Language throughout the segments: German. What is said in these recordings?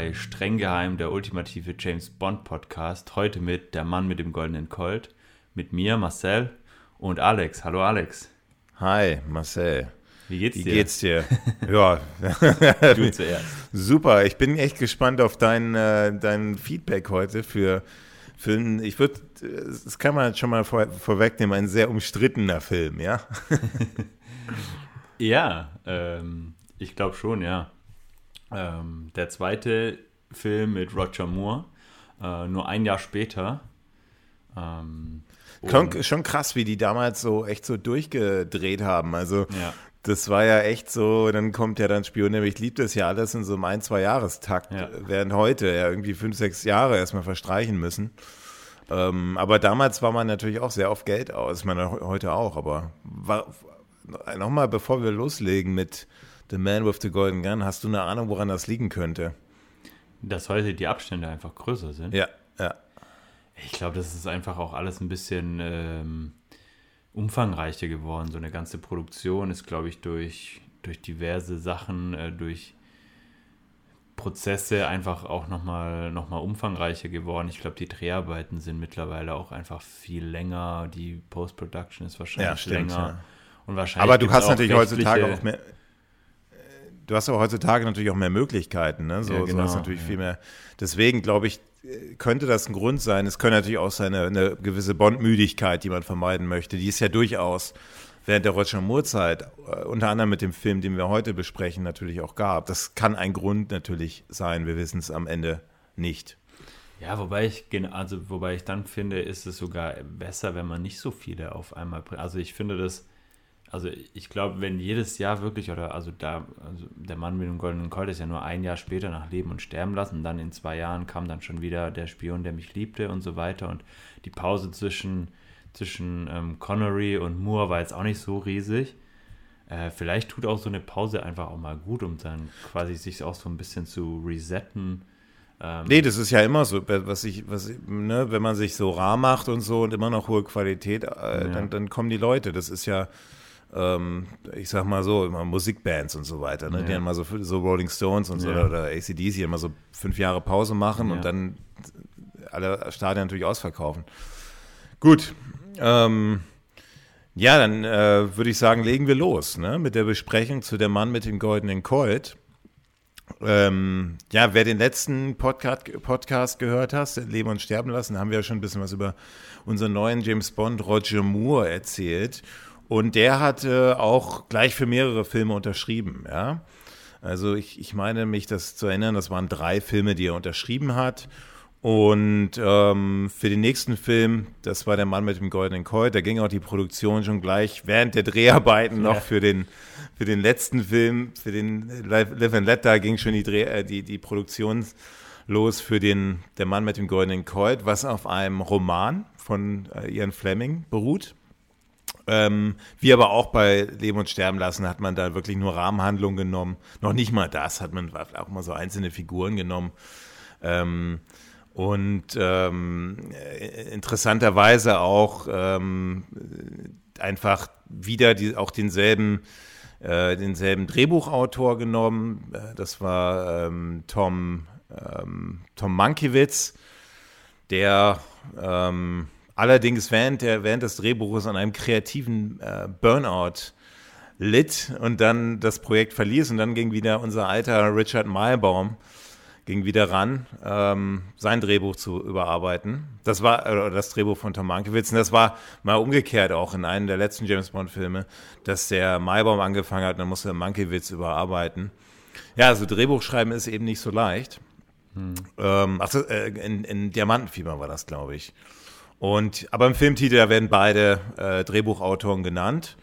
Bei Streng Geheim, der ultimative James Bond Podcast. Heute mit Der Mann mit dem goldenen Colt, mit mir, Marcel und Alex. Hallo Alex. Hi, Marcel. Wie geht's dir? Wie geht's dir? ja. du zuerst. Super, ich bin echt gespannt auf dein, äh, dein Feedback heute für, für einen, ich würde, das kann man schon mal vor, vorwegnehmen, ein sehr umstrittener Film, ja? ja, ähm, ich glaube schon, ja. Ähm, der zweite Film mit Roger Moore, äh, nur ein Jahr später. Ähm, schon, schon krass, wie die damals so echt so durchgedreht haben. Also ja. das war ja echt so, dann kommt ja dann Spion, nämlich liebt das ja alles in so einem ein, zwei Jahrestakt, ja. während heute ja irgendwie fünf, sechs Jahre erstmal verstreichen müssen. Ähm, aber damals war man natürlich auch sehr auf Geld aus, ich meine heute auch, aber nochmal, bevor wir loslegen mit The Man with the Golden Gun. Hast du eine Ahnung, woran das liegen könnte? Dass heute die Abstände einfach größer sind. Ja, ja. Ich glaube, das ist einfach auch alles ein bisschen ähm, umfangreicher geworden. So eine ganze Produktion ist, glaube ich, durch, durch diverse Sachen, äh, durch Prozesse einfach auch nochmal noch mal umfangreicher geworden. Ich glaube, die Dreharbeiten sind mittlerweile auch einfach viel länger. Die Post-Production ist wahrscheinlich ja, stimmt, länger. Ja. Und wahrscheinlich Aber du hast natürlich heutzutage auch mehr du hast aber heutzutage natürlich auch mehr Möglichkeiten, ne? So, ja, genau, so hast natürlich ja. viel mehr. Deswegen glaube ich, könnte das ein Grund sein. Es könnte natürlich auch sein, eine, eine gewisse Bondmüdigkeit, die man vermeiden möchte. Die ist ja durchaus während der Roger Moore-Zeit, äh, unter anderem mit dem Film, den wir heute besprechen, natürlich auch gab. Das kann ein Grund natürlich sein. Wir wissen es am Ende nicht. Ja, wobei ich, also wobei ich dann finde, ist es sogar besser, wenn man nicht so viele auf einmal bringt. Also ich finde das also ich glaube, wenn jedes Jahr wirklich, oder also da, also der Mann mit dem goldenen Colt ist ja nur ein Jahr später nach Leben und Sterben lassen, dann in zwei Jahren kam dann schon wieder der Spion, der mich liebte und so weiter. Und die Pause zwischen, zwischen ähm, Connery und Moore war jetzt auch nicht so riesig. Äh, vielleicht tut auch so eine Pause einfach auch mal gut, um dann quasi sich auch so ein bisschen zu resetten. Ähm, nee, das ist ja immer so, was ich, was, ne, wenn man sich so rar macht und so und immer noch hohe Qualität, äh, ja. dann, dann kommen die Leute. Das ist ja, ähm, ich sag mal so, immer Musikbands und so weiter, ne? Ja. die dann mal so, so Rolling Stones und so ja. oder ACDC immer so fünf Jahre Pause machen ja. und dann alle Stadien natürlich ausverkaufen. Gut, ähm, ja, dann äh, würde ich sagen, legen wir los ne? mit der Besprechung zu Der Mann mit dem goldenen Colt. Ähm, ja, wer den letzten Podcast, Podcast gehört hat, Leben und Sterben lassen, haben wir ja schon ein bisschen was über unseren neuen James Bond Roger Moore erzählt. Und der hat äh, auch gleich für mehrere Filme unterschrieben, ja. Also ich, ich meine mich das zu erinnern, das waren drei Filme, die er unterschrieben hat. Und ähm, für den nächsten Film, das war der Mann mit dem goldenen Colt, da ging auch die Produktion schon gleich während der Dreharbeiten noch für den, für den letzten Film, für den Live and Let, da ging schon die, Dreh, äh, die, die Produktion los für den Der Mann mit dem goldenen Colt, was auf einem Roman von äh, Ian Fleming beruht. Ähm, wie aber auch bei Leben und Sterben lassen hat man da wirklich nur Rahmenhandlungen genommen. Noch nicht mal das, hat man auch mal so einzelne Figuren genommen. Ähm, und ähm, interessanterweise auch ähm, einfach wieder die, auch denselben, äh, denselben Drehbuchautor genommen. Äh, das war ähm, Tom, ähm, Tom Mankiewicz, der ähm, allerdings während, der, während des Drehbuches an einem kreativen äh, Burnout litt und dann das Projekt verließ und dann ging wieder unser alter Richard Meilbaum ging wieder ran, ähm, sein Drehbuch zu überarbeiten. Das war äh, das Drehbuch von Tom Mankiewicz. Und das war mal umgekehrt auch in einem der letzten James Bond Filme, dass der Maibaum angefangen hat, und dann musste Mankiewicz überarbeiten. Ja, also Drehbuchschreiben ist eben nicht so leicht. Hm. Ähm, ach, äh, in, in Diamantenfieber war das, glaube ich. Und, aber im Filmtitel werden beide äh, Drehbuchautoren genannt.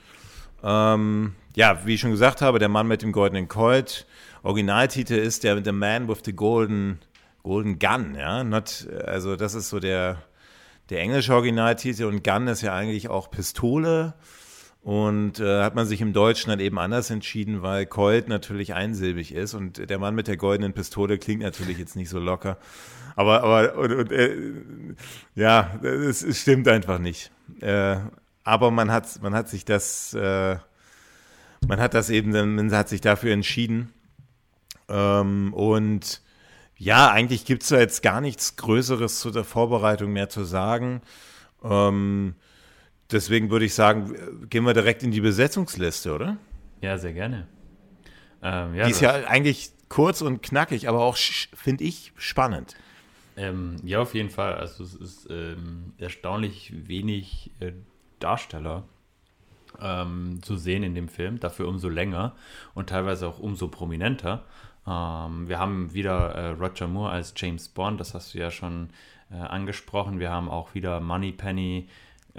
Ähm, ja, wie ich schon gesagt habe, der Mann mit dem goldenen Colt. Originaltitel ist der The Man with the Golden, Golden Gun, ja. Not, also das ist so der, der englische Originaltitel und Gun ist ja eigentlich auch Pistole. Und äh, hat man sich im Deutschen dann eben anders entschieden, weil Colt natürlich einsilbig ist und der Mann mit der goldenen Pistole klingt natürlich jetzt nicht so locker. Aber, aber und, und, äh, ja, es, es, stimmt einfach nicht. Äh, aber man hat, man hat sich das, äh, man hat das eben, man hat sich dafür entschieden. Ähm, und ja, eigentlich gibt es da jetzt gar nichts Größeres zu der Vorbereitung mehr zu sagen. Ähm, deswegen würde ich sagen, gehen wir direkt in die Besetzungsliste, oder? Ja, sehr gerne. Ähm, ja, die ist ja eigentlich kurz und knackig, aber auch, finde ich, spannend. Ähm, ja, auf jeden Fall. Also es ist ähm, erstaunlich wenig äh, Darsteller ähm, zu sehen in dem Film, dafür umso länger und teilweise auch umso prominenter. Ähm, wir haben wieder äh, Roger Moore als James Bond, das hast du ja schon äh, angesprochen. Wir haben auch wieder Money Penny,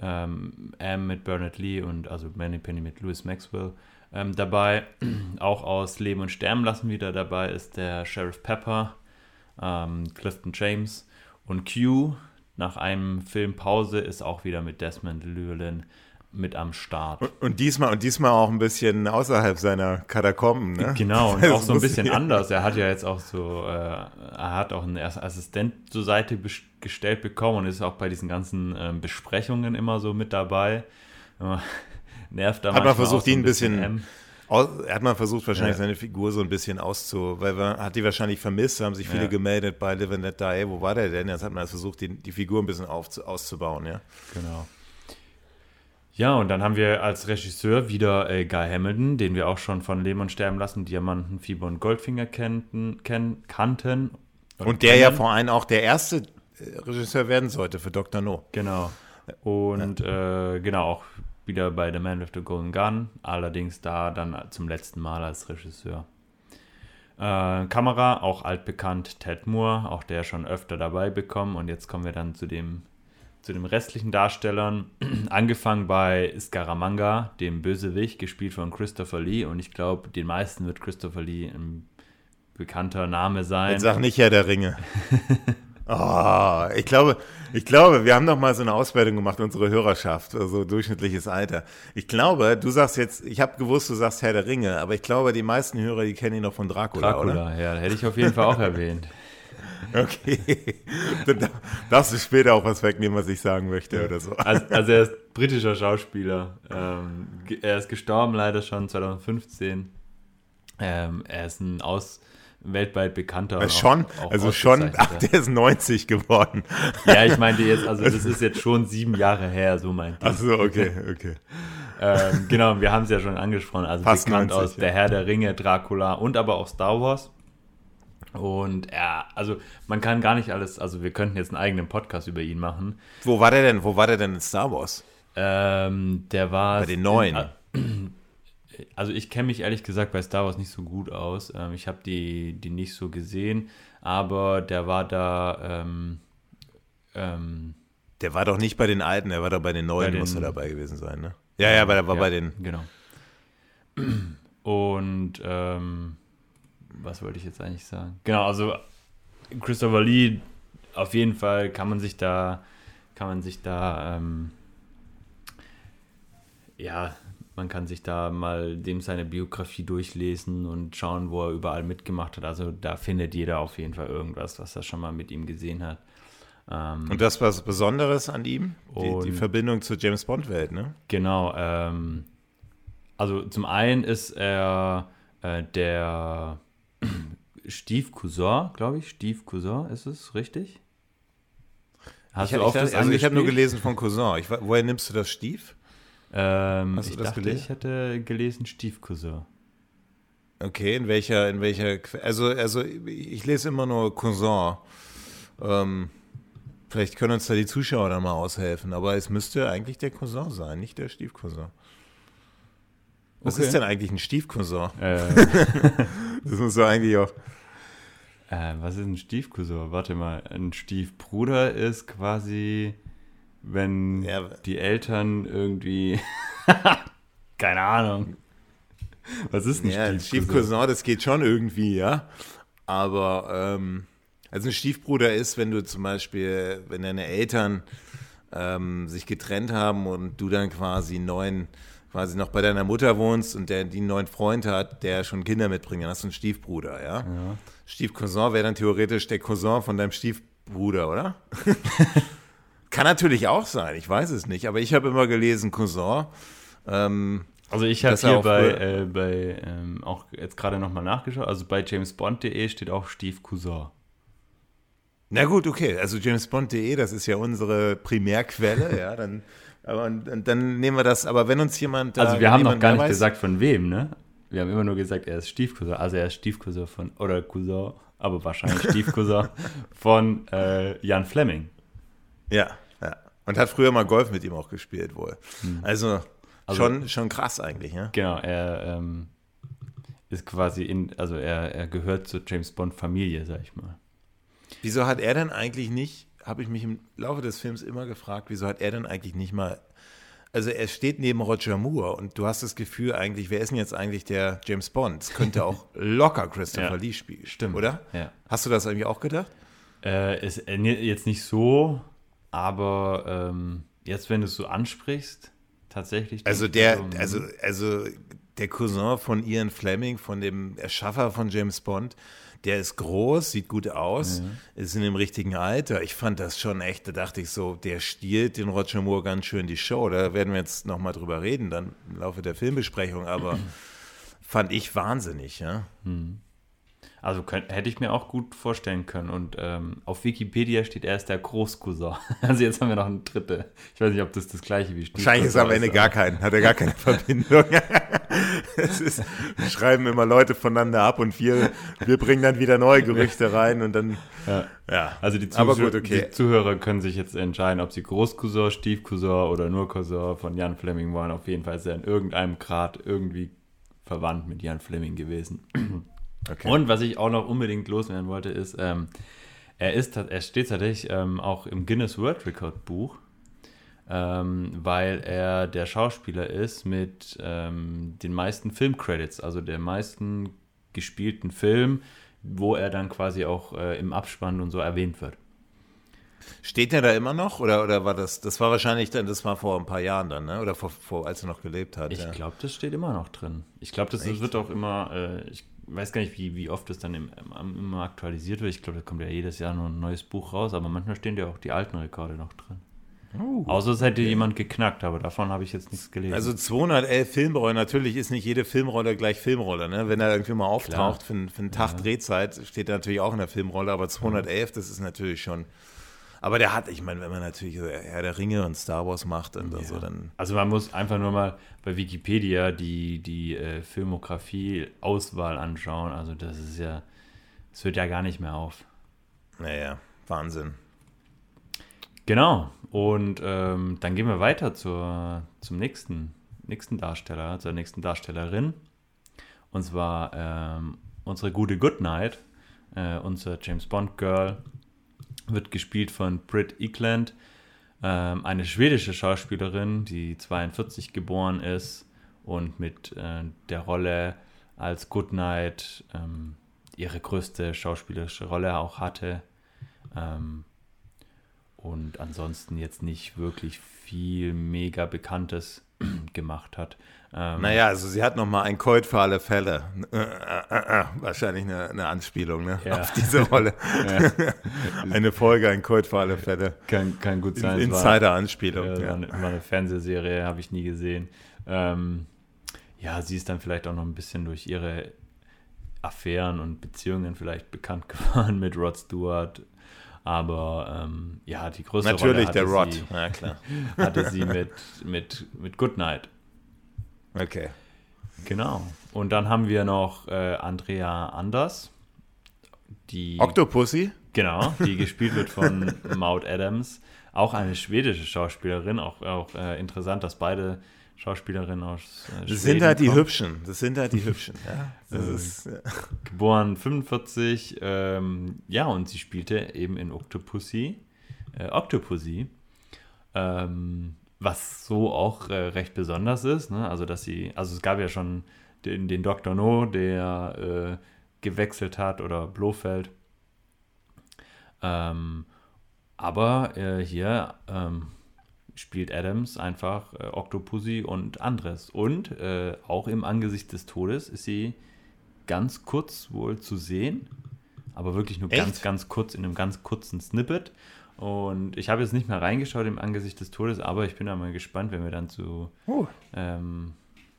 ähm, M mit Bernard Lee und also Money Penny mit Louis Maxwell ähm, dabei. auch aus Leben und Sterben lassen wieder dabei ist der Sheriff Pepper, ähm, Clifton James und Q. Nach einem Film Pause ist auch wieder mit Desmond Llewellyn mit am Start. Und, und, diesmal und diesmal auch ein bisschen außerhalb seiner Katakomben, ne? Genau, und auch so ein bisschen anders. Er hat ja jetzt auch so, äh, er hat auch einen Assistent zur Seite gestellt bekommen und ist auch bei diesen ganzen äh, Besprechungen immer so mit dabei. nervt da Hat man versucht, ihn ein bisschen, bisschen aus, hat man versucht, wahrscheinlich ja. seine Figur so ein bisschen auszu, weil man hat die wahrscheinlich vermisst, haben sich viele ja. gemeldet bei Live and Let Die, wo war der denn? Jetzt hat man versucht, die, die Figur ein bisschen auf, auszubauen, ja. Genau. Ja, und dann haben wir als Regisseur wieder äh, Guy Hamilton, den wir auch schon von Leben und Sterben lassen, Diamanten, Fieber und Goldfinger kannten. Und, und der kennen. ja vor allem auch der erste äh, Regisseur werden sollte für Dr. No. Genau. Und ja. äh, genau, auch wieder bei The Man with the Golden Gun, allerdings da dann zum letzten Mal als Regisseur. Äh, Kamera, auch altbekannt, Ted Moore, auch der schon öfter dabei bekommen. Und jetzt kommen wir dann zu dem zu den restlichen Darstellern, angefangen bei Scaramanga, dem Bösewicht, gespielt von Christopher Lee. Und ich glaube, den meisten wird Christopher Lee ein bekannter Name sein. Jetzt sag nicht Herr der Ringe. oh, ich glaube, ich glaube, wir haben noch mal so eine Auswertung gemacht, unsere Hörerschaft, also durchschnittliches Alter. Ich glaube, du sagst jetzt, ich habe gewusst, du sagst Herr der Ringe, aber ich glaube, die meisten Hörer, die kennen ihn noch von Dracula, Dracula, oder? ja, hätte ich auf jeden Fall auch erwähnt. Okay. Dann darfst du später auch was wegnehmen, was ich sagen möchte oder so. Also, also er ist britischer Schauspieler. Ähm, er ist gestorben leider schon 2015. Ähm, er ist ein aus weltweit bekannter. Auch, schon, auch also schon, ach, der ist 90 geworden. Ja, ich meinte jetzt, also das ist jetzt schon sieben Jahre her, so meinte ich. Ach so, okay, okay. ähm, genau, wir haben es ja schon angesprochen, also Fast bekannt 90, aus ja. Der Herr der Ringe, Dracula und aber auch Star Wars. Und er, also man kann gar nicht alles, also wir könnten jetzt einen eigenen Podcast über ihn machen. Wo war der denn, wo war der denn in Star Wars? Ähm, der war. Bei den neuen. Also ich kenne mich ehrlich gesagt bei Star Wars nicht so gut aus. Ähm, ich habe die, die nicht so gesehen, aber der war da. Ähm, ähm, der war doch nicht bei den alten, der war doch bei den neuen, bei den, muss er dabei gewesen sein, ne? Ja, ja, aber der war ja, bei den. Genau. Und ähm, was wollte ich jetzt eigentlich sagen? Genau, also Christopher Lee, auf jeden Fall kann man sich da, kann man sich da, ähm, ja, man kann sich da mal dem seine Biografie durchlesen und schauen, wo er überall mitgemacht hat. Also da findet jeder auf jeden Fall irgendwas, was er schon mal mit ihm gesehen hat. Ähm, und das was Besonderes an ihm? Die, die Verbindung zur James Bond-Welt, ne? Genau. Ähm, also zum einen ist er äh, der Stiefcousin, glaube ich. Stiefcousin ist es, richtig? Hast ich, du auch ich, das also Ich habe nur gelesen von Cousin. Ich, woher nimmst du das Stief? Ähm, Hast du ich das dachte, gelesen? ich hätte gelesen Stiefcousin. Okay, in welcher, in welcher, also, also ich lese immer nur Cousin. Ähm, vielleicht können uns da die Zuschauer dann mal aushelfen, aber es müsste eigentlich der Cousin sein, nicht der Stiefcousin. Was okay. ist denn eigentlich ein Stiefcousin? Äh. das muss so eigentlich auch. Äh, was ist ein Stiefcousin? Warte mal, ein Stiefbruder ist quasi, wenn ja. die Eltern irgendwie. Keine Ahnung. Was ist ein ja, Stiefcousin? Stiefcousin, das geht schon irgendwie, ja. Aber, ähm, also ein Stiefbruder ist, wenn du zum Beispiel, wenn deine Eltern ähm, sich getrennt haben und du dann quasi neuen quasi noch bei deiner Mutter wohnst und der die einen neuen Freund hat, der schon Kinder mitbringt, dann hast du einen Stiefbruder, ja? ja. Stiefcousin wäre dann theoretisch der Cousin von deinem Stiefbruder, oder? Kann natürlich auch sein, ich weiß es nicht, aber ich habe immer gelesen Cousin. Ähm, Also ich habe hier bei, äh, bei ähm, auch jetzt gerade nochmal nachgeschaut, also bei jamesbond.de steht auch Steve Cousin. Na gut, okay, also jamesbond.de, das ist ja unsere Primärquelle, ja, dann, aber, und, dann nehmen wir das, aber wenn uns jemand... Also wir haben noch gar nicht weiß, gesagt von wem, ne? Wir haben immer nur gesagt, er ist Stiefcousin, also er ist Stiefcousin von, oder Cousin, aber wahrscheinlich Stiefcousin von äh, Jan Fleming. Ja, ja. Und hat früher mal Golf mit ihm auch gespielt wohl. Hm. Also also, schon, schon krass eigentlich, ja? Genau, er ähm, ist quasi in, also er, er gehört zur James Bond-Familie, sag ich mal. Wieso hat er denn eigentlich nicht, habe ich mich im Laufe des Films immer gefragt, wieso hat er denn eigentlich nicht mal, also er steht neben Roger Moore und du hast das Gefühl eigentlich, wer ist denn jetzt eigentlich der James Bond? Es könnte auch locker Christopher ja, Lee spielen, stimmt, oder? Ja. Hast du das eigentlich auch gedacht? Äh, ist äh, jetzt nicht so, aber ähm, jetzt, wenn du es so ansprichst, tatsächlich. Also der, also, also der Cousin von Ian Fleming, von dem Erschaffer von James Bond, der ist groß, sieht gut aus, mhm. ist in dem richtigen Alter. Ich fand das schon echt, da dachte ich so, der stiehlt den Roger Moore ganz schön die Show. Da werden wir jetzt nochmal drüber reden, dann im Laufe der Filmbesprechung, aber fand ich wahnsinnig, ja. Mhm. Also könnt, hätte ich mir auch gut vorstellen können. Und ähm, auf Wikipedia steht er ist der Großcousin. Also jetzt haben wir noch eine dritte. Ich weiß nicht, ob das das gleiche wie Stiefcousin Wahrscheinlich ist am Ende gar keinen. Hat er gar keine Verbindung. es ist, wir schreiben immer Leute voneinander ab und wir, wir bringen dann wieder neue Gerüchte rein und dann. Ja. ja. Also die, Zuh gut, okay. die, Zuhörer können sich jetzt entscheiden, ob sie Großcousin, Stiefcousin oder nur Cousin von Jan Fleming wollen. Auf jeden Fall ist er in irgendeinem Grad irgendwie verwandt mit Jan Fleming gewesen. Okay. Und was ich auch noch unbedingt loswerden wollte, ist, ähm, er, ist, er steht tatsächlich ähm, auch im Guinness World Record Buch, ähm, weil er der Schauspieler ist mit ähm, den meisten Filmcredits, also der meisten gespielten Film, wo er dann quasi auch äh, im Abspann und so erwähnt wird. Steht er da immer noch oder, oder war das, das war wahrscheinlich dann, das war vor ein paar Jahren dann, ne? oder vor, vor als er noch gelebt hat? Ich ja. glaube, das steht immer noch drin. Ich glaube, das Echt? wird auch immer, äh, ich weiß gar nicht, wie, wie oft das dann im, im, immer aktualisiert wird. Ich glaube, da kommt ja jedes Jahr noch ein neues Buch raus, aber manchmal stehen ja auch die alten Rekorde noch drin. Oh, Außer es hätte okay. jemand geknackt, aber davon habe ich jetzt nichts gelesen. Also 211 Filmrolle, natürlich ist nicht jede Filmrolle gleich Filmrolle. Ne? Wenn er irgendwie mal auftaucht für, für einen Tag ja. Drehzeit, steht er natürlich auch in der Filmrolle, aber 211, das ist natürlich schon aber der hat, ich meine, wenn man natürlich Herr der Ringe und Star Wars macht und ja. so, dann. Also man muss einfach nur mal bei Wikipedia die, die äh, Filmografie-Auswahl anschauen. Also das ist ja, es hört ja gar nicht mehr auf. Naja, Wahnsinn. Genau. Und ähm, dann gehen wir weiter zur, zum nächsten, nächsten Darsteller, zur nächsten Darstellerin. Und zwar ähm, unsere gute Goodnight, äh, unser James Bond Girl wird gespielt von Britt Eklund, ähm, eine schwedische Schauspielerin, die 42 geboren ist und mit äh, der Rolle als Goodnight ähm, ihre größte schauspielerische Rolle auch hatte. Ähm, und ansonsten jetzt nicht wirklich viel mega Bekanntes gemacht hat. Ähm, naja, also sie hat noch mal ein Colt für alle Fälle. Äh, äh, äh, wahrscheinlich eine, eine Anspielung ne? ja. auf diese Rolle. eine Folge, ein Colt für alle Fälle. Kann, kann gut sein. Insider-Anspielung. Ja, ja. War, eine, Fernsehserie, habe ich nie gesehen. Ähm, ja, sie ist dann vielleicht auch noch ein bisschen durch ihre Affären und Beziehungen vielleicht bekannt geworden mit Rod Stewart. Aber ähm, ja, die größte Natürlich Rolle der Rod, sie, ja, klar. hatte sie mit, mit, mit Goodnight. Okay. Genau. Und dann haben wir noch äh, Andrea Anders. Die, Octopussy? Genau, die gespielt wird von Maud Adams. Auch eine schwedische Schauspielerin. Auch, auch äh, interessant, dass beide Schauspielerinnen aus äh, Das sind halt die kommen. Hübschen. Das sind halt die Hübschen. Ja. Das äh, ist, ja. Geboren 45. Ähm, ja, und sie spielte eben in Octopussy. Äh, Octopussy. Ähm, was so auch äh, recht besonders ist. Ne? Also, dass sie, also es gab ja schon den, den Dr. No, der äh, gewechselt hat, oder Blofeld. Ähm, aber äh, hier ähm, spielt Adams einfach äh, Octopussy und anderes. Und äh, auch im Angesicht des Todes ist sie ganz kurz wohl zu sehen, aber wirklich nur Echt? ganz, ganz kurz in einem ganz kurzen Snippet. Und ich habe jetzt nicht mehr reingeschaut im Angesicht des Todes, aber ich bin da mal gespannt, wenn wir dann zu oh. ähm,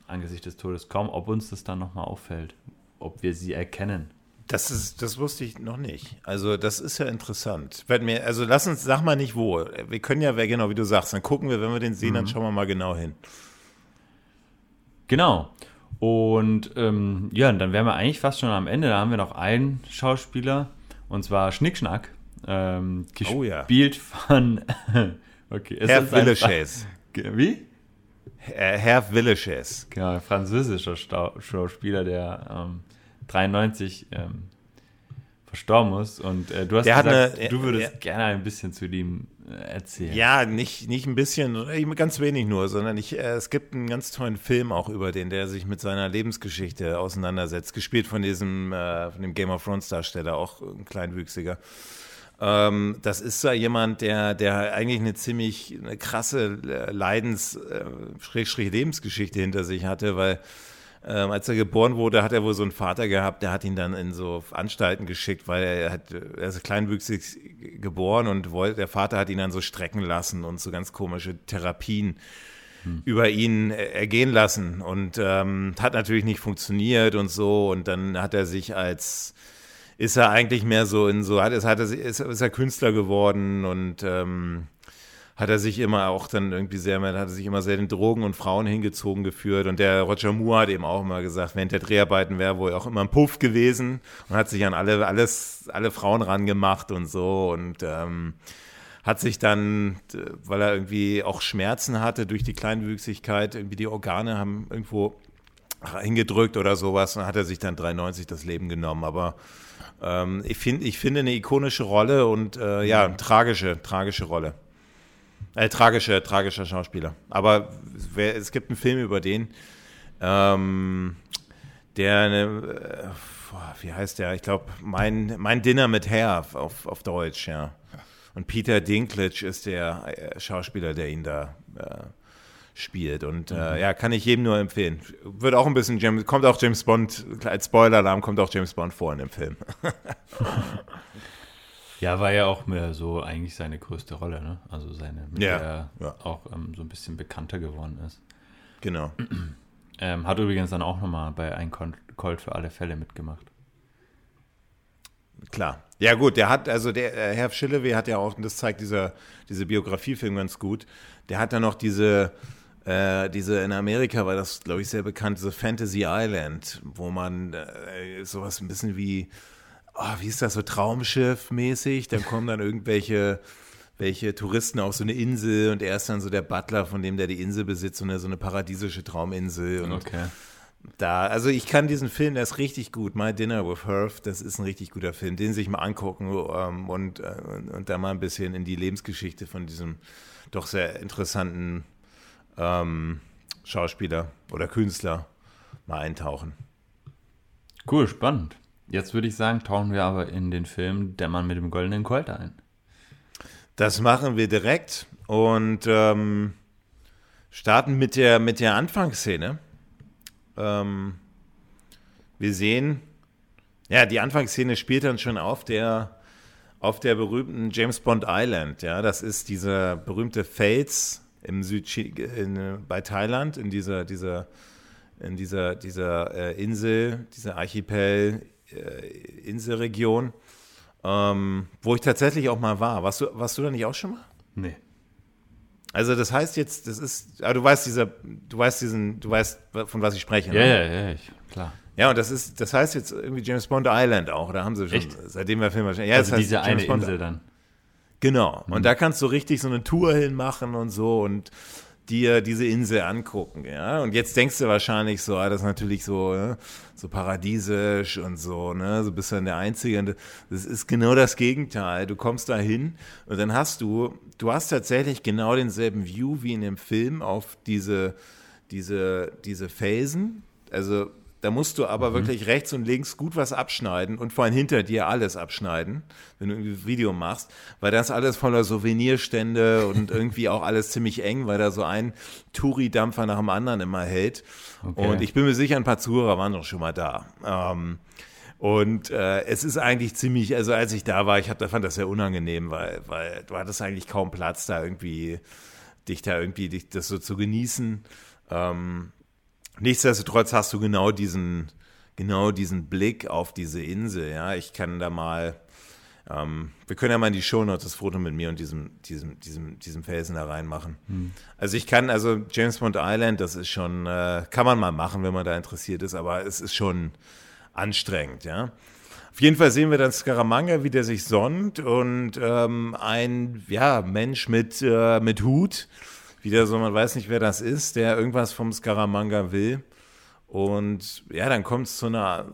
angesichts des Todes kaum, ob uns das dann nochmal auffällt, ob wir sie erkennen. Das ist, das wusste ich noch nicht. Also das ist ja interessant. Mir, also lass uns, sag mal nicht wo. Wir können ja, genau wie du sagst, dann gucken wir, wenn wir den sehen, mhm. dann schauen wir mal genau hin. Genau. Und ähm, ja, dann wären wir eigentlich fast schon am Ende. Da haben wir noch einen Schauspieler, und zwar Schnickschnack. Ähm, gespielt oh, ja. von okay, Herr Villechais. Wie? Herr Villechais. Genau, französischer Schauspieler, der ähm, 93 ähm, verstorben ist. Und äh, du hast der gesagt, eine, du würdest er, gerne ein bisschen zu ihm äh, erzählen. Ja, nicht, nicht ein bisschen, ganz wenig nur, sondern ich, äh, es gibt einen ganz tollen Film auch über den, der sich mit seiner Lebensgeschichte auseinandersetzt. Gespielt von diesem, äh, von dem Game of Thrones Darsteller, auch ein kleinwüchsiger. Ähm, das ist da jemand, der, der eigentlich eine ziemlich eine krasse äh, Leidens-Lebensgeschichte äh, hinter sich hatte, weil ähm, als er geboren wurde, hat er wohl so einen Vater gehabt, der hat ihn dann in so Anstalten geschickt, weil er, hat, er ist kleinwüchsig geboren und wollte, der Vater hat ihn dann so strecken lassen und so ganz komische Therapien hm. über ihn ergehen lassen und ähm, hat natürlich nicht funktioniert und so und dann hat er sich als ist er eigentlich mehr so in so hat, ist, hat er, ist, ist er Künstler geworden und ähm, hat er sich immer auch dann irgendwie sehr, hat er sich immer sehr den Drogen und Frauen hingezogen geführt. Und der Roger Moore hat eben auch immer gesagt, während der Dreharbeiten wäre wohl auch immer ein Puff gewesen und hat sich an alle, alles, alle Frauen rangemacht und so und ähm, hat sich dann, weil er irgendwie auch Schmerzen hatte durch die Kleinwüchsigkeit, irgendwie die Organe haben irgendwo hingedrückt oder sowas und hat er sich dann 93 das Leben genommen. Aber ähm, ich finde, ich finde eine ikonische Rolle und äh, ja, tragische, tragische Rolle. Äh, tragischer, tragischer Schauspieler. Aber wer, es gibt einen Film über den, ähm, der eine, äh, wie heißt der? Ich glaube, mein, mein Dinner mit Herr auf, auf Deutsch, ja. Und Peter Dinklage ist der äh, Schauspieler, der ihn da äh, spielt. Und äh, mhm. ja, kann ich jedem nur empfehlen. Wird auch ein bisschen James, kommt auch James Bond, als Spoiler-Alarm kommt auch James Bond vor in dem Film. Ja, war ja auch mehr so eigentlich seine größte Rolle, ne? Also seine, mit ja, der er ja. auch ähm, so ein bisschen bekannter geworden ist. Genau. Ähm, hat übrigens dann auch nochmal bei Ein Colt für alle Fälle mitgemacht. Klar. Ja, gut, der hat, also der äh, Herr Schillewe hat ja auch, und das zeigt dieser, diese Biografiefilm ganz gut, der hat dann noch diese, äh, diese in Amerika war das, glaube ich, sehr bekannt, diese Fantasy Island, wo man äh, sowas ein bisschen wie oh, wie ist das so Traumschiff-mäßig? Dann kommen dann irgendwelche welche Touristen auf so eine Insel und er ist dann so der Butler, von dem der die Insel besitzt, so eine, so eine paradiesische Trauminsel. Und okay. Da, also ich kann diesen Film, der ist richtig gut. My Dinner with Herf, das ist ein richtig guter Film, den sich mal angucken ähm, und, äh, und da mal ein bisschen in die Lebensgeschichte von diesem doch sehr interessanten ähm, Schauspieler oder Künstler mal eintauchen. Cool, spannend. Jetzt würde ich sagen, tauchen wir aber in den Film Der Mann mit dem goldenen Colt ein. Das machen wir direkt und ähm, starten mit der, mit der Anfangsszene. Ähm, wir sehen, ja, die Anfangsszene spielt dann schon auf der, auf der berühmten James Bond Island. Ja, das ist dieser berühmte Fels im Süd in, bei Thailand, in dieser, dieser, in dieser, dieser äh, Insel, dieser Archipel äh, Inselregion, ähm, wo ich tatsächlich auch mal war. Warst du, warst du da nicht auch schon mal? Nee. Also das heißt jetzt, das ist, aber du weißt dieser, du weißt diesen, du weißt, von was ich spreche. Ja, ne? ja, ja, ich, klar. Ja, und das ist, das heißt jetzt irgendwie James Bond Island auch. Da haben sie schon, Echt? seitdem wir Film Ja, also das heißt diese James eine Bond Insel dann. Genau. Und mhm. da kannst du richtig so eine Tour hinmachen und so und dir diese Insel angucken, ja. Und jetzt denkst du wahrscheinlich so, ah, das ist natürlich so, ne, so paradiesisch und so, ne, so bist du dann der Einzige. das ist genau das Gegenteil. Du kommst da hin und dann hast du, du hast tatsächlich genau denselben View wie in dem Film auf diese, diese, diese Felsen. Also da musst du aber mhm. wirklich rechts und links gut was abschneiden und vor allem hinter dir alles abschneiden, wenn du ein Video machst, weil das alles voller Souvenirstände und irgendwie auch alles ziemlich eng, weil da so ein Touri-Dampfer nach dem anderen immer hält. Okay. Und ich bin mir sicher, ein paar Zuhörer waren doch schon mal da. Ähm, und äh, es ist eigentlich ziemlich, also als ich da war, ich hab, da fand das sehr unangenehm, weil, weil du hattest eigentlich kaum Platz, da irgendwie dich da irgendwie dich das so zu genießen. Ähm, nichtsdestotrotz hast du genau diesen, genau diesen Blick auf diese Insel. Ja, ich kann da mal, ähm, wir können ja mal in die Shownotes das Foto mit mir und diesem, diesem, diesem, diesem Felsen da reinmachen. Hm. Also ich kann, also James Bond Island, das ist schon, äh, kann man mal machen, wenn man da interessiert ist, aber es ist schon anstrengend, ja. Auf jeden Fall sehen wir dann Scaramanga, wie der sich sonnt und ähm, ein ja, Mensch mit, äh, mit Hut, wieder so, man weiß nicht, wer das ist, der irgendwas vom Scaramanga will. Und ja, dann kommt es zu einer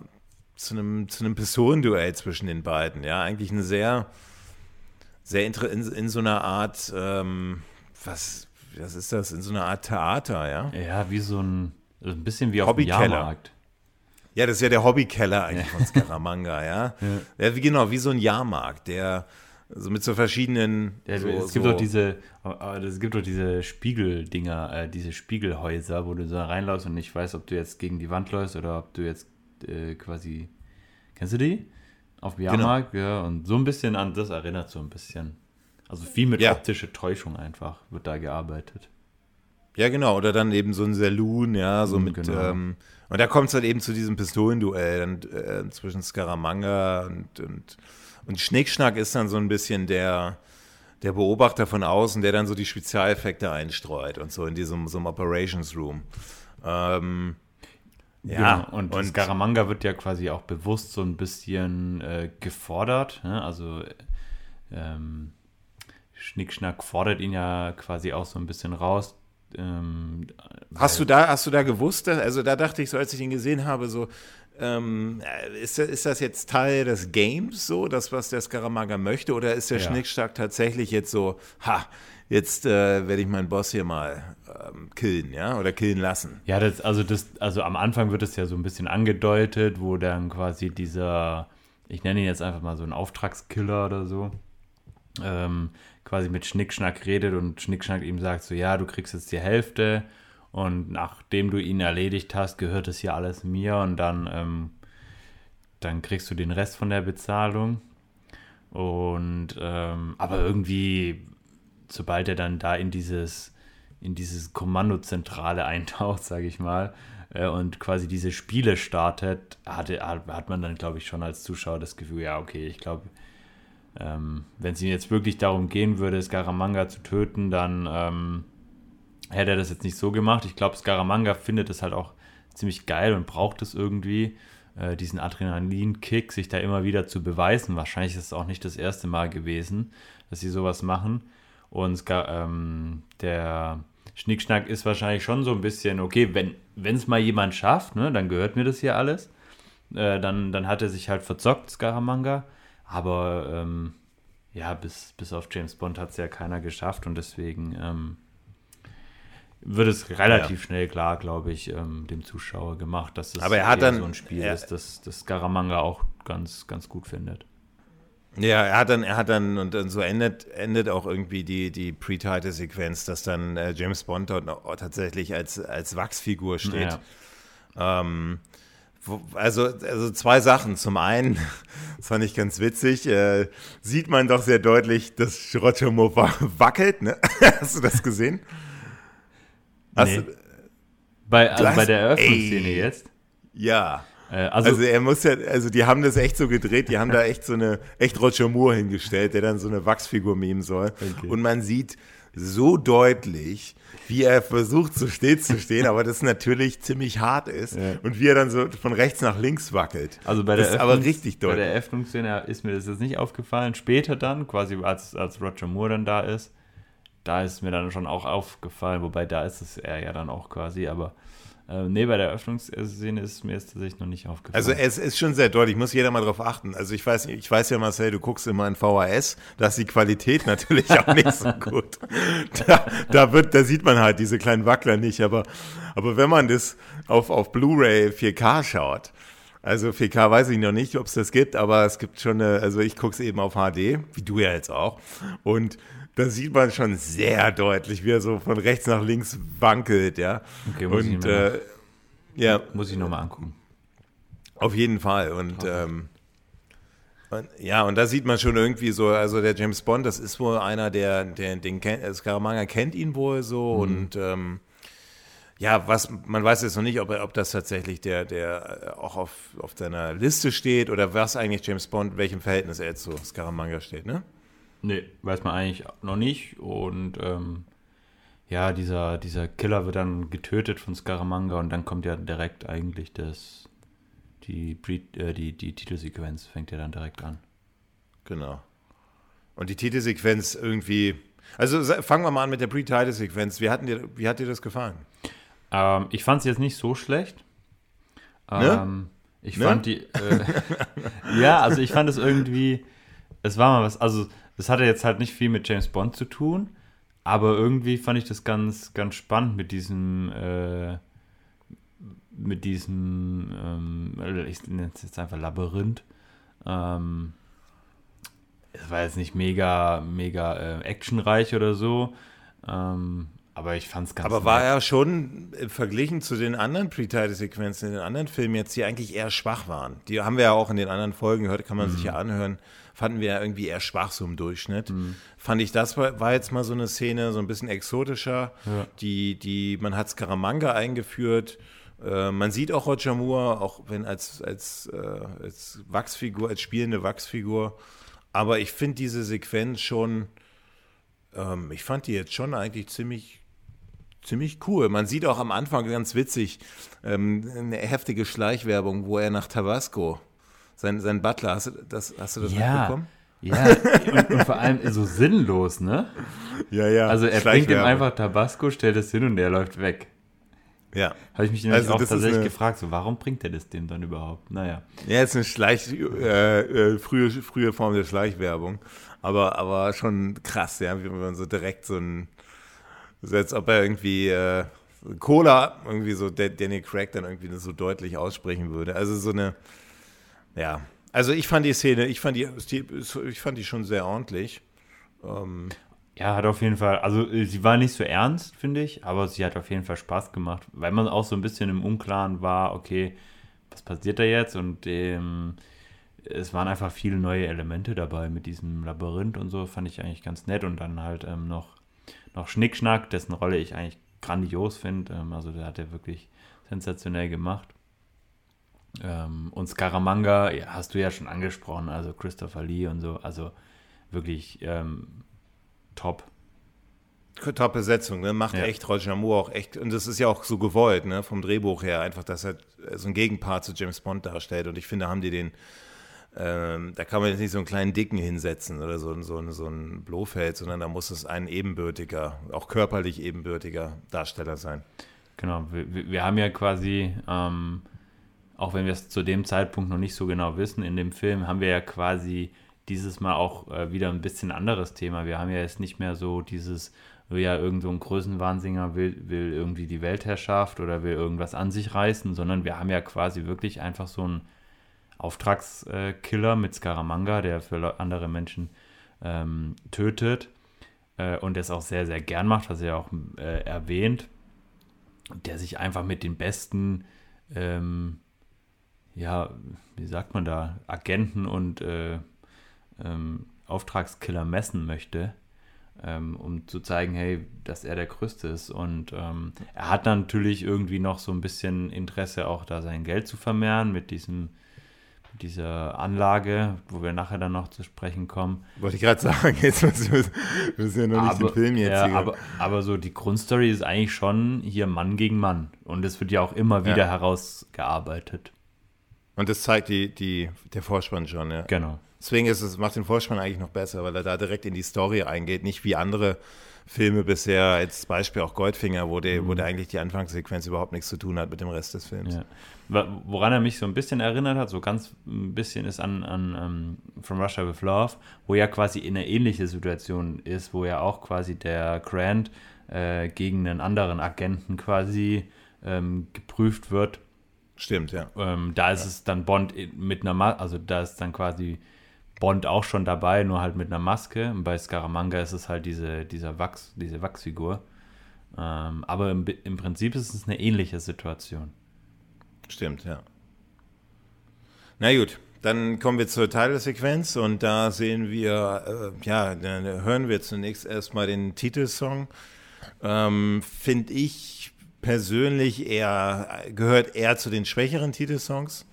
zu einem, zu einem Pistolenduell zwischen den beiden. Ja, eigentlich eine sehr, sehr in, in so einer Art, ähm, was, was ist das? In so einer Art Theater, ja? Ja, wie so ein, ein bisschen wie auf dem Jahrmarkt. Ja, das ist ja der Hobbykeller eigentlich von Scaramanga, ja? ja. ja. wie genau, wie so ein Jahrmarkt, der so mit so verschiedenen. Ja, so, es gibt so doch diese, es gibt doch diese Spiegeldinger, äh, diese Spiegelhäuser, wo du so reinläufst und nicht weißt, ob du jetzt gegen die Wand läufst oder ob du jetzt äh, quasi. Kennst du die? Auf dem genau. Jahrmarkt, genau. ja. Und so ein bisschen an das erinnert so ein bisschen. Also viel mit ja. optischer Täuschung einfach wird da gearbeitet. Ja, genau. Oder dann eben so ein Saloon, ja, so mhm, mit. Genau. Ähm, und da kommt es halt eben zu diesem Pistolenduell äh, zwischen Scaramanga und, und, und Schnickschnack ist dann so ein bisschen der, der Beobachter von außen, der dann so die Spezialeffekte einstreut und so in diesem so einem Operations Room. Ähm, ja, genau. und, und Scaramanga wird ja quasi auch bewusst so ein bisschen äh, gefordert. Ne? Also ähm, Schnickschnack fordert ihn ja quasi auch so ein bisschen raus ähm, hast du da, hast du da gewusst, also da dachte ich so, als ich ihn gesehen habe, so, ähm, ist, ist das jetzt Teil des Games so, das, was der Scaramanga möchte, oder ist der ja. Schnickschnack tatsächlich jetzt so, ha, jetzt äh, werde ich meinen Boss hier mal ähm, killen, ja, oder killen lassen? Ja, das, also das, also am Anfang wird es ja so ein bisschen angedeutet, wo dann quasi dieser, ich nenne ihn jetzt einfach mal so ein Auftragskiller oder so, ähm, quasi mit Schnickschnack redet und Schnickschnack ihm sagt so, ja, du kriegst jetzt die Hälfte und nachdem du ihn erledigt hast, gehört es hier alles mir und dann, ähm, dann kriegst du den Rest von der Bezahlung. Und ähm, aber irgendwie, sobald er dann da in dieses, in dieses Kommandozentrale eintaucht, sage ich mal, äh, und quasi diese Spiele startet, hatte, hat man dann, glaube ich, schon als Zuschauer das Gefühl, ja, okay, ich glaube, ähm, Wenn es ihm jetzt wirklich darum gehen würde, Scaramanga zu töten, dann ähm, hätte er das jetzt nicht so gemacht. Ich glaube, Scaramanga findet es halt auch ziemlich geil und braucht es irgendwie, äh, diesen Adrenalin-Kick, sich da immer wieder zu beweisen. Wahrscheinlich ist es auch nicht das erste Mal gewesen, dass sie sowas machen. Und ähm, der Schnickschnack ist wahrscheinlich schon so ein bisschen, okay, wenn es mal jemand schafft, ne, dann gehört mir das hier alles. Äh, dann, dann hat er sich halt verzockt, Scaramanga. Aber ähm, ja, bis, bis auf James Bond hat es ja keiner geschafft und deswegen ähm, wird es relativ ja. schnell klar, glaube ich, ähm, dem Zuschauer gemacht, dass es Aber er hat dann, so ein Spiel er, ist, das, das Scaramanga auch ganz, ganz gut findet. Ja, er hat dann, er hat dann, und dann so endet, endet auch irgendwie die, die Pre-Title-Sequenz, dass dann äh, James Bond dort tatsächlich als, als Wachsfigur steht. Ja. Ähm, also, also zwei Sachen. Zum einen, das fand ich ganz witzig, äh, sieht man doch sehr deutlich, dass Roger Moore wackelt. Ne? Hast du das gesehen? Hast nee. du, bei, also bei der Eröffnungsszene jetzt? Ja. Äh, also, also, er muss ja, also die haben das echt so gedreht, die haben da echt so eine, echt Roger Moore hingestellt, der dann so eine Wachsfigur memen soll. Okay. Und man sieht so deutlich, wie er versucht, so still zu stehen, aber das natürlich ziemlich hart ist ja. und wie er dann so von rechts nach links wackelt. Also bei der, aber richtig deutlich. Bei der Eröffnungsszene ist mir das jetzt nicht aufgefallen. Später dann, quasi als, als Roger Moore dann da ist, da ist mir dann schon auch aufgefallen, wobei da ist es er ja dann auch quasi, aber äh, nee, bei der Eröffnungsszene ist mir jetzt tatsächlich noch nicht aufgefallen. Also es ist schon sehr deutlich, muss jeder mal drauf achten. Also ich weiß, ich weiß ja, Marcel, du guckst immer in VHS, da ist die Qualität natürlich auch nicht so gut. Da, da, wird, da sieht man halt diese kleinen Wackler nicht, aber, aber wenn man das auf, auf Blu-ray 4K schaut, also 4K weiß ich noch nicht, ob es das gibt, aber es gibt schon eine, also ich gucke es eben auf HD, wie du ja jetzt auch. Und da sieht man schon sehr deutlich, wie er so von rechts nach links wankelt, ja. Okay, muss und, ich äh, ja, muss ich nochmal angucken. Auf jeden Fall. Und, ähm, und, ja, und da sieht man schon irgendwie so, also der James Bond, das ist wohl einer, der, der den kennt, Scaramanga kennt ihn wohl so mhm. und ähm, ja, was, man weiß jetzt noch nicht, ob, ob das tatsächlich der, der äh, auch auf, auf seiner Liste steht oder was eigentlich James Bond, welchem Verhältnis er jetzt zu Scaramanga steht, ne? Nee, weiß man eigentlich noch nicht. Und ähm, ja, dieser, dieser Killer wird dann getötet von Scaramanga und dann kommt ja direkt eigentlich das, die, äh, die, die Titelsequenz fängt ja dann direkt an. Genau. Und die Titelsequenz irgendwie. Also fangen wir mal an mit der Pre-Title-Sequenz. Wie, wie hat dir das gefallen? Ähm, ich fand es jetzt nicht so schlecht. Ne? Ähm, ich ne? fand die. Äh, ja, also ich fand es irgendwie. Es war mal was. Also, das hatte jetzt halt nicht viel mit James Bond zu tun. Aber irgendwie fand ich das ganz, ganz spannend mit diesem. Äh, mit diesem. Ähm, ich nenne es jetzt einfach Labyrinth. Ähm, es war jetzt nicht mega, mega äh, actionreich oder so. Ähm, aber ich fand es ganz Aber war er schon äh, verglichen zu den anderen Pre-Title-Sequenzen in den anderen Filmen jetzt, die eigentlich eher schwach waren? Die haben wir ja auch in den anderen Folgen gehört, kann man mhm. sich ja anhören. Fanden wir ja irgendwie eher schwach so im Durchschnitt. Mhm. Fand ich, das war, war, jetzt mal so eine Szene, so ein bisschen exotischer. Ja. Die, die, man hat Scaramanga eingeführt. Äh, man sieht auch Roger Moore, auch wenn als, als, äh, als Wachsfigur, als spielende Wachsfigur. Aber ich finde diese Sequenz schon, ähm, ich fand die jetzt schon eigentlich ziemlich ziemlich cool. Man sieht auch am Anfang ganz witzig ähm, eine heftige Schleichwerbung, wo er nach Tabasco, sein, sein Butler, hast du das, hast du das ja. mitbekommen? Ja, und, und, vor allem so sinnlos, ne? Ja, ja. Also er bringt ihm einfach Tabasco, stellt es hin und er läuft weg. Ja. Habe ich mich nämlich also auch tatsächlich gefragt, so warum bringt er das dem dann überhaupt? Naja. Ja, ist eine Schleich, äh, äh, frühe, frühe Form der Schleichwerbung. Aber, aber schon krass, ja, wie man so direkt so ein so als ob er irgendwie äh, Cola, irgendwie so Danny Craig dann irgendwie so deutlich aussprechen würde. Also so eine, ja. Also ich fand die Szene, ich fand die, ich fand die schon sehr ordentlich. Ähm, ja, hat auf jeden Fall, also äh, sie war nicht so ernst, finde ich, aber sie hat auf jeden Fall Spaß gemacht, weil man auch so ein bisschen im Unklaren war, okay, was passiert da jetzt? Und ähm, es waren einfach viele neue Elemente dabei mit diesem Labyrinth und so, fand ich eigentlich ganz nett und dann halt ähm, noch noch Schnickschnack, dessen Rolle ich eigentlich grandios finde. Ähm, also der hat er wirklich sensationell gemacht. Ähm, und Scaramanga, ja, hast du ja schon angesprochen, also Christopher Lee und so, also wirklich ähm, top. Top-Besetzung, ne? Macht ja. echt Roger Moore auch echt, und das ist ja auch so gewollt, ne? Vom Drehbuch her, einfach, dass er so ein Gegenpart zu James Bond darstellt. Und ich finde, haben die den ähm, da kann man jetzt nicht so einen kleinen Dicken hinsetzen oder so, so, so ein Blofeld, sondern da muss es ein ebenbürtiger, auch körperlich ebenbürtiger Darsteller sein. Genau, wir, wir haben ja quasi, ähm, auch wenn wir es zu dem Zeitpunkt noch nicht so genau wissen, in dem Film haben wir ja quasi dieses Mal auch äh, wieder ein bisschen anderes Thema. Wir haben ja jetzt nicht mehr so dieses, ja, irgend so ein Größenwahnsinger will, will irgendwie die Weltherrschaft oder will irgendwas an sich reißen, sondern wir haben ja quasi wirklich einfach so ein Auftragskiller mit Scaramanga, der für andere Menschen ähm, tötet äh, und es auch sehr, sehr gern macht, was er auch äh, erwähnt, der sich einfach mit den besten, ähm, ja, wie sagt man da, Agenten und äh, ähm, Auftragskiller messen möchte, ähm, um zu zeigen, hey, dass er der Größte ist. Und ähm, er hat natürlich irgendwie noch so ein bisschen Interesse, auch da sein Geld zu vermehren mit diesem dieser Anlage, wo wir nachher dann noch zu sprechen kommen. Wollte ich gerade sagen, jetzt müssen wir, müssen ja noch nicht aber, den Film jetzt ja, aber, aber, so die Grundstory ist eigentlich schon hier Mann gegen Mann. Und es wird ja auch immer wieder ja. herausgearbeitet. Und das zeigt die, die, der Vorspann schon, ja. Genau. Deswegen ist es, macht den Vorspann eigentlich noch besser, weil er da direkt in die Story eingeht, nicht wie andere Filme bisher, als Beispiel auch Goldfinger, wo der, mhm. wo der eigentlich die Anfangssequenz überhaupt nichts zu tun hat mit dem Rest des Films. Ja. Woran er mich so ein bisschen erinnert hat, so ganz ein bisschen ist an, an um, ähm, From Russia with Love, wo ja quasi in einer ähnlichen Situation ist, wo ja auch quasi der Grant äh, gegen einen anderen Agenten quasi ähm, geprüft wird. Stimmt, ja. Ähm, da ist ja. es dann Bond mit einer, Ma also da ist dann quasi Bond auch schon dabei, nur halt mit einer Maske. Und bei Scaramanga ist es halt diese, dieser Wachs, diese Wachsfigur. Ähm, aber im, im Prinzip ist es eine ähnliche Situation. Stimmt, ja. Na gut, dann kommen wir zur Titelsequenz und da sehen wir, äh, ja, dann hören wir zunächst erstmal den Titelsong. Ähm, Finde ich persönlich eher, gehört eher zu den schwächeren Titelsongs.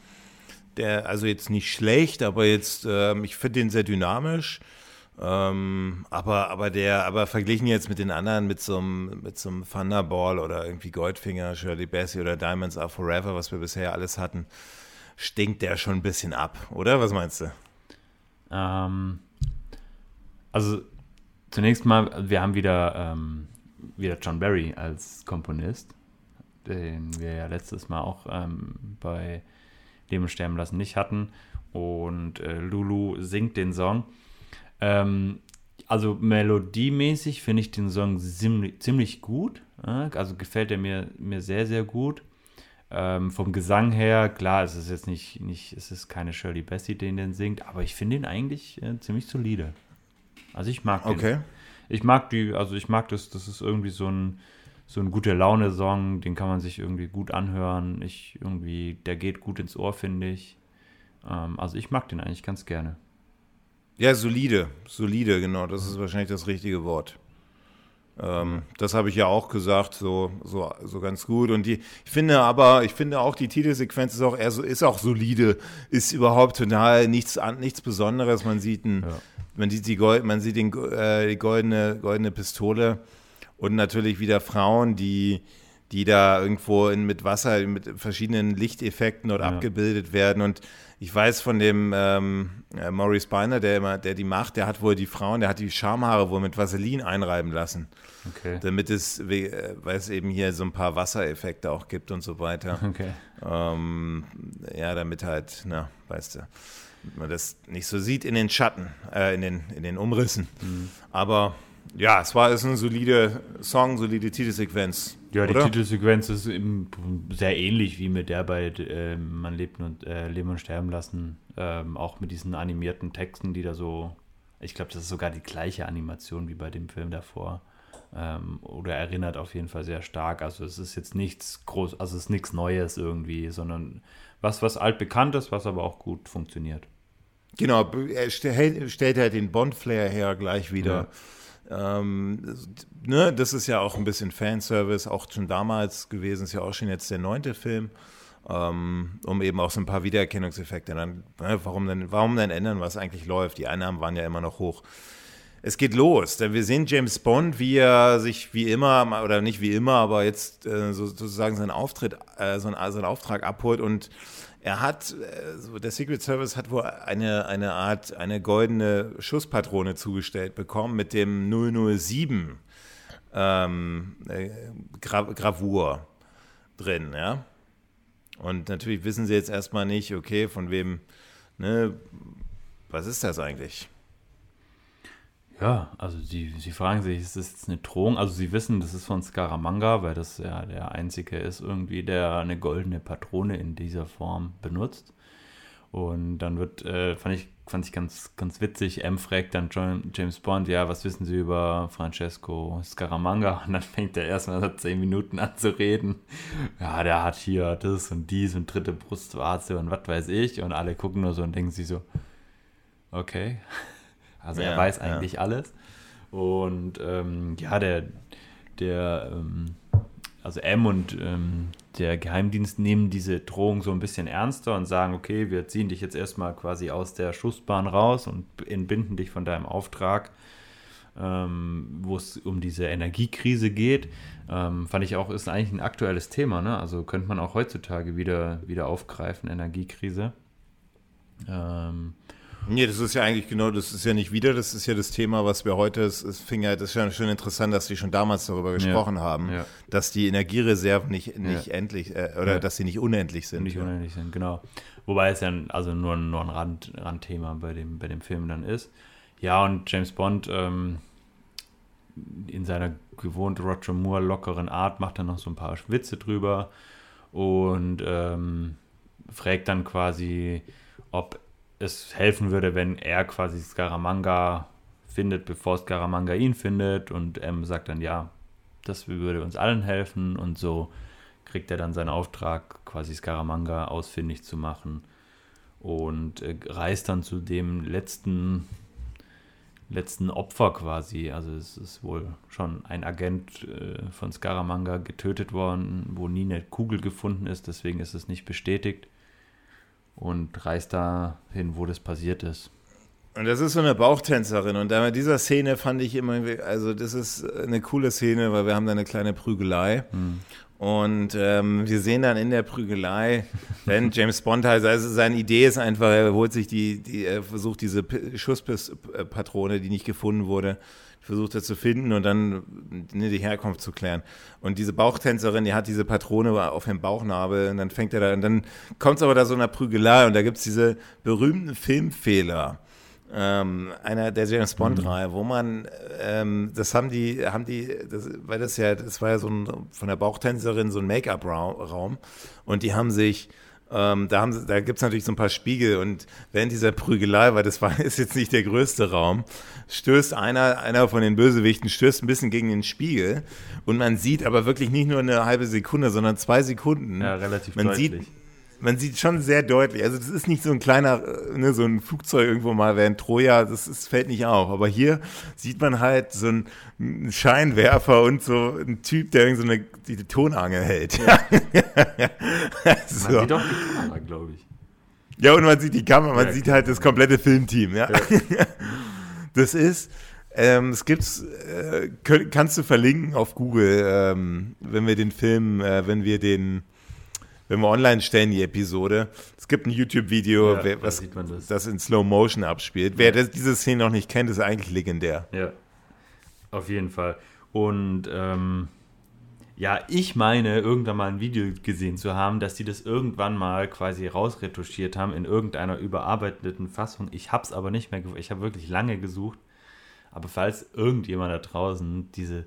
Der, also jetzt nicht schlecht, aber jetzt, ähm, ich finde den sehr dynamisch. Ähm, aber, aber der, aber verglichen jetzt mit den anderen, mit so einem, mit so einem Thunderball oder irgendwie Goldfinger, Shirley Bassey oder Diamonds Are Forever, was wir bisher alles hatten, stinkt der schon ein bisschen ab, oder? Was meinst du? Ähm, also zunächst mal, wir haben wieder, ähm, wieder John Barry als Komponist, den wir ja letztes Mal auch ähm, bei Leben sterben lassen nicht hatten. Und äh, Lulu singt den Song. Ähm, also melodiemäßig finde ich den Song ziemlich, gut. Also gefällt er mir, mir sehr, sehr gut. Ähm, vom Gesang her, klar, es ist jetzt nicht, nicht, es ist keine Shirley Bassey, den den singt, aber ich finde ihn eigentlich äh, ziemlich solide. Also ich mag den. Okay. Ich mag die, also ich mag das, das ist irgendwie so ein, so ein gute Laune-Song, den kann man sich irgendwie gut anhören. Ich irgendwie, der geht gut ins Ohr, finde ich. Ähm, also ich mag den eigentlich ganz gerne. Ja, solide, solide, genau, das ist wahrscheinlich das richtige Wort. Ähm, das habe ich ja auch gesagt, so, so, so ganz gut. Und die, ich finde aber, ich finde auch, die Titelsequenz ist auch eher so, ist auch solide, ist überhaupt total nichts, nichts Besonderes. Man sieht, ein, ja. Man sieht, die, Gold, man sieht den, äh, die goldene, goldene Pistole und natürlich wieder Frauen, die, die da irgendwo in, mit Wasser, mit verschiedenen Lichteffekten dort ja. abgebildet werden. Und ich weiß von dem ähm, äh, Maurice Beiner, der immer, der die macht, der hat wohl die Frauen, der hat die Schamhaare wohl mit Vaseline einreiben lassen. Okay. Damit es, äh, weil es eben hier so ein paar Wassereffekte auch gibt und so weiter. Okay. Ähm, ja, damit halt, na, weißt du, man das nicht so sieht in den Schatten, äh, in, den, in den Umrissen. Mhm. Aber ja, es war ist ein solider Song, solide Titelsequenz. Ja, die oder? Titelsequenz ist sehr ähnlich wie mit der bei äh, Man lebt und äh, Leben und Sterben lassen. Ähm, auch mit diesen animierten Texten, die da so. Ich glaube, das ist sogar die gleiche Animation wie bei dem Film davor. Ähm, oder erinnert auf jeden Fall sehr stark. Also es ist jetzt nichts groß, also es ist nichts Neues irgendwie, sondern was, was altbekanntes, was aber auch gut funktioniert. Genau, er stellt halt den Bond-Flair her gleich wieder. Ja ähm, ne, das ist ja auch ein bisschen Fanservice, auch schon damals gewesen, ist ja auch schon jetzt der neunte Film, ähm, um eben auch so ein paar Wiedererkennungseffekte. Dann, ne, warum, denn, warum denn ändern, was eigentlich läuft? Die Einnahmen waren ja immer noch hoch. Es geht los. Wir sehen James Bond, wie er sich wie immer, oder nicht wie immer, aber jetzt äh, sozusagen seinen Auftritt, äh, seinen, seinen Auftrag abholt und er hat, äh, der Secret Service hat wohl eine, eine Art, eine goldene Schusspatrone zugestellt bekommen mit dem 007 ähm, äh, Gra Gravur drin, ja. Und natürlich wissen sie jetzt erstmal nicht, okay, von wem, ne, was ist das eigentlich? Ja, also sie, sie fragen sich, ist das jetzt eine Drohung? Also sie wissen, das ist von Scaramanga, weil das ja der einzige ist irgendwie, der eine goldene Patrone in dieser Form benutzt. Und dann wird, äh, fand ich, fand ich ganz, ganz witzig, M fragt dann John, James Bond, ja, was wissen Sie über Francesco Scaramanga? Und dann fängt er erstmal so zehn Minuten an zu reden. Ja, der hat hier das und dies und dritte Brustwarze und was weiß ich. Und alle gucken nur so und denken sich so, okay. Also ja, er weiß eigentlich ja. alles. Und ähm, ja, der, der, ähm, also M und ähm, der Geheimdienst nehmen diese Drohung so ein bisschen ernster und sagen, okay, wir ziehen dich jetzt erstmal quasi aus der Schussbahn raus und entbinden dich von deinem Auftrag, ähm, wo es um diese Energiekrise geht. Ähm, fand ich auch, ist eigentlich ein aktuelles Thema, ne? Also könnte man auch heutzutage wieder, wieder aufgreifen, Energiekrise. Ähm, Nee, das ist ja eigentlich genau, das ist ja nicht wieder, das ist ja das Thema, was wir heute, es, es fing ja, das ist ja schon interessant, dass die schon damals darüber gesprochen ja, haben, ja. dass die Energiereserven nicht, nicht ja. endlich, äh, oder dass sie nicht unendlich sind. Nicht unendlich sind, genau. Wobei es ja also nur, nur ein Rand, Randthema bei dem, bei dem Film dann ist. Ja, und James Bond ähm, in seiner gewohnt Roger Moore lockeren Art macht dann noch so ein paar Witze drüber und ähm, fragt dann quasi, ob es helfen würde, wenn er quasi Scaramanga findet, bevor Scaramanga ihn findet. Und M sagt dann, ja, das würde uns allen helfen. Und so kriegt er dann seinen Auftrag, quasi Scaramanga ausfindig zu machen. Und äh, reist dann zu dem letzten, letzten Opfer quasi. Also es ist wohl schon ein Agent äh, von Scaramanga getötet worden, wo nie eine Kugel gefunden ist, deswegen ist es nicht bestätigt. Und reist dahin, wo das passiert ist. Und das ist so eine Bauchtänzerin. Und da dieser Szene fand ich immer, also das ist eine coole Szene, weil wir haben da eine kleine Prügelei. Hm. Und ähm, wir sehen dann in der Prügelei, wenn James Bond halt, also seine Idee ist einfach, er holt sich die, die er versucht diese Schusspatrone, die nicht gefunden wurde, versucht er zu finden und dann ne, die Herkunft zu klären. Und diese Bauchtänzerin, die hat diese Patrone auf dem Bauchnabel und dann fängt er da, und dann kommt es aber da so einer Prügelei und da gibt es diese berühmten Filmfehler ähm, einer der James Bond-Reihe, mhm. wo man, ähm, das haben die, haben die, das, weil das ja, das war ja so ein, von der Bauchtänzerin so ein Make-up-Raum und die haben sich, ähm, da, haben, da gibt es natürlich so ein paar Spiegel und während dieser Prügelei, weil das war, ist jetzt nicht der größte Raum, stößt einer, einer von den Bösewichten, stößt ein bisschen gegen den Spiegel und man sieht aber wirklich nicht nur eine halbe Sekunde, sondern zwei Sekunden. Ja, relativ man deutlich. Sieht, man sieht schon sehr deutlich, also das ist nicht so ein kleiner, äh, ne, so ein Flugzeug irgendwo mal während Troja, das, das fällt nicht auf. Aber hier sieht man halt so einen Scheinwerfer und so einen Typ, der irgendwie so eine die, die Tonangel hält. Ja. so. Man sieht auch die Kamera, glaube ich. Ja, und man sieht die Kamera, man ja, sieht halt das komplette Filmteam, ja. ja. Das ist, ähm, es gibt's, äh, kannst du verlinken auf Google, ähm, wenn wir den Film, äh, wenn wir den wenn wir online stellen, die Episode. Es gibt ein YouTube-Video, ja, was da das. das. in Slow Motion abspielt. Wer das, diese Szene noch nicht kennt, ist eigentlich legendär. Ja, auf jeden Fall. Und ähm, ja, ich meine, irgendwann mal ein Video gesehen zu haben, dass die das irgendwann mal quasi rausretuschiert haben in irgendeiner überarbeiteten Fassung. Ich habe es aber nicht mehr. Ich habe wirklich lange gesucht. Aber falls irgendjemand da draußen diese,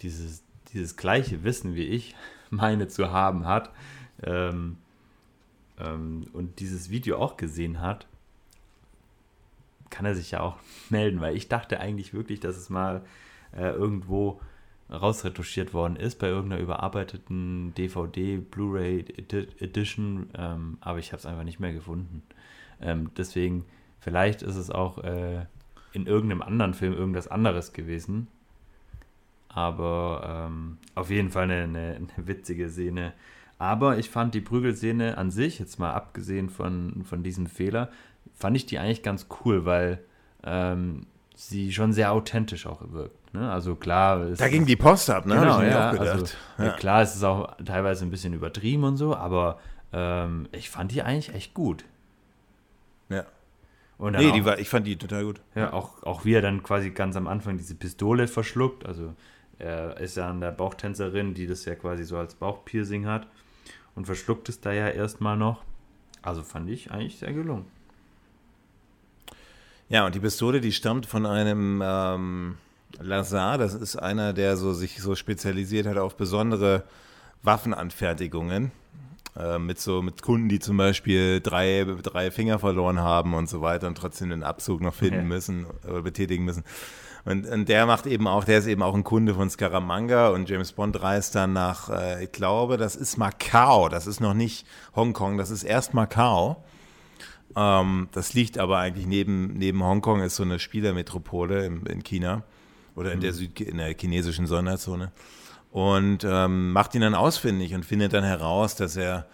dieses, dieses gleiche Wissen wie ich meine zu haben hat, ähm, ähm, und dieses Video auch gesehen hat, kann er sich ja auch melden, weil ich dachte eigentlich wirklich, dass es mal äh, irgendwo rausretuschiert worden ist bei irgendeiner überarbeiteten DVD, Blu-ray Edition, ähm, aber ich habe es einfach nicht mehr gefunden. Ähm, deswegen, vielleicht ist es auch äh, in irgendeinem anderen Film irgendwas anderes gewesen. Aber ähm, auf jeden Fall eine, eine, eine witzige Szene. Aber ich fand die Prügelszene an sich, jetzt mal abgesehen von, von diesem Fehler, fand ich die eigentlich ganz cool, weil ähm, sie schon sehr authentisch auch wirkt. Ne? Also klar. Da ging die Post ab, ne? Genau, ja, also, ja. klar, es ist auch teilweise ein bisschen übertrieben und so, aber ähm, ich fand die eigentlich echt gut. Ja. Und nee, auch, die war, ich fand die total gut. Ja, auch, auch wie er dann quasi ganz am Anfang diese Pistole verschluckt. Also er ist ja an der Bauchtänzerin, die das ja quasi so als Bauchpiercing hat und verschluckt es da ja erstmal noch. Also fand ich eigentlich sehr gelungen. Ja, und die Pistole, die stammt von einem ähm, Lazar, das ist einer, der so, sich so spezialisiert hat auf besondere Waffenanfertigungen. Äh, mit so mit Kunden, die zum Beispiel drei, drei Finger verloren haben und so weiter und trotzdem den Abzug noch finden okay. müssen oder betätigen müssen. Und, und der macht eben auch, der ist eben auch ein Kunde von Scaramanga und James Bond reist dann nach, äh, ich glaube, das ist Macau, das ist noch nicht Hongkong, das ist erst Macau. Ähm, das liegt aber eigentlich neben, neben Hongkong, ist so eine Spielermetropole in, in China oder in der, mhm. Süd, in der chinesischen Sonderzone. Und ähm, macht ihn dann ausfindig und findet dann heraus, dass er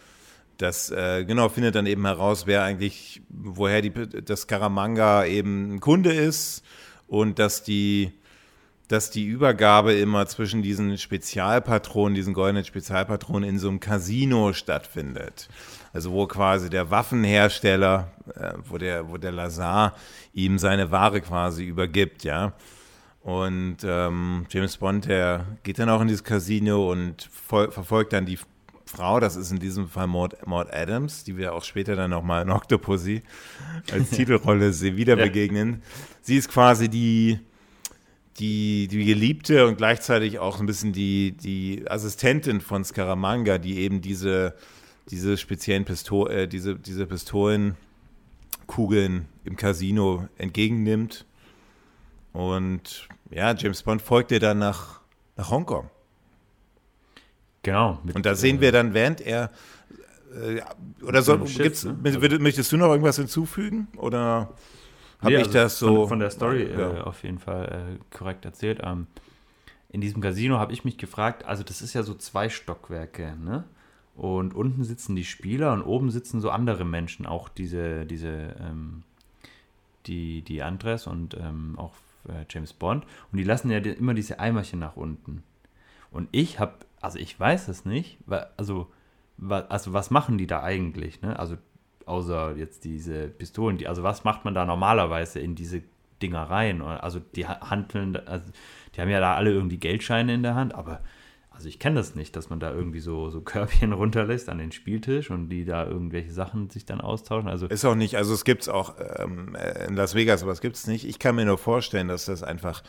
das äh, genau findet dann eben heraus, wer eigentlich, woher die, das Karamanga eben ein Kunde ist und dass die, dass die Übergabe immer zwischen diesen Spezialpatronen, diesen goldenen Spezialpatronen in so einem Casino stattfindet. Also wo quasi der Waffenhersteller, äh, wo der, wo der Lazar ihm seine Ware quasi übergibt, ja. Und ähm, James Bond, der geht dann auch in dieses Casino und verfolgt dann die Frau, das ist in diesem Fall Maud, Maud Adams, die wir auch später dann nochmal in Octopussy als Titelrolle wieder ja. begegnen. Sie ist quasi die, die, die Geliebte und gleichzeitig auch ein bisschen die, die Assistentin von Scaramanga, die eben diese, diese speziellen Pistolen, äh, diese, diese Pistolenkugeln im Casino entgegennimmt. Und ja, James Bond folgt ihr dann nach, nach Hongkong. Genau. Mit, und da sehen wir dann, während er äh, oder so, Schiff, gibt's, ne? möchtest du noch irgendwas hinzufügen? Oder habe nee, ich also das so. Von, von der Story ja. äh, auf jeden Fall äh, korrekt erzählt. Ähm, in diesem Casino habe ich mich gefragt, also das ist ja so zwei Stockwerke, ne? Und unten sitzen die Spieler und oben sitzen so andere Menschen, auch diese, diese, ähm, die, die Andres und ähm, auch äh, James Bond. Und die lassen ja immer diese Eimerchen nach unten. Und ich habe, also ich weiß es nicht, also, also was machen die da eigentlich, ne? Also außer jetzt diese Pistolen, die, also was macht man da normalerweise in diese Dinger rein? Also die handeln, also die haben ja da alle irgendwie Geldscheine in der Hand, aber also ich kenne das nicht, dass man da irgendwie so, so Körbchen runterlässt an den Spieltisch und die da irgendwelche Sachen sich dann austauschen. Also ist auch nicht, also es gibt es auch ähm, in Las Vegas, aber es gibt es nicht. Ich kann mir nur vorstellen, dass das einfach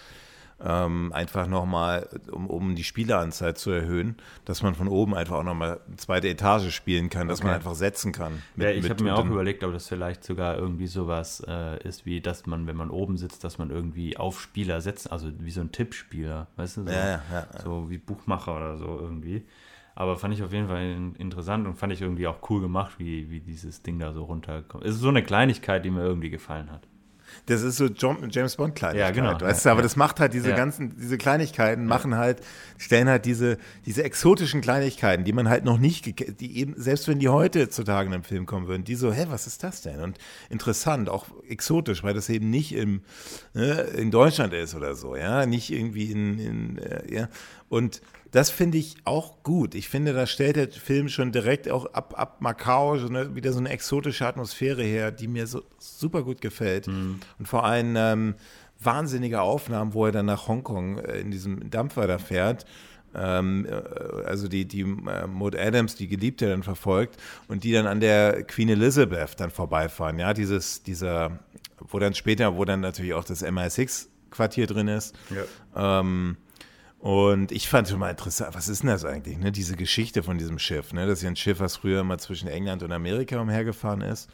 ähm, einfach nochmal, um, um die Spieleranzahl zu erhöhen, dass man von oben einfach auch nochmal eine zweite Etage spielen kann, dass okay. man einfach setzen kann. Mit, ja, ich habe mir auch überlegt, ob das vielleicht sogar irgendwie sowas äh, ist, wie dass man, wenn man oben sitzt, dass man irgendwie auf Spieler setzt, also wie so ein Tippspieler, weißt du, so, ja, ja, ja. so wie Buchmacher oder so irgendwie. Aber fand ich auf jeden Fall interessant und fand ich irgendwie auch cool gemacht, wie, wie dieses Ding da so runterkommt. Es ist so eine Kleinigkeit, die mir irgendwie gefallen hat. Das ist so James Bond Kleinigkeit, ja, genau. weißt du, aber das macht halt diese ja. ganzen, diese Kleinigkeiten machen halt, stellen halt diese, diese exotischen Kleinigkeiten, die man halt noch nicht, die eben, selbst wenn die heute zutage in einem Film kommen würden, die so, hä, was ist das denn? Und interessant, auch exotisch, weil das eben nicht im, ne, in Deutschland ist oder so, ja, nicht irgendwie in, in äh, ja, und das finde ich auch gut. Ich finde, da stellt der Film schon direkt auch ab, ab Macau so eine, wieder so eine exotische Atmosphäre her, die mir so super gut gefällt. Mhm. Und vor allem ähm, wahnsinnige Aufnahmen, wo er dann nach Hongkong äh, in diesem Dampfer da fährt. Ähm, äh, also die, die äh, Maud Adams, die Geliebte, dann verfolgt und die dann an der Queen Elizabeth dann vorbeifahren. Ja, dieses, dieser, wo dann später, wo dann natürlich auch das MI6-Quartier drin ist. Ja. Ähm, und ich fand schon mal interessant, was ist denn das eigentlich, ne? Diese Geschichte von diesem Schiff, ne? Das ist ja ein Schiff, was früher immer zwischen England und Amerika umhergefahren ist.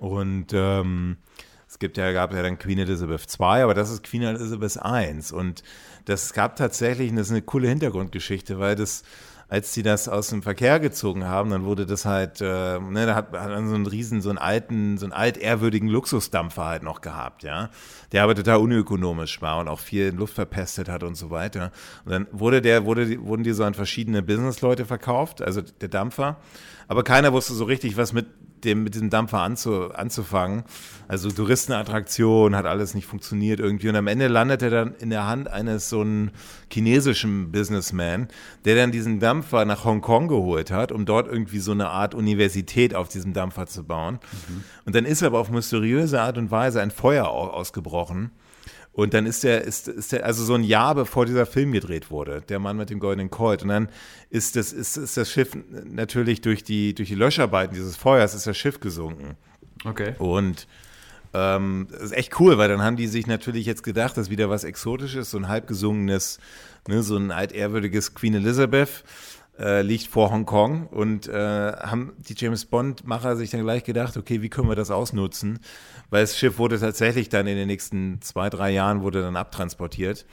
Und ähm, es gibt ja, gab ja dann Queen Elizabeth II, aber das ist Queen Elizabeth I. Und das gab tatsächlich, und das ist eine coole Hintergrundgeschichte, weil das als sie das aus dem Verkehr gezogen haben, dann wurde das halt, äh, ne, da hat, hat man so einen riesen, so einen alten, so einen altehrwürdigen Luxusdampfer halt noch gehabt, ja, der aber total unökonomisch war und auch viel Luft verpestet hat und so weiter. Und dann wurde der, wurde, wurden die so an verschiedene Businessleute verkauft, also der Dampfer, aber keiner wusste so richtig, was mit dem, mit diesem Dampfer anzu, anzufangen. Also Touristenattraktion, hat alles nicht funktioniert irgendwie. Und am Ende landet er dann in der Hand eines so einen chinesischen Businessman, der dann diesen Dampfer nach Hongkong geholt hat, um dort irgendwie so eine Art Universität auf diesem Dampfer zu bauen. Mhm. Und dann ist aber auf mysteriöse Art und Weise ein Feuer ausgebrochen. Und dann ist der, ist, ist der, also so ein Jahr bevor dieser Film gedreht wurde, der Mann mit dem goldenen Colt. Und dann ist das, ist, ist das Schiff natürlich durch die, durch die Löscharbeiten dieses Feuers ist das Schiff gesunken. Okay. Und ähm, das ist echt cool, weil dann haben die sich natürlich jetzt gedacht, dass wieder was Exotisches, so ein halbgesungenes, ne, so ein altehrwürdiges Queen Elizabeth äh, liegt vor Hongkong und äh, haben die James Bond-Macher sich dann gleich gedacht, okay, wie können wir das ausnutzen? Weil das Schiff wurde tatsächlich dann in den nächsten zwei, drei Jahren wurde dann abtransportiert.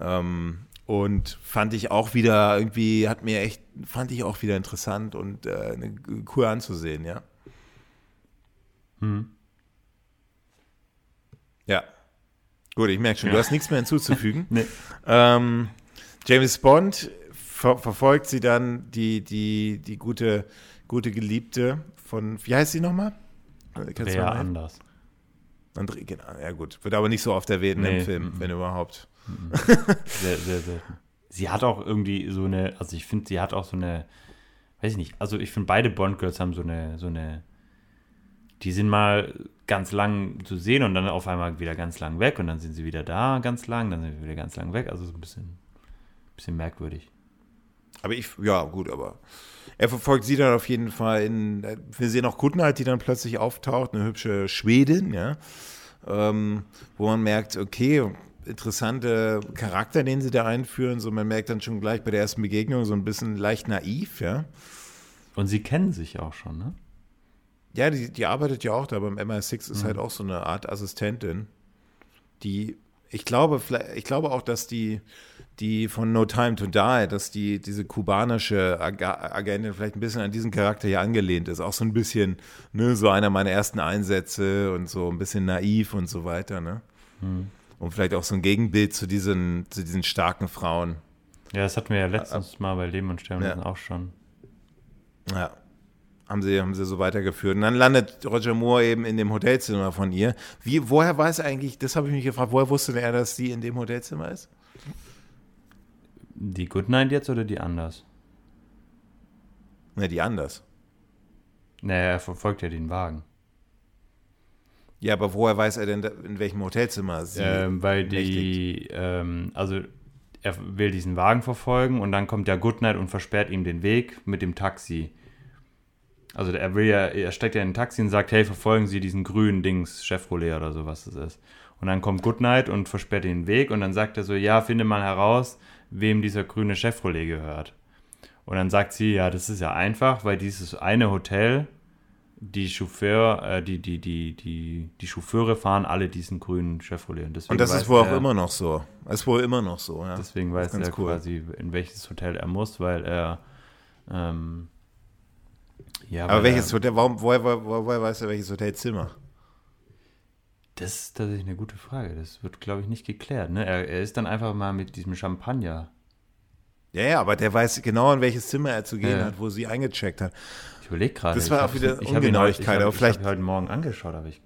Ähm, und fand ich auch wieder irgendwie, hat mir echt, fand ich auch wieder interessant und äh, cool anzusehen, ja. Hm. Ja. Gut, ich merke schon, ja. du hast nichts mehr hinzuzufügen. nee. ähm, James Bond ver verfolgt sie dann, die, die, die gute, gute Geliebte von, wie heißt sie nochmal? Ja, anders. André, genau, ja gut. Wird aber nicht so oft erwähnt nee. im Film, wenn überhaupt. Sehr, sehr selten. Sie hat auch irgendwie so eine, also ich finde, sie hat auch so eine, weiß ich nicht, also ich finde beide Bond-Girls haben so eine, so eine, die sind mal ganz lang zu sehen und dann auf einmal wieder ganz lang weg und dann sind sie wieder da ganz lang, dann sind sie wieder ganz lang weg, also so ein bisschen, bisschen merkwürdig. Aber ich, ja, gut, aber er verfolgt sie dann auf jeden Fall in, wir sehen auch Guttenheit, die dann plötzlich auftaucht, eine hübsche Schwedin, ja, ähm, wo man merkt, okay, interessante Charakter, den sie da einführen, so man merkt dann schon gleich bei der ersten Begegnung so ein bisschen leicht naiv, ja. Und sie kennen sich auch schon, ne? Ja, die, die arbeitet ja auch da beim MI6, ist mhm. halt auch so eine Art Assistentin, die ich glaube, ich glaube auch, dass die, die von No Time to Die, dass die, diese kubanische Ag Agentin vielleicht ein bisschen an diesen Charakter hier angelehnt ist. Auch so ein bisschen, ne, so einer meiner ersten Einsätze und so ein bisschen naiv und so weiter, ne? Hm. Und vielleicht auch so ein Gegenbild zu diesen, zu diesen starken Frauen. Ja, das hatten wir ja letztens mal bei Leben und Sterben ja. auch schon. Ja. Haben sie, haben sie so weitergeführt. Und dann landet Roger Moore eben in dem Hotelzimmer von ihr. Wie, woher weiß er eigentlich, das habe ich mich gefragt, woher wusste er, dass sie in dem Hotelzimmer ist? Die Goodnight jetzt oder die anders? Ne, die anders. Naja, er verfolgt ja den Wagen. Ja, aber woher weiß er denn, in welchem Hotelzimmer sie ähm, Weil die, ähm, also er will diesen Wagen verfolgen und dann kommt der Goodnight und versperrt ihm den Weg mit dem Taxi. Also er will ja, er steckt ja in ein Taxi und sagt, hey, verfolgen Sie diesen grünen Dings, Chevrolet oder so, was das ist. Und dann kommt Goodnight und versperrt den Weg und dann sagt er so, ja, finde mal heraus, wem dieser grüne Chevrolet gehört. Und dann sagt sie, ja, das ist ja einfach, weil dieses eine Hotel die Chauffeur, äh, die, die, die, die, die Chauffeure fahren alle diesen grünen Chevrolet. Und, und das ist wohl auch immer noch so. Das ist wohl immer noch so, ja. Deswegen weiß er cool. quasi, in welches Hotel er muss, weil er ähm, ja, Aber welches er, Hotel, warum, woher, woher, woher weiß er welches Hotelzimmer? Das ist tatsächlich eine gute Frage. Das wird, glaube ich, nicht geklärt. Ne? Er, er ist dann einfach mal mit diesem Champagner ja, ja, aber der weiß genau, in welches Zimmer er zu gehen ja. hat, wo sie eingecheckt hat. Ich überlege gerade. Das war auch wieder ich Ungenauigkeit. Ich habe ihn heute Morgen angeschaut, aber ich.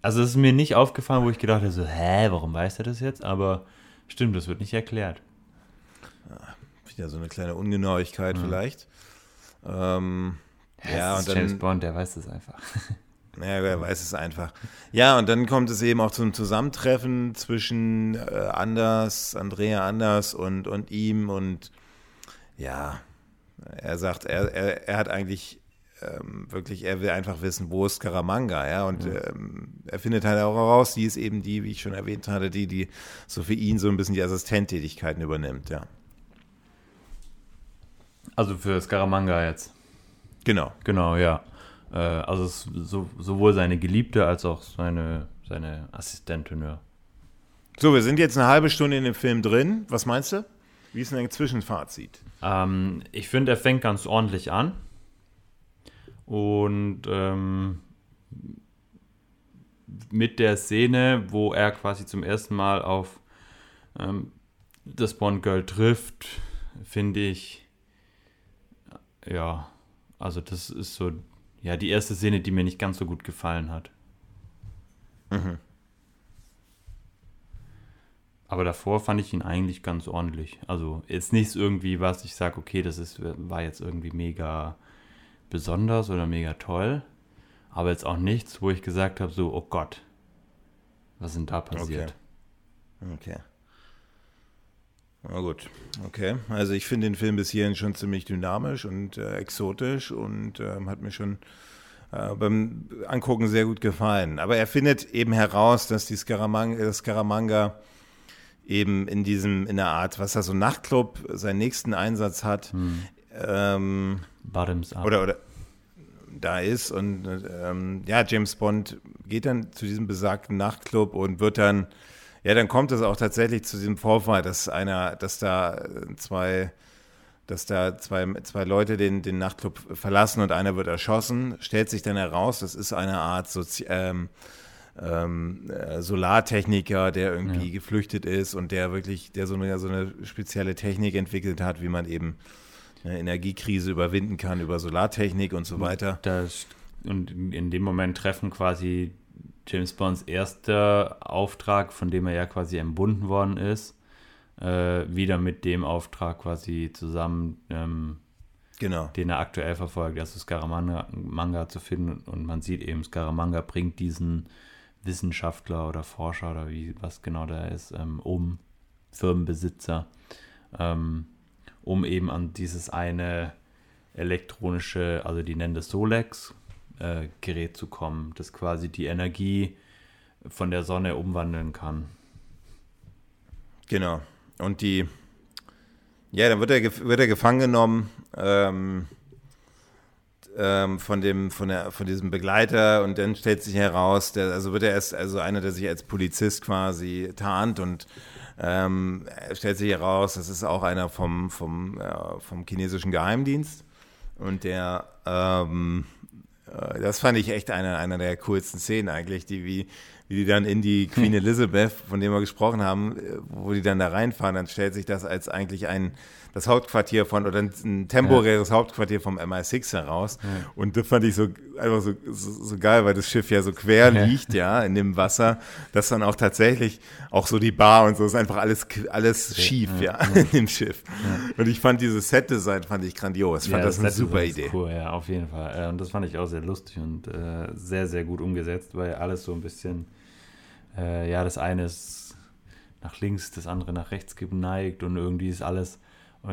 Also es ist mir nicht aufgefallen, wo ich gedacht habe, so, hä, warum weiß er das jetzt? Aber stimmt, das wird nicht erklärt. Ja, wieder so eine kleine Ungenauigkeit mhm. vielleicht. Ähm, ja, ja und dann, James Bond, der weiß das einfach. Ja, wer weiß es einfach. Ja, und dann kommt es eben auch zum Zusammentreffen zwischen äh, Anders, Andrea Anders und, und ihm und ja, er sagt, er, er, er hat eigentlich ähm, wirklich, er will einfach wissen, wo ist Scaramanga, ja, und mhm. ähm, er findet halt auch heraus, die ist eben die, wie ich schon erwähnt hatte, die, die so für ihn so ein bisschen die Assistenttätigkeiten übernimmt, ja. Also für Scaramanga jetzt. Genau. Genau, ja. Äh, also so, sowohl seine Geliebte als auch seine, seine Assistentin, ja. So, wir sind jetzt eine halbe Stunde in dem Film drin. Was meinst du? Wie ist denn dein Zwischenfazit? Ähm, ich finde, er fängt ganz ordentlich an. Und ähm, mit der Szene, wo er quasi zum ersten Mal auf ähm, das Bond Girl trifft, finde ich, ja, also das ist so, ja, die erste Szene, die mir nicht ganz so gut gefallen hat. Mhm. Aber davor fand ich ihn eigentlich ganz ordentlich. Also jetzt nichts irgendwie, was ich sage, okay, das ist, war jetzt irgendwie mega besonders oder mega toll. Aber jetzt auch nichts, wo ich gesagt habe, so, oh Gott, was sind da passiert? Okay. okay. Na gut, okay. Also ich finde den Film bis hierhin schon ziemlich dynamisch und äh, exotisch und äh, hat mir schon äh, beim Angucken sehr gut gefallen. Aber er findet eben heraus, dass die Scaramanga, das Scaramanga eben in diesem, in der Art, was er so Nachtclub seinen nächsten Einsatz hat. Hm. Ähm, Bottoms up. Oder, oder da ist und ähm, ja, James Bond geht dann zu diesem besagten Nachtclub und wird dann, ja, dann kommt es auch tatsächlich zu diesem Vorfall, dass einer, dass da zwei, dass da zwei, zwei Leute den, den Nachtclub verlassen und einer wird erschossen, stellt sich dann heraus, das ist eine Art Sozi ähm, ähm, äh, Solartechniker, der irgendwie ja. geflüchtet ist und der wirklich, der so eine, so eine spezielle Technik entwickelt hat, wie man eben eine Energiekrise überwinden kann über Solartechnik und so weiter. Das, und in dem Moment treffen quasi James Bonds erster Auftrag, von dem er ja quasi entbunden worden ist, äh, wieder mit dem Auftrag quasi zusammen, ähm, genau. den er aktuell verfolgt, also Scaramanga zu finden. Und man sieht eben, Scaramanga bringt diesen Wissenschaftler oder Forscher oder wie was genau da ist, ähm, um Firmenbesitzer, ähm, um eben an dieses eine elektronische, also die nennen das Solex, äh, Gerät zu kommen, das quasi die Energie von der Sonne umwandeln kann. Genau. Und die, ja, dann wird er, wird er gefangen genommen. Ähm, ähm, von dem, von der, von diesem Begleiter und dann stellt sich heraus, der, also wird er erst, also einer, der sich als Polizist quasi tarnt und ähm, stellt sich heraus, das ist auch einer vom, vom, äh, vom chinesischen Geheimdienst und der, ähm, äh, das fand ich echt eine, einer der coolsten Szenen eigentlich, die wie, wie die dann in die Queen Elizabeth, von dem wir gesprochen haben, äh, wo die dann da reinfahren, dann stellt sich das als eigentlich ein das Hauptquartier von, oder ein temporäres ja. Hauptquartier vom MI6 heraus. Ja. Und das fand ich so einfach so, so, so, geil, weil das Schiff ja so quer ja. liegt, ja, in dem Wasser, dass dann auch tatsächlich auch so die Bar und so ist einfach alles, alles schief, ja, in dem Schiff. Und ich fand dieses Set-Design fand ich grandios. Ich fand das, das eine super Idee. Cool, ja, auf jeden Fall. Äh, und das fand ich auch sehr lustig und äh, sehr, sehr gut umgesetzt, weil alles so ein bisschen, äh, ja, das eine ist nach links, das andere nach rechts geneigt und irgendwie ist alles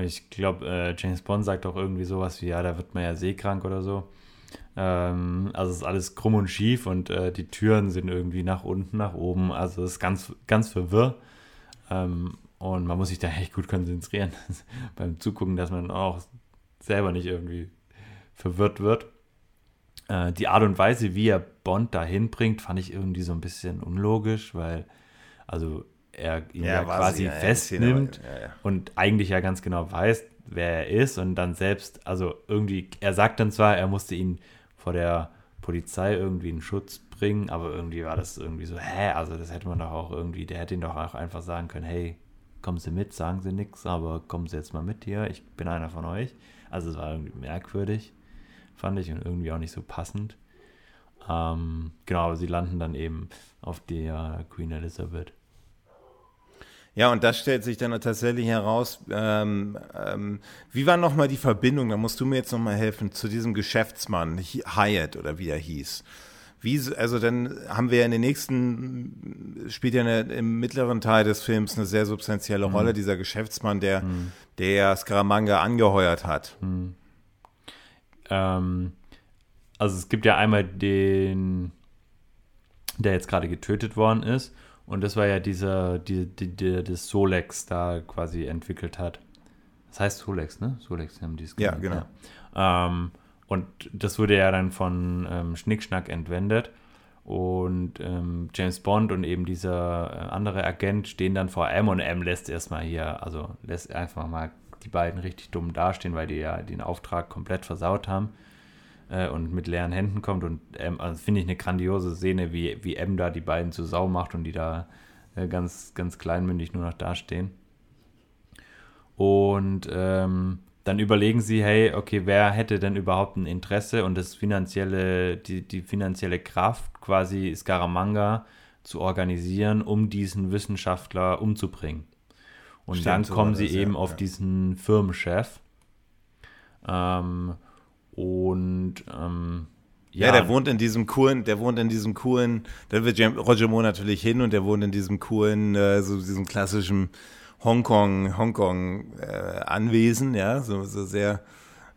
ich glaube, äh, James Bond sagt auch irgendwie sowas wie, ja, da wird man ja seekrank oder so. Ähm, also es ist alles krumm und schief und äh, die Türen sind irgendwie nach unten, nach oben. Also es ist ganz, ganz verwirr. Ähm, und man muss sich da echt gut konzentrieren beim Zugucken, dass man auch selber nicht irgendwie verwirrt wird. Äh, die Art und Weise, wie er Bond dahin bringt, fand ich irgendwie so ein bisschen unlogisch, weil, also er ihn ja, ja quasi festnimmt ja, und eigentlich ja ganz genau weiß, wer er ist und dann selbst, also irgendwie, er sagt dann zwar, er musste ihn vor der Polizei irgendwie in Schutz bringen, aber irgendwie war das irgendwie so, hä, also das hätte man doch auch irgendwie, der hätte ihn doch auch einfach sagen können, hey, kommen Sie mit, sagen Sie nichts, aber kommen Sie jetzt mal mit hier, ich bin einer von euch. Also es war irgendwie merkwürdig, fand ich, und irgendwie auch nicht so passend. Ähm, genau, aber sie landen dann eben auf der Queen Elizabeth. Ja, und das stellt sich dann tatsächlich heraus. Ähm, ähm, wie war nochmal die Verbindung, da musst du mir jetzt nochmal helfen, zu diesem Geschäftsmann, Hyatt oder wie er hieß. Wie, also dann haben wir ja in den nächsten, spielt ja eine, im mittleren Teil des Films eine sehr substanzielle mhm. Rolle, dieser Geschäftsmann, der, mhm. der Scaramanga angeheuert hat. Mhm. Ähm, also es gibt ja einmal den, der jetzt gerade getötet worden ist und das war ja dieser, die, die, die, das Solex da quasi entwickelt hat. Das heißt Solex, ne? Solex haben die es Ja, genau. Ja. Ähm, und das wurde ja dann von ähm, Schnickschnack entwendet. Und ähm, James Bond und eben dieser äh, andere Agent stehen dann vor M und M lässt erstmal hier, also lässt einfach mal die beiden richtig dumm dastehen, weil die ja den Auftrag komplett versaut haben äh, und mit leeren Händen kommt. Und ähm, also finde ich eine grandiose Szene, wie, wie M da die beiden zu Sau macht und die da äh, ganz, ganz kleinmündig nur noch dastehen. Und ähm, dann überlegen sie, hey, okay, wer hätte denn überhaupt ein Interesse und das finanzielle, die, die finanzielle Kraft quasi Scaramanga zu organisieren, um diesen Wissenschaftler umzubringen. Und Stimmt, dann kommen sie das, eben ja, auf diesen Firmenchef. Ähm, und ähm, ja. ja. der wohnt in diesem coolen, der wohnt in diesem coolen, da wird Roger Moore natürlich hin und der wohnt in diesem coolen, äh, so diesem klassischen Hongkong, Hongkong äh, Anwesen, ja, so, so sehr,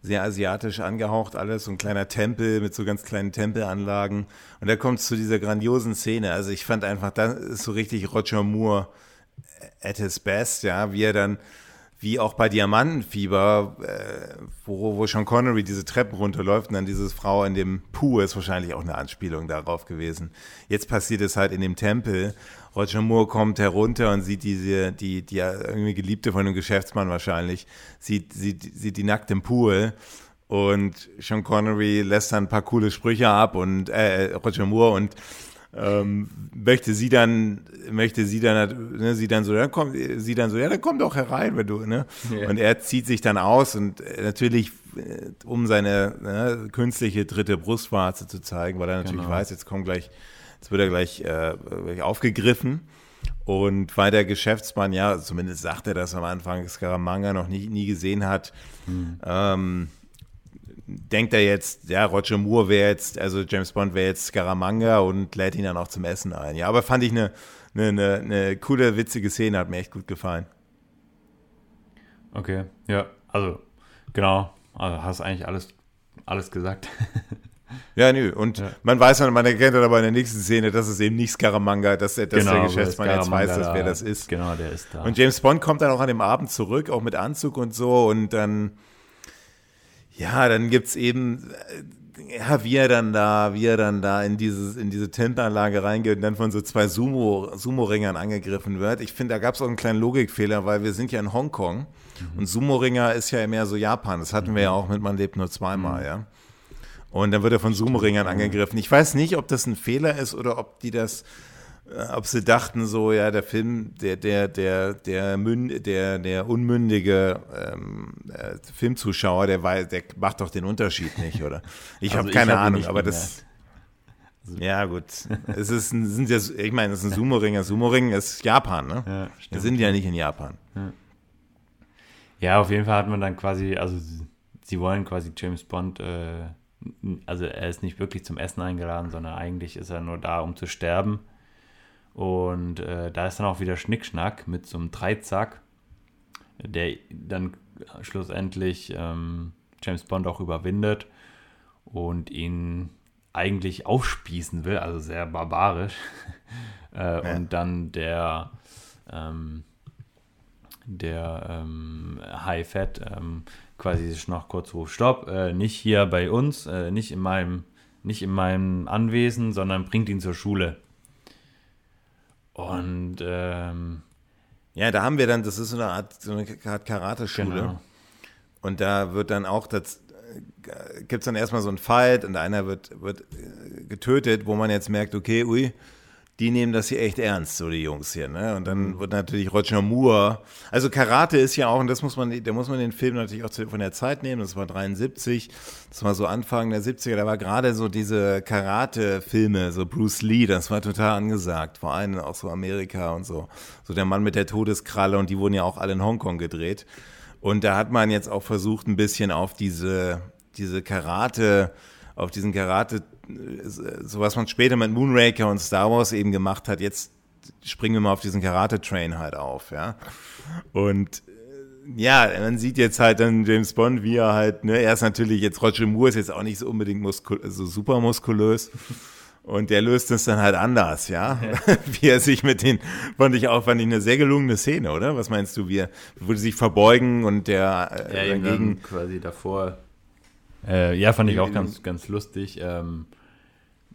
sehr asiatisch angehaucht alles, so ein kleiner Tempel mit so ganz kleinen Tempelanlagen. Und da kommt es zu dieser grandiosen Szene. Also ich fand einfach, das ist so richtig Roger Moore at his best, ja, wie er dann wie auch bei Diamantenfieber, äh, wo, wo Sean Connery diese Treppen runterläuft und dann diese Frau in dem Pool ist wahrscheinlich auch eine Anspielung darauf gewesen. Jetzt passiert es halt in dem Tempel. Roger Moore kommt herunter und sieht diese, die, die irgendwie Geliebte von dem Geschäftsmann wahrscheinlich, sieht, sieht, sieht die nackt im Pool und Sean Connery lässt dann ein paar coole Sprüche ab und äh, Roger Moore und ähm, möchte sie dann, möchte sie dann, ne, sie dann so, dann kommt, sie dann so, ja, dann komm doch herein, wenn du, ne? Yeah. Und er zieht sich dann aus und äh, natürlich, äh, um seine ne, künstliche dritte Brustwarze zu zeigen, weil er natürlich genau. weiß, jetzt kommt gleich, jetzt wird er gleich, äh, gleich aufgegriffen. Und weil der Geschäftsmann, ja, zumindest sagt er das am Anfang, Scaramanga noch nie, nie gesehen hat, hm. ähm, denkt er jetzt, ja, Roger Moore wäre jetzt, also James Bond wäre jetzt Scaramanga und lädt ihn dann auch zum Essen ein. Ja, aber fand ich eine, eine, eine, eine coole, witzige Szene, hat mir echt gut gefallen. Okay, ja, also genau, also hast eigentlich alles, alles gesagt. Ja, nö. Und ja. man weiß man erkennt dann aber in der nächsten Szene, dass es eben nicht Scaramanga, dass, dass genau, der Geschäftsmann jetzt weiß, dass, wer das ist. Genau, der ist da. Und James Bond kommt dann auch an dem Abend zurück, auch mit Anzug und so. Und dann Ja, dann gibt es eben, äh, ja, wie er dann da, wie er dann da in dieses, in diese Tintenanlage reingeht und dann von so zwei Sumo, Sumo-Ringern angegriffen wird. Ich finde, da gab es auch einen kleinen Logikfehler, weil wir sind ja in Hongkong mhm. und Sumo-Ringer ist ja mehr so Japan. Das hatten wir ja auch mit Man lebt nur zweimal, mhm. ja. Und dann wird er von Sumo-Ringern angegriffen. Ich weiß nicht, ob das ein Fehler ist oder ob die das ob sie dachten so, ja, der Film, der, der, der, der, Münd, der, der unmündige ähm, äh, Filmzuschauer, der, weiß, der macht doch den Unterschied nicht, oder? Ich also habe keine hab Ahnung, aber das. Also, ja, gut. es ist ein, sind ja, ich meine, es ist ein Sumo-Ring. Sumo-Ring ist Japan, ne? Ja, Wir sind ja nicht in Japan. Ja. ja. auf jeden Fall hat man dann quasi, also sie, sie wollen quasi James Bond, äh, also er ist nicht wirklich zum Essen eingeladen, sondern eigentlich ist er nur da, um zu sterben. Und äh, da ist dann auch wieder Schnickschnack mit so einem Dreizack, der dann schlussendlich ähm, James Bond auch überwindet und ihn eigentlich aufspießen will, also sehr barbarisch. äh, ja. Und dann der, ähm, der ähm, High Fat ähm, quasi sich noch kurz ruft, stopp, äh, nicht hier bei uns, äh, nicht in meinem, nicht in meinem Anwesen, sondern bringt ihn zur Schule. Und ähm, ja, da haben wir dann, das ist so eine Art, so eine Art Karate-Schule. Genau. Und da wird dann auch, das gibt es dann erstmal so einen Fight und einer wird, wird äh, getötet, wo man jetzt merkt, okay, ui, die nehmen das hier echt ernst, so die Jungs hier, ne? Und dann mhm. wird natürlich Roger Moore, also Karate ist ja auch, und das muss man, da muss man den Film natürlich auch von der Zeit nehmen, das war 73, das war so Anfang der 70er, da war gerade so diese Karate-Filme, so Bruce Lee, das war total angesagt, vor allem auch so Amerika und so, so der Mann mit der Todeskralle und die wurden ja auch alle in Hongkong gedreht. Und da hat man jetzt auch versucht, ein bisschen auf diese, diese Karate, auf diesen Karate so was man später mit Moonraker und Star Wars eben gemacht hat, jetzt springen wir mal auf diesen Karate-Train halt auf, ja. Und äh, ja, man sieht jetzt halt dann James Bond, wie er halt, ne, er ist natürlich jetzt, Roger Moore ist jetzt auch nicht so unbedingt muskul so super muskulös. Und der löst es dann halt anders, ja. ja. Wie er sich mit den, fand ich auch, fand ich eine sehr gelungene Szene, oder? Was meinst du, wie er, würde sich verbeugen und der äh, ja, dagegen quasi davor. Äh, ja, fand ich auch ganz, ganz lustig. Ähm,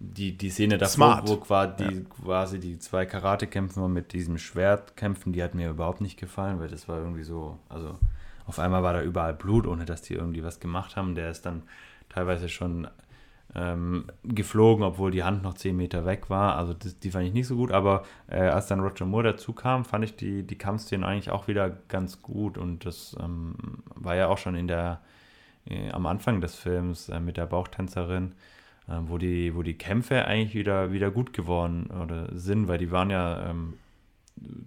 die, die Szene davor, Smart. wo quasi, ja. die, quasi die zwei Karate-Kämpfer mit diesem Schwert kämpfen, die hat mir überhaupt nicht gefallen, weil das war irgendwie so, also auf einmal war da überall Blut, ohne dass die irgendwie was gemacht haben. Der ist dann teilweise schon ähm, geflogen, obwohl die Hand noch 10 Meter weg war. Also das, die fand ich nicht so gut, aber äh, als dann Roger Moore dazu kam, fand ich die, die Kampfszenen eigentlich auch wieder ganz gut und das ähm, war ja auch schon in der äh, am Anfang des Films äh, mit der Bauchtänzerin wo, die, wo die Kämpfe eigentlich wieder, wieder gut geworden oder sind, weil die waren ja ähm,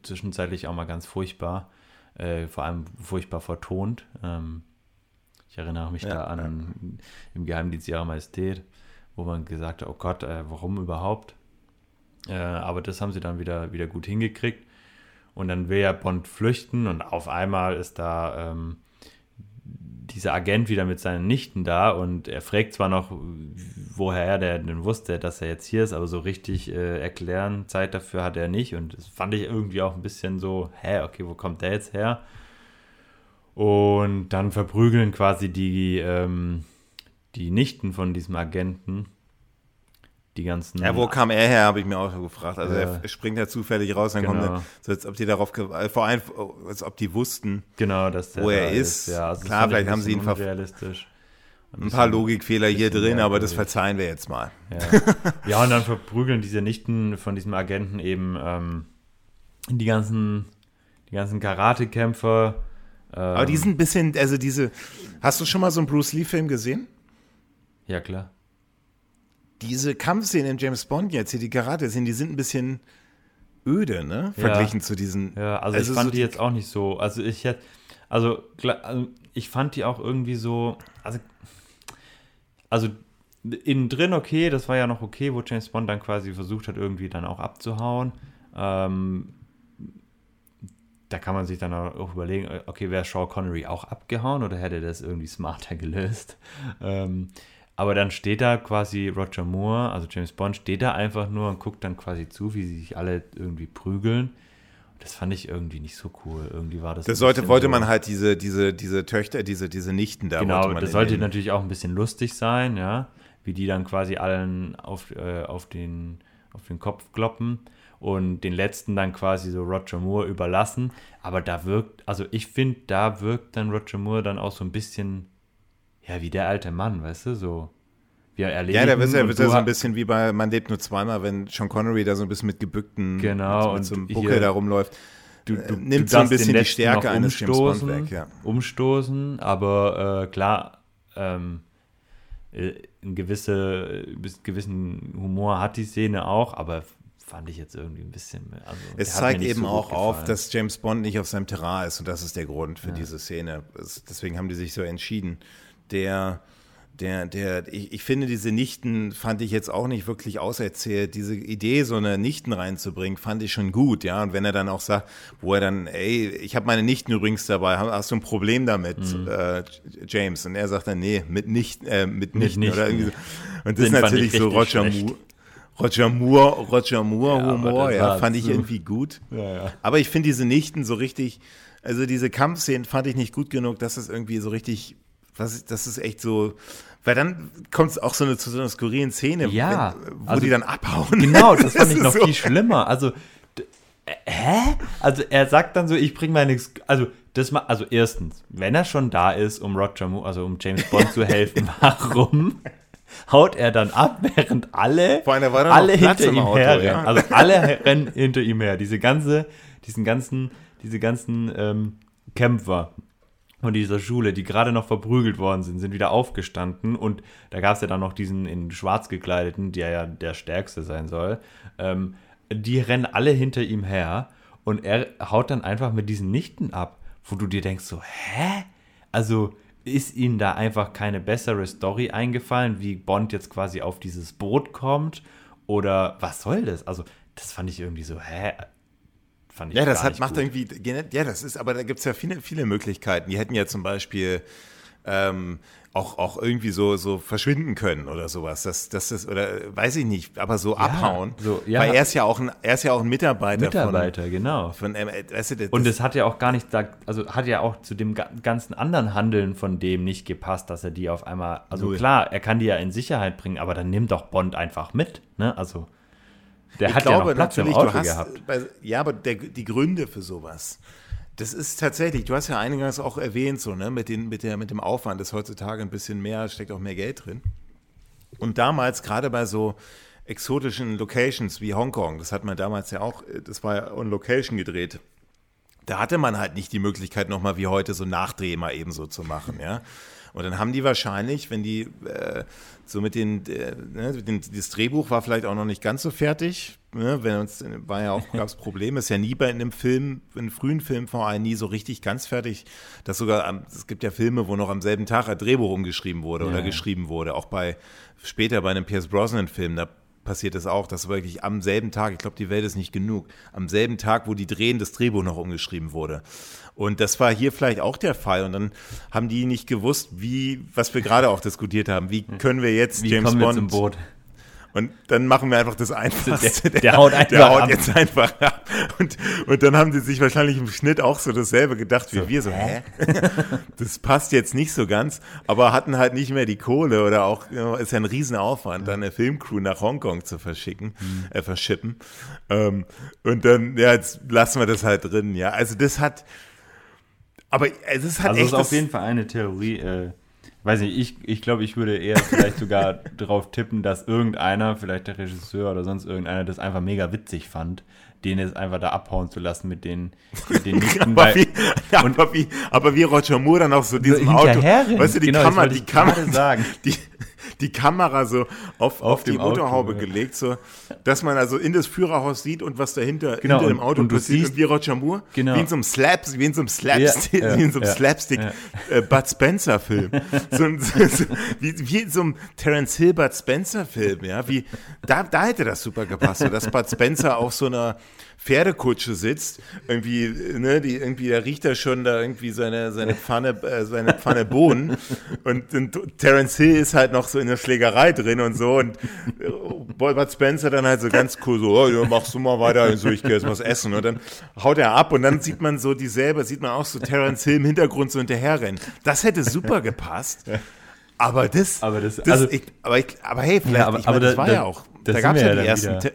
zwischenzeitlich auch mal ganz furchtbar, äh, vor allem furchtbar vertont. Ähm, ich erinnere mich ja, da an ja. im Geheimdienst ihrer Majestät, wo man gesagt hat, oh Gott, äh, warum überhaupt? Äh, aber das haben sie dann wieder, wieder gut hingekriegt. Und dann will ja Bond flüchten und auf einmal ist da ähm, dieser Agent wieder mit seinen Nichten da und er fragt zwar noch, woher er denn wusste, dass er jetzt hier ist, aber so richtig äh, erklären, Zeit dafür hat er nicht und das fand ich irgendwie auch ein bisschen so, hä, okay, wo kommt der jetzt her? Und dann verprügeln quasi die, ähm, die Nichten von diesem Agenten die ganzen. Ja, wo kam er her, habe ich mir auch gefragt. Also ja. er springt ja zufällig raus, dann genau. kommt er, so als ob die darauf, äh, vor allem, als ob die wussten, genau, dass wo er ist. ist. Ja, also Klar, vielleicht haben sie ihn realistisch. Ein paar Logikfehler hier drin, aber das verzeihen wir jetzt mal. Ja. ja, und dann verprügeln diese Nichten von diesem Agenten eben ähm, die ganzen, die ganzen Karatekämpfer. Ähm, aber die sind ein bisschen, also diese, hast du schon mal so einen Bruce Lee-Film gesehen? Ja, klar diese Kampfszenen in James Bond jetzt hier, die Karate sind, die sind ein bisschen öde, ne? Verglichen ja. zu diesen. Ja, also, also ich fand so die jetzt auch nicht so. Also ich hätte, also, also ich fand die auch irgendwie so, also, also innen drin okay, das war ja noch okay, wo James Bond dann quasi versucht hat, irgendwie dann auch abzuhauen. Ähm, da kann man sich dann auch überlegen, okay, wäre Sean Connery auch abgehauen oder hätte das irgendwie smarter gelöst? Ähm, aber dann steht da quasi Roger Moore, also James Bond, steht da einfach nur und guckt dann quasi zu, wie sie sich alle irgendwie prügeln. Das fand ich irgendwie nicht so cool. Irgendwie war das. Das sollte, wollte so, man halt diese, diese, diese Töchter, diese, diese Nichten da. Genau, das sollte natürlich auch ein bisschen lustig sein, ja. Wie die dann quasi allen auf, äh, auf, den, auf den Kopf kloppen und den letzten dann quasi so Roger Moore überlassen. Aber da wirkt, also ich finde, da wirkt dann Roger Moore dann auch so ein bisschen, ja, wie der alte Mann, weißt du, so wir erleben. Ja, da wird ja so ein bisschen wie bei Man lebt nur zweimal, wenn Sean Connery da so ein bisschen mit gebückten, genau, mit, mit so einem Buckel da rumläuft. Du, du, äh, nimmt so ein bisschen die Stärke eines James Bond weg, ja. Umstoßen, aber äh, klar, ähm, äh, ein gewisse, gewissen Humor hat die Szene auch, aber fand ich jetzt irgendwie ein bisschen. Also, es zeigt eben so auch auf, dass James Bond nicht auf seinem Terrain ist und das ist der Grund für ja. diese Szene. deswegen haben die sich so entschieden. Der der, der, ich, ich finde, diese Nichten fand ich jetzt auch nicht wirklich auserzählt. Diese Idee, so eine Nichten reinzubringen, fand ich schon gut, ja. Und wenn er dann auch sagt, wo er dann, ey, ich habe meine Nichten übrigens dabei, hast du ein Problem damit, mhm. äh, James? Und er sagt dann, nee, mit nicht, äh, mit, Nichten, oder irgendwie so. Und das ist natürlich so Roger Moore. Roger Moore, Roger Moore ja, Humor, ja, fand ich so. irgendwie gut. Ja, ja. Aber ich finde diese Nichten so richtig, also diese Kampfszenen fand ich nicht gut genug, dass es irgendwie so richtig was, das ist echt so, weil dann kommt es auch so eine, zu so einer skurrilen Szene, ja, wenn, wo also, die dann abhauen. Genau, das fand ich noch so. viel schlimmer. Also, hä? Also er sagt dann so, ich bringe meine, also das mal, also erstens, wenn er schon da ist, um Roger, Moore, also um James Bond zu helfen, warum haut er dann ab, während alle, alle hinter ihm Auto, her ja. Also alle rennen hinter ihm her. Diese ganze, diesen ganzen, diese ganzen ähm, Kämpfer von dieser Schule, die gerade noch verprügelt worden sind, sind wieder aufgestanden und da gab es ja dann noch diesen in schwarz gekleideten, der ja der Stärkste sein soll. Ähm, die rennen alle hinter ihm her und er haut dann einfach mit diesen Nichten ab, wo du dir denkst so, hä? Also ist ihnen da einfach keine bessere Story eingefallen, wie Bond jetzt quasi auf dieses Boot kommt oder was soll das? Also das fand ich irgendwie so, hä? Fand ich ja, das hat, macht gut. irgendwie, ja, das ist, aber da gibt es ja viele, viele Möglichkeiten. Die hätten ja zum Beispiel ähm, auch, auch irgendwie so, so verschwinden können oder sowas. Das, das ist, oder weiß ich nicht, aber so ja, abhauen. So, ja. Weil er ist ja auch ein, er ist ja auch ein Mitarbeiter. Mitarbeiter, von, genau. Von, ähm, weißt du, das, Und es hat ja auch gar nicht, also hat ja auch zu dem ganzen anderen Handeln von dem nicht gepasst, dass er die auf einmal, also Null. klar, er kann die ja in Sicherheit bringen, aber dann nimmt doch Bond einfach mit, ne? Also. Der ich hat glaube, ja noch Platz im Auto hast, gehabt. Bei, ja, aber der, die Gründe für sowas, das ist tatsächlich, du hast ja eingangs auch erwähnt, so, ne, mit, den, mit, der, mit dem Aufwand ist heutzutage ein bisschen mehr, steckt auch mehr Geld drin. Und damals, gerade bei so exotischen Locations wie Hongkong, das hat man damals ja auch, das war ja on Location gedreht, da hatte man halt nicht die Möglichkeit, nochmal wie heute so Nachdreh mal eben so zu machen, ja. Und dann haben die wahrscheinlich, wenn die äh, so mit den, äh, ne, das Drehbuch war vielleicht auch noch nicht ganz so fertig, ne, wenn uns, war ja auch, gab es Probleme, ist ja nie bei einem Film, in einem frühen Film vor allem nie so richtig ganz fertig, dass sogar, es gibt ja Filme, wo noch am selben Tag ein Drehbuch umgeschrieben wurde ja, oder geschrieben wurde, auch bei, später bei einem Pierce Brosnan Film, da passiert es auch, dass wirklich am selben Tag, ich glaube, die Welt ist nicht genug, am selben Tag, wo die drehen, das Drehbuch noch umgeschrieben wurde. Und das war hier vielleicht auch der Fall. Und dann haben die nicht gewusst, wie, was wir gerade auch diskutiert haben, wie können wir jetzt wie James Bond zum Boot? Und dann machen wir einfach das Einfachste. Der, der haut, einfach der haut jetzt einfach ab. Und, und dann haben sie sich wahrscheinlich im Schnitt auch so dasselbe gedacht wie so, wir. So, hä? Das passt jetzt nicht so ganz, aber hatten halt nicht mehr die Kohle oder auch, ist ja ein Riesenaufwand, dann eine Filmcrew nach Hongkong zu verschicken, mhm. äh, verschippen. Ähm, und dann, ja, jetzt lassen wir das halt drin, ja. Also das hat, aber es ist halt also echt. Also ist auf jeden Fall eine Theorie, äh, weiß nicht, ich, ich glaube, ich würde eher vielleicht sogar darauf tippen, dass irgendeiner, vielleicht der Regisseur oder sonst irgendeiner, das einfach mega witzig fand, den jetzt einfach da abhauen zu lassen mit den, mit den Nichten. aber, wie, ja, aber, wie, aber wie Roger Moore dann auch so diesem Auto, weißt du, die genau, Kamera, die Kamera, sagen. Die, die Kamera so auf, auf, auf die Motorhaube Auto, gelegt, so, dass man also in das Führerhaus sieht und was dahinter genau, hinter dem Auto und passiert. Siehst, und wie Roger Moore, genau. wie in so einem Slaps, wie in so einem Slapstick, ja, ja, wie in so einem ja, Slapstick äh, Bud Spencer Film, so, so, so, wie, wie in so einem Terence Hill Bud Spencer Film, ja, wie da, da hätte das super gepasst, so, dass Bud Spencer auf so einer Pferdekutsche sitzt, irgendwie, ne, die irgendwie, da riecht er schon da irgendwie seine, seine Pfanne, äh, seine Pfanne Bohnen und, und Terence Hill ist halt noch so in der Schlägerei drin und so und äh, Bud Spencer dann halt so ganz cool so, oh, machst du mal weiter, so ich gehe jetzt was essen und dann haut er ab und dann sieht man so dieselbe, sieht man auch so Terence Hill im Hintergrund so hinterherrennen. Das hätte super gepasst. Aber das, aber das, das also, ich, aber, ich, aber hey, vielleicht, ja, aber, ich meine, aber das war da, ja auch, da gab es ja die ersten,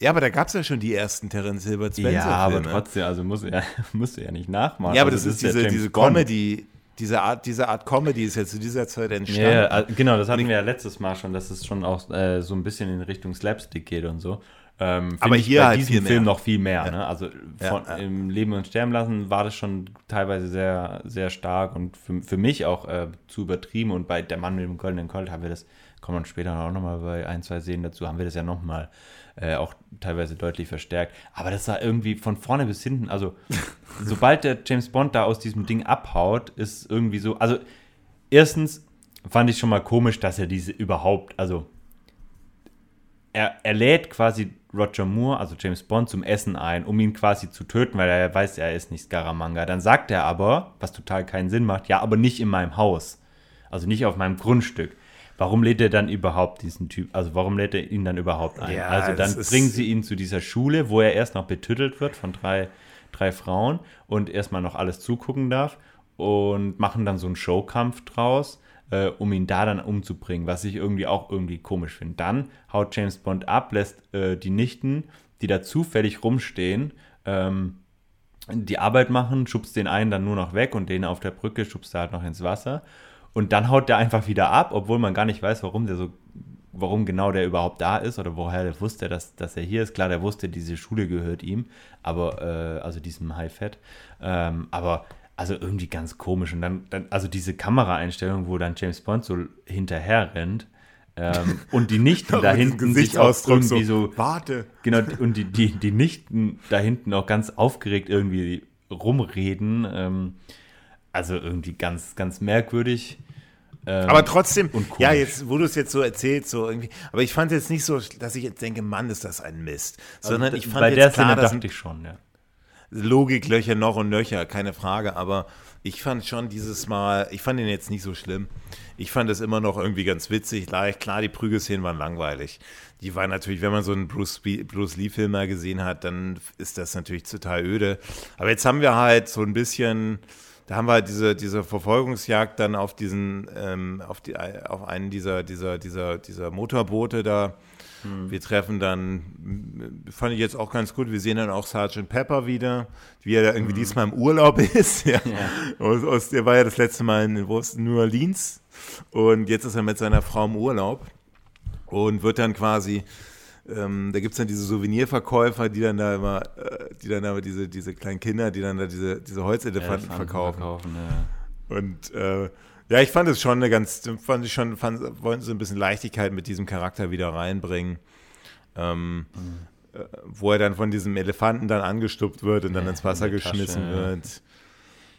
ja, aber da gab es ja schon die ersten Terence Hilbert Spencer. Ja, aber trotzdem, also muss, ja, musst du ja nicht nachmachen. Ja, aber also das, das, ist diese, diese Comedy, diese Art, diese Art Comedy ist ja zu dieser Zeit entstanden. Ja, genau, das hatten wir ja letztes Mal schon, dass es schon auch äh, so ein bisschen in Richtung Slapstick geht und so. Ähm, aber hier bei halt diesem Film noch viel mehr. Ja. Ne? Also von, ja, ja. im Leben und Sterben lassen war das schon teilweise sehr, sehr stark und für, für mich auch äh, zu übertrieben. Und bei Der Mann mit dem goldenen Colt haben wir das, kommen wir später auch nochmal bei ein, zwei Szenen dazu, haben wir das ja nochmal äh, auch teilweise deutlich verstärkt. Aber das war irgendwie von vorne bis hinten, also sobald der James Bond da aus diesem Ding abhaut, ist irgendwie so, also erstens fand ich schon mal komisch, dass er diese überhaupt, also er, er lädt quasi Roger Moore, also James Bond, zum Essen ein, um ihn quasi zu töten, weil er weiß, er ist nicht Scaramanga. Dann sagt er aber, was total keinen Sinn macht, ja, aber nicht in meinem Haus. Also nicht auf meinem Grundstück. Warum lädt er dann überhaupt diesen Typ, also warum lädt er ihn dann überhaupt ein? Ja, also dann bringen sie ihn zu dieser Schule, wo er erst noch betüttelt wird von drei, drei Frauen und erstmal noch alles zugucken darf und machen dann so einen Showkampf draus äh, um ihn da dann umzubringen, was ich irgendwie auch irgendwie komisch finde. Dann haut James Bond ab, lässt äh, die Nichten, die da zufällig rumstehen, ähm, die Arbeit machen, schubst den einen dann nur noch weg und den auf der Brücke schubst er halt noch ins Wasser. Und dann haut der einfach wieder ab, obwohl man gar nicht weiß, warum der so, warum genau der überhaupt da ist oder woher der wusste, dass, dass er hier ist. Klar, der wusste, diese Schule gehört ihm, aber äh, also diesem High Fat. Ähm, aber also irgendwie ganz komisch. Und dann, dann also diese Kameraeinstellung, wo dann James Bond so hinterher rennt ähm, und die Nichten da hinten sich auch irgendwie so, Warte. Genau, und die, die, die Nichten da hinten auch ganz aufgeregt irgendwie rumreden. Ähm, also irgendwie ganz, ganz merkwürdig. Ähm, aber trotzdem, ja, jetzt, wo du es jetzt so erzählst, so irgendwie, aber ich fand jetzt nicht so, dass ich jetzt denke, Mann, ist das ein Mist, also sondern also, ich fand bei jetzt der klar, Szene dachte ich schon, ja. Logiklöcher noch und nöcher, keine Frage. Aber ich fand schon dieses Mal, ich fand ihn jetzt nicht so schlimm. Ich fand es immer noch irgendwie ganz witzig. Leicht. Klar, die Prügelszenen waren langweilig. Die waren natürlich, wenn man so einen Bruce, Bruce Lee-Film mal gesehen hat, dann ist das natürlich total öde. Aber jetzt haben wir halt so ein bisschen, da haben wir halt diese, diese Verfolgungsjagd dann auf diesen, ähm, auf, die, auf einen dieser, dieser, dieser, dieser Motorboote da hm. Wir treffen dann, fand ich jetzt auch ganz gut, wir sehen dann auch Sergeant Pepper wieder, wie er da irgendwie hm. diesmal im Urlaub ist. Ja. ja. Aus, aus, der war ja das letzte Mal in New Orleans und jetzt ist er mit seiner Frau im Urlaub und wird dann quasi ähm, da gibt es dann diese Souvenirverkäufer, die dann da immer, äh, die dann aber diese, diese kleinen Kinder, die dann da diese, diese Holzelefanten ja, verkaufen. verkaufen ja. Und äh, ja, ich fand es schon eine ganz, fand ich schon, fand, wollten sie ein bisschen Leichtigkeit mit diesem Charakter wieder reinbringen. Ähm, mhm. äh, wo er dann von diesem Elefanten dann angestuppt wird und dann ins Wasser geschmissen wird.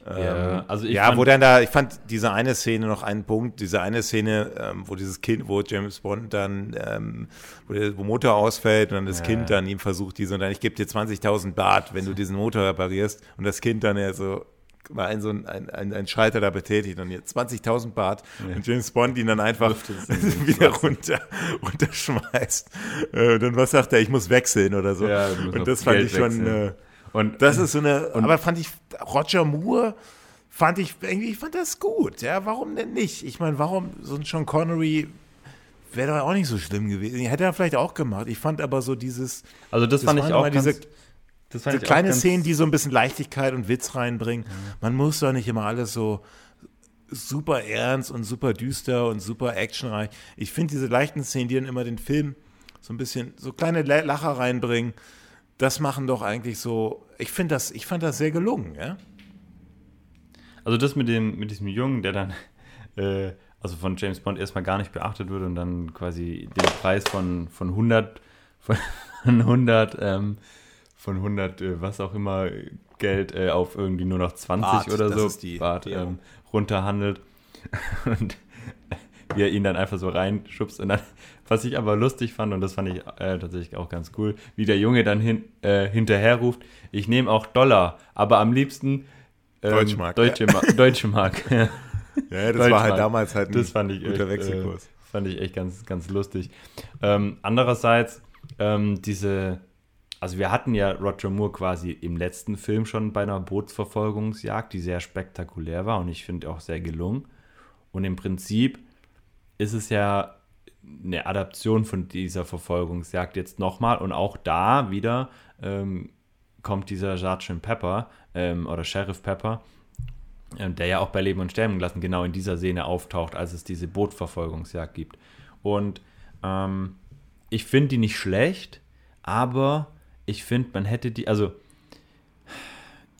Ja, ähm, also ja wo dann da, ich fand diese eine Szene noch einen Punkt, diese eine Szene, ähm, wo dieses Kind, wo James Bond dann, ähm, wo der wo Motor ausfällt und dann das ja. Kind dann ihm versucht, diese, und dann, ich gebe dir 20.000 Baht, wenn du diesen Motor reparierst und das Kind dann ja so, war ein so ein, ein, ein Schalter da betätigt und jetzt 20.000 Bart ja. und James Bond ihn dann einfach wieder runter, runterschmeißt. Äh, dann was sagt er, ich muss wechseln oder so. Ja, und das fand Geld ich schon. Äh, und das ist so eine. aber fand ich Roger Moore fand ich irgendwie, ich fand das gut. Ja, warum denn nicht? Ich meine, warum so ein Sean Connery wäre doch auch nicht so schlimm gewesen. Hätte er vielleicht auch gemacht. Ich fand aber so dieses. Also das, das fand ich auch ganz, diese, das so kleine Szenen, die so ein bisschen Leichtigkeit und Witz reinbringen. Ja. Man muss doch nicht immer alles so super ernst und super düster und super actionreich. Ich finde diese leichten Szenen, die dann immer den Film so ein bisschen, so kleine Lacher reinbringen, das machen doch eigentlich so, ich finde das, ich fand das sehr gelungen, ja. Also das mit dem, mit diesem Jungen, der dann, äh, also von James Bond erstmal gar nicht beachtet wird und dann quasi den Preis von, von 100, von 100 ähm, von 100, äh, was auch immer, Geld äh, auf irgendwie nur noch 20 Bart, oder so die, Bart ähm, runterhandelt. Und wie er ihn dann einfach so reinschubst. Und dann, was ich aber lustig fand, und das fand ich äh, tatsächlich auch ganz cool, wie der Junge dann hin, äh, hinterher ruft, ich nehme auch Dollar, aber am liebsten ähm, Deutschmark. Deutsche, ja. Ma Deutsche Mark. ja, das Deutschmark. war halt damals halt ein das fand ich guter echt, Wechselkurs. Äh, fand ich echt ganz, ganz lustig. Ähm, andererseits, ähm, diese also wir hatten ja Roger Moore quasi im letzten Film schon bei einer Bootsverfolgungsjagd, die sehr spektakulär war und ich finde auch sehr gelungen. Und im Prinzip ist es ja eine Adaption von dieser Verfolgungsjagd jetzt nochmal und auch da wieder ähm, kommt dieser Sergeant Pepper ähm, oder Sheriff Pepper, ähm, der ja auch bei Leben und Sterben gelassen genau in dieser Szene auftaucht, als es diese Bootverfolgungsjagd gibt. Und ähm, ich finde die nicht schlecht, aber ich finde, man hätte die, also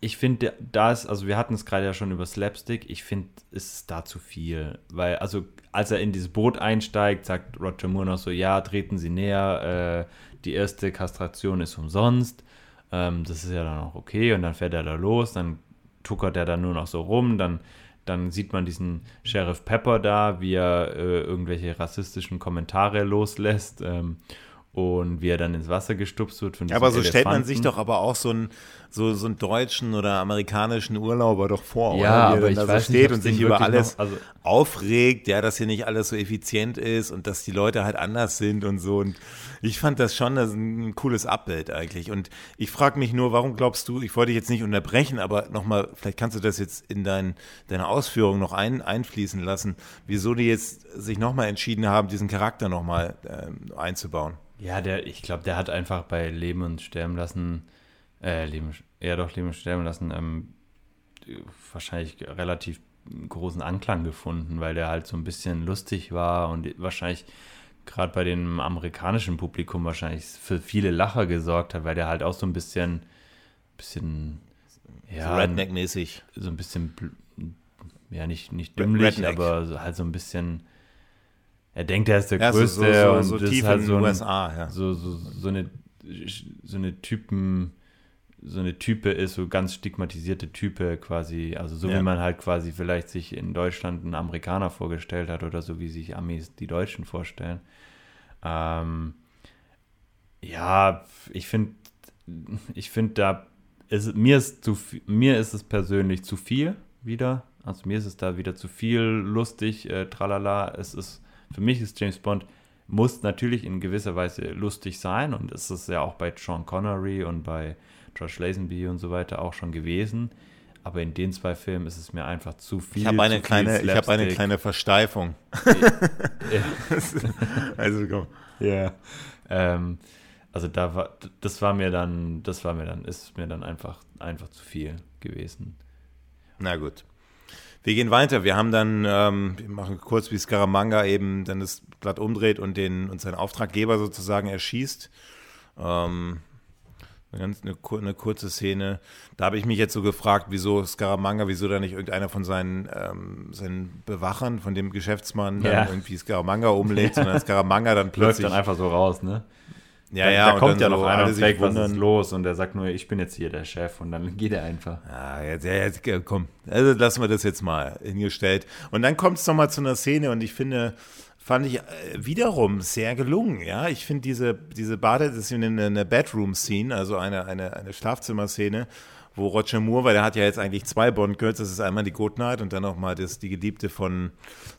ich finde, da ist, also wir hatten es gerade ja schon über Slapstick, ich finde, es ist da zu viel. Weil, also, als er in dieses Boot einsteigt, sagt Roger Moore noch so, ja, treten Sie näher, äh, die erste Kastration ist umsonst. Ähm, das ist ja dann auch okay. Und dann fährt er da los, dann tuckert er dann nur noch so rum, dann, dann sieht man diesen Sheriff Pepper da, wie er äh, irgendwelche rassistischen Kommentare loslässt. Ähm, und wie er dann ins Wasser gestupst wird. Von ja, aber so Elefanten. stellt man sich doch aber auch so einen, so, so einen deutschen oder amerikanischen Urlauber doch vor, ja, oder? Wie er dann da so steht und sich über alles noch, also aufregt, ja, dass hier nicht alles so effizient ist und dass die Leute halt anders sind und so. Und ich fand das schon das ein cooles Abbild eigentlich. Und ich frage mich nur, warum glaubst du, ich wollte dich jetzt nicht unterbrechen, aber nochmal, vielleicht kannst du das jetzt in dein, deine Ausführung noch ein, einfließen lassen, wieso die jetzt sich nochmal entschieden haben, diesen Charakter nochmal ähm, einzubauen. Ja, der, ich glaube, der hat einfach bei Leben und Sterben lassen, äh, Leben, ja doch, Leben und Sterben lassen, ähm, wahrscheinlich relativ großen Anklang gefunden, weil der halt so ein bisschen lustig war und wahrscheinlich gerade bei dem amerikanischen Publikum wahrscheinlich für viele Lacher gesorgt hat, weil der halt auch so ein bisschen, bisschen, ja, so Redneck-mäßig. So ein bisschen, ja, nicht, nicht dümmlich, Redneck. aber halt so ein bisschen er denkt, er ist der ja, Größte so, so, so, und so tief halt in den USA, ja. So, so, so, eine, so eine Typen, so eine Type ist, so ganz stigmatisierte Type quasi, also so ja. wie man halt quasi vielleicht sich in Deutschland einen Amerikaner vorgestellt hat oder so wie sich Amis die Deutschen vorstellen. Ähm, ja, ich finde, ich finde da, ist, mir, ist zu, mir ist es persönlich zu viel wieder. Also mir ist es da wieder zu viel lustig, äh, tralala. Es ist für mich ist James Bond muss natürlich in gewisser Weise lustig sein und es ist ja auch bei Sean Connery und bei Josh Lazenby und so weiter auch schon gewesen. Aber in den zwei Filmen ist es mir einfach zu viel. Ich habe eine, kleine, ich hab eine kleine Versteifung. also komm. Ja. Ähm, also da war, das war mir dann, das war mir dann, ist mir dann einfach, einfach zu viel gewesen. Na gut. Wir gehen weiter. Wir haben dann, ähm, wir machen kurz, wie Scaramanga eben dann das Blatt umdreht und den und seinen Auftraggeber sozusagen erschießt. Ähm, eine, ganz, eine, eine, kurze Szene. Da habe ich mich jetzt so gefragt, wieso Scaramanga, wieso da nicht irgendeiner von seinen, ähm, seinen Bewachern, von dem Geschäftsmann, ja. dann irgendwie Scaramanga umlegt, sondern Scaramanga dann plötzlich. Läuft dann einfach so raus, ne? Ja, ja, da, kommt ja noch so einer und fragt, was ist los? Und der sagt nur, ich bin jetzt hier der Chef und dann geht er einfach. Ja, jetzt, ja, jetzt komm, also lassen wir das jetzt mal hingestellt. Und dann kommt es nochmal zu einer Szene und ich finde, fand ich äh, wiederum sehr gelungen, ja. Ich finde diese, diese Bade, das ist eine, eine Bedroom-Scene, also eine, eine, eine Schlafzimmerszene, wo Roger Moore, weil er hat ja jetzt eigentlich zwei Bond-Girls, das ist einmal die Good Night und dann nochmal die Geliebte von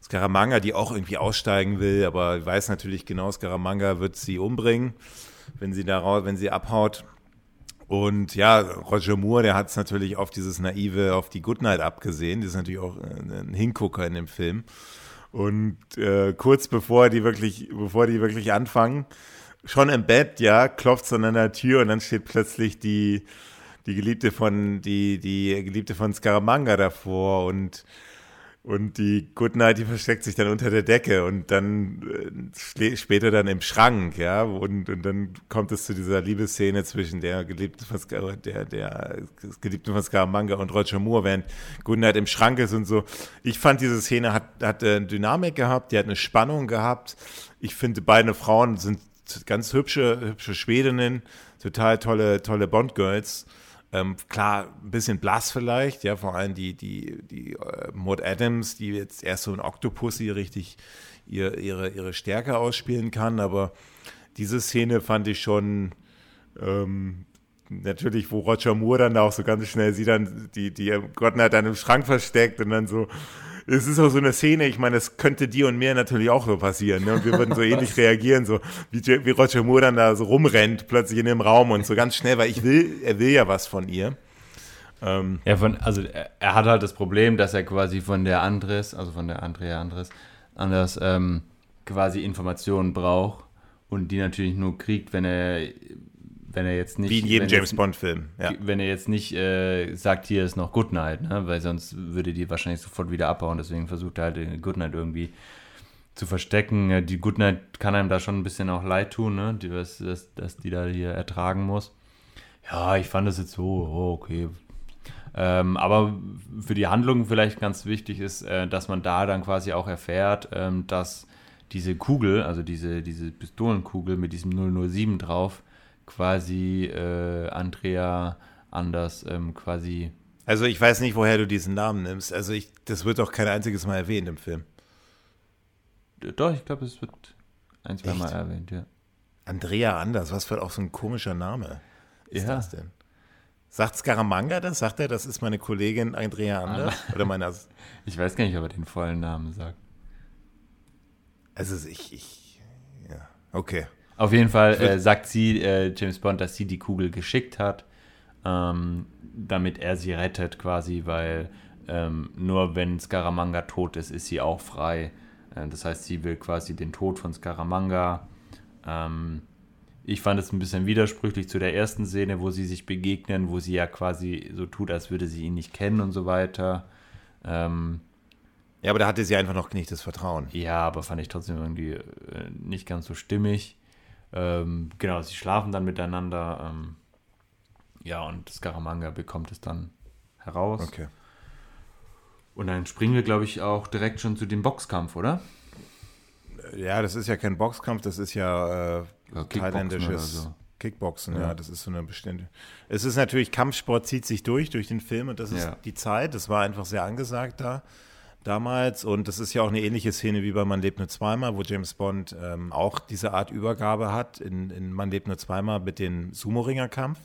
Scaramanga, die auch irgendwie aussteigen will, aber weiß natürlich genau, Scaramanga wird sie umbringen, wenn sie da wenn sie abhaut. Und ja, Roger Moore, der hat es natürlich auf dieses Naive, auf die Goodnight abgesehen. Das ist natürlich auch ein Hingucker in dem Film. Und äh, kurz bevor die wirklich, bevor die wirklich anfangen, schon im Bett, ja, klopft es an der Tür und dann steht plötzlich die, die Geliebte von, die, die Geliebte von Scaramanga davor und, und die Goodnight, die versteckt sich dann unter der Decke und dann äh, später dann im Schrank, ja, und, und dann kommt es zu dieser Liebesszene zwischen der Geliebten von, Scar der, der Geliebten von Scaramanga und Roger Moore, während Goodnight im Schrank ist und so. Ich fand, diese Szene hat, hat eine Dynamik gehabt, die hat eine Spannung gehabt. Ich finde, beide Frauen sind ganz hübsche, hübsche Schwedinnen, total tolle, tolle Bond-Girls. Ähm, klar, ein bisschen blass vielleicht, ja, vor allem die, die, die äh, Maud Adams, die jetzt erst so ein Octopussy richtig ihr, ihre, ihre Stärke ausspielen kann, aber diese Szene fand ich schon ähm, natürlich, wo Roger Moore dann da auch so ganz schnell sie dann, die, die Gottner dann im Schrank versteckt und dann so, es ist auch so eine Szene, ich meine, es könnte dir und mir natürlich auch so passieren. Ne? Und wir würden so ähnlich reagieren, so wie, wie Roger Moore dann da so rumrennt, plötzlich in dem Raum und so ganz schnell, weil ich will, er will ja was von ihr. Ähm, ja, von, also er, er, hat halt das Problem, dass er quasi von der Andres, also von der Andrea Andres, anders ähm, quasi Informationen braucht und die natürlich nur kriegt, wenn er wenn er jetzt nicht. Wie in jedem James Bond-Film, ja. Wenn er jetzt nicht äh, sagt, hier ist noch Goodnight, ne? weil sonst würde die wahrscheinlich sofort wieder abbauen. Deswegen versucht er halt Goodnight irgendwie zu verstecken. Die Goodnight kann einem da schon ein bisschen auch leid tun, ne? die, dass, dass, dass die da hier ertragen muss. Ja, ich fand das jetzt so, oh, okay. Ähm, aber für die Handlung vielleicht ganz wichtig ist, äh, dass man da dann quasi auch erfährt, ähm, dass diese Kugel, also diese, diese Pistolenkugel mit diesem 007 drauf, quasi äh, Andrea anders ähm, quasi. Also ich weiß nicht, woher du diesen Namen nimmst. Also ich, das wird doch kein einziges Mal erwähnt im Film. Doch, ich glaube, es wird ein, zwei Echt? Mal erwähnt, ja. Andrea Anders, was für auch so ein komischer Name ist ja. das denn? Sagt Scaramanga das? Sagt er, das ist meine Kollegin Andrea Anders? Ah. Oder meine ich weiß gar nicht, ob er den vollen Namen sagt. Also ich, ich ja, okay. Auf jeden Fall äh, sagt sie, äh, James Bond, dass sie die Kugel geschickt hat, ähm, damit er sie rettet quasi, weil ähm, nur wenn Scaramanga tot ist, ist sie auch frei. Äh, das heißt, sie will quasi den Tod von Scaramanga. Ähm, ich fand es ein bisschen widersprüchlich zu der ersten Szene, wo sie sich begegnen, wo sie ja quasi so tut, als würde sie ihn nicht kennen und so weiter. Ähm, ja, aber da hatte sie einfach noch nicht das Vertrauen. Ja, aber fand ich trotzdem irgendwie äh, nicht ganz so stimmig. Ähm, genau, sie schlafen dann miteinander. Ähm, ja, und Scaramanga bekommt es dann heraus. Okay. Und dann springen wir, glaube ich, auch direkt schon zu dem Boxkampf, oder? Ja, das ist ja kein Boxkampf, das ist ja, äh, ja thailändisches so. Kickboxen, ja. ja. das ist so eine bestimmte. Es ist natürlich, Kampfsport zieht sich durch, durch den Film und das ist ja. die Zeit, das war einfach sehr angesagt da damals. Und das ist ja auch eine ähnliche Szene wie bei Man lebt nur zweimal, wo James Bond ähm, auch diese Art Übergabe hat in, in Man lebt nur zweimal mit dem Sumo-Ringer-Kampf,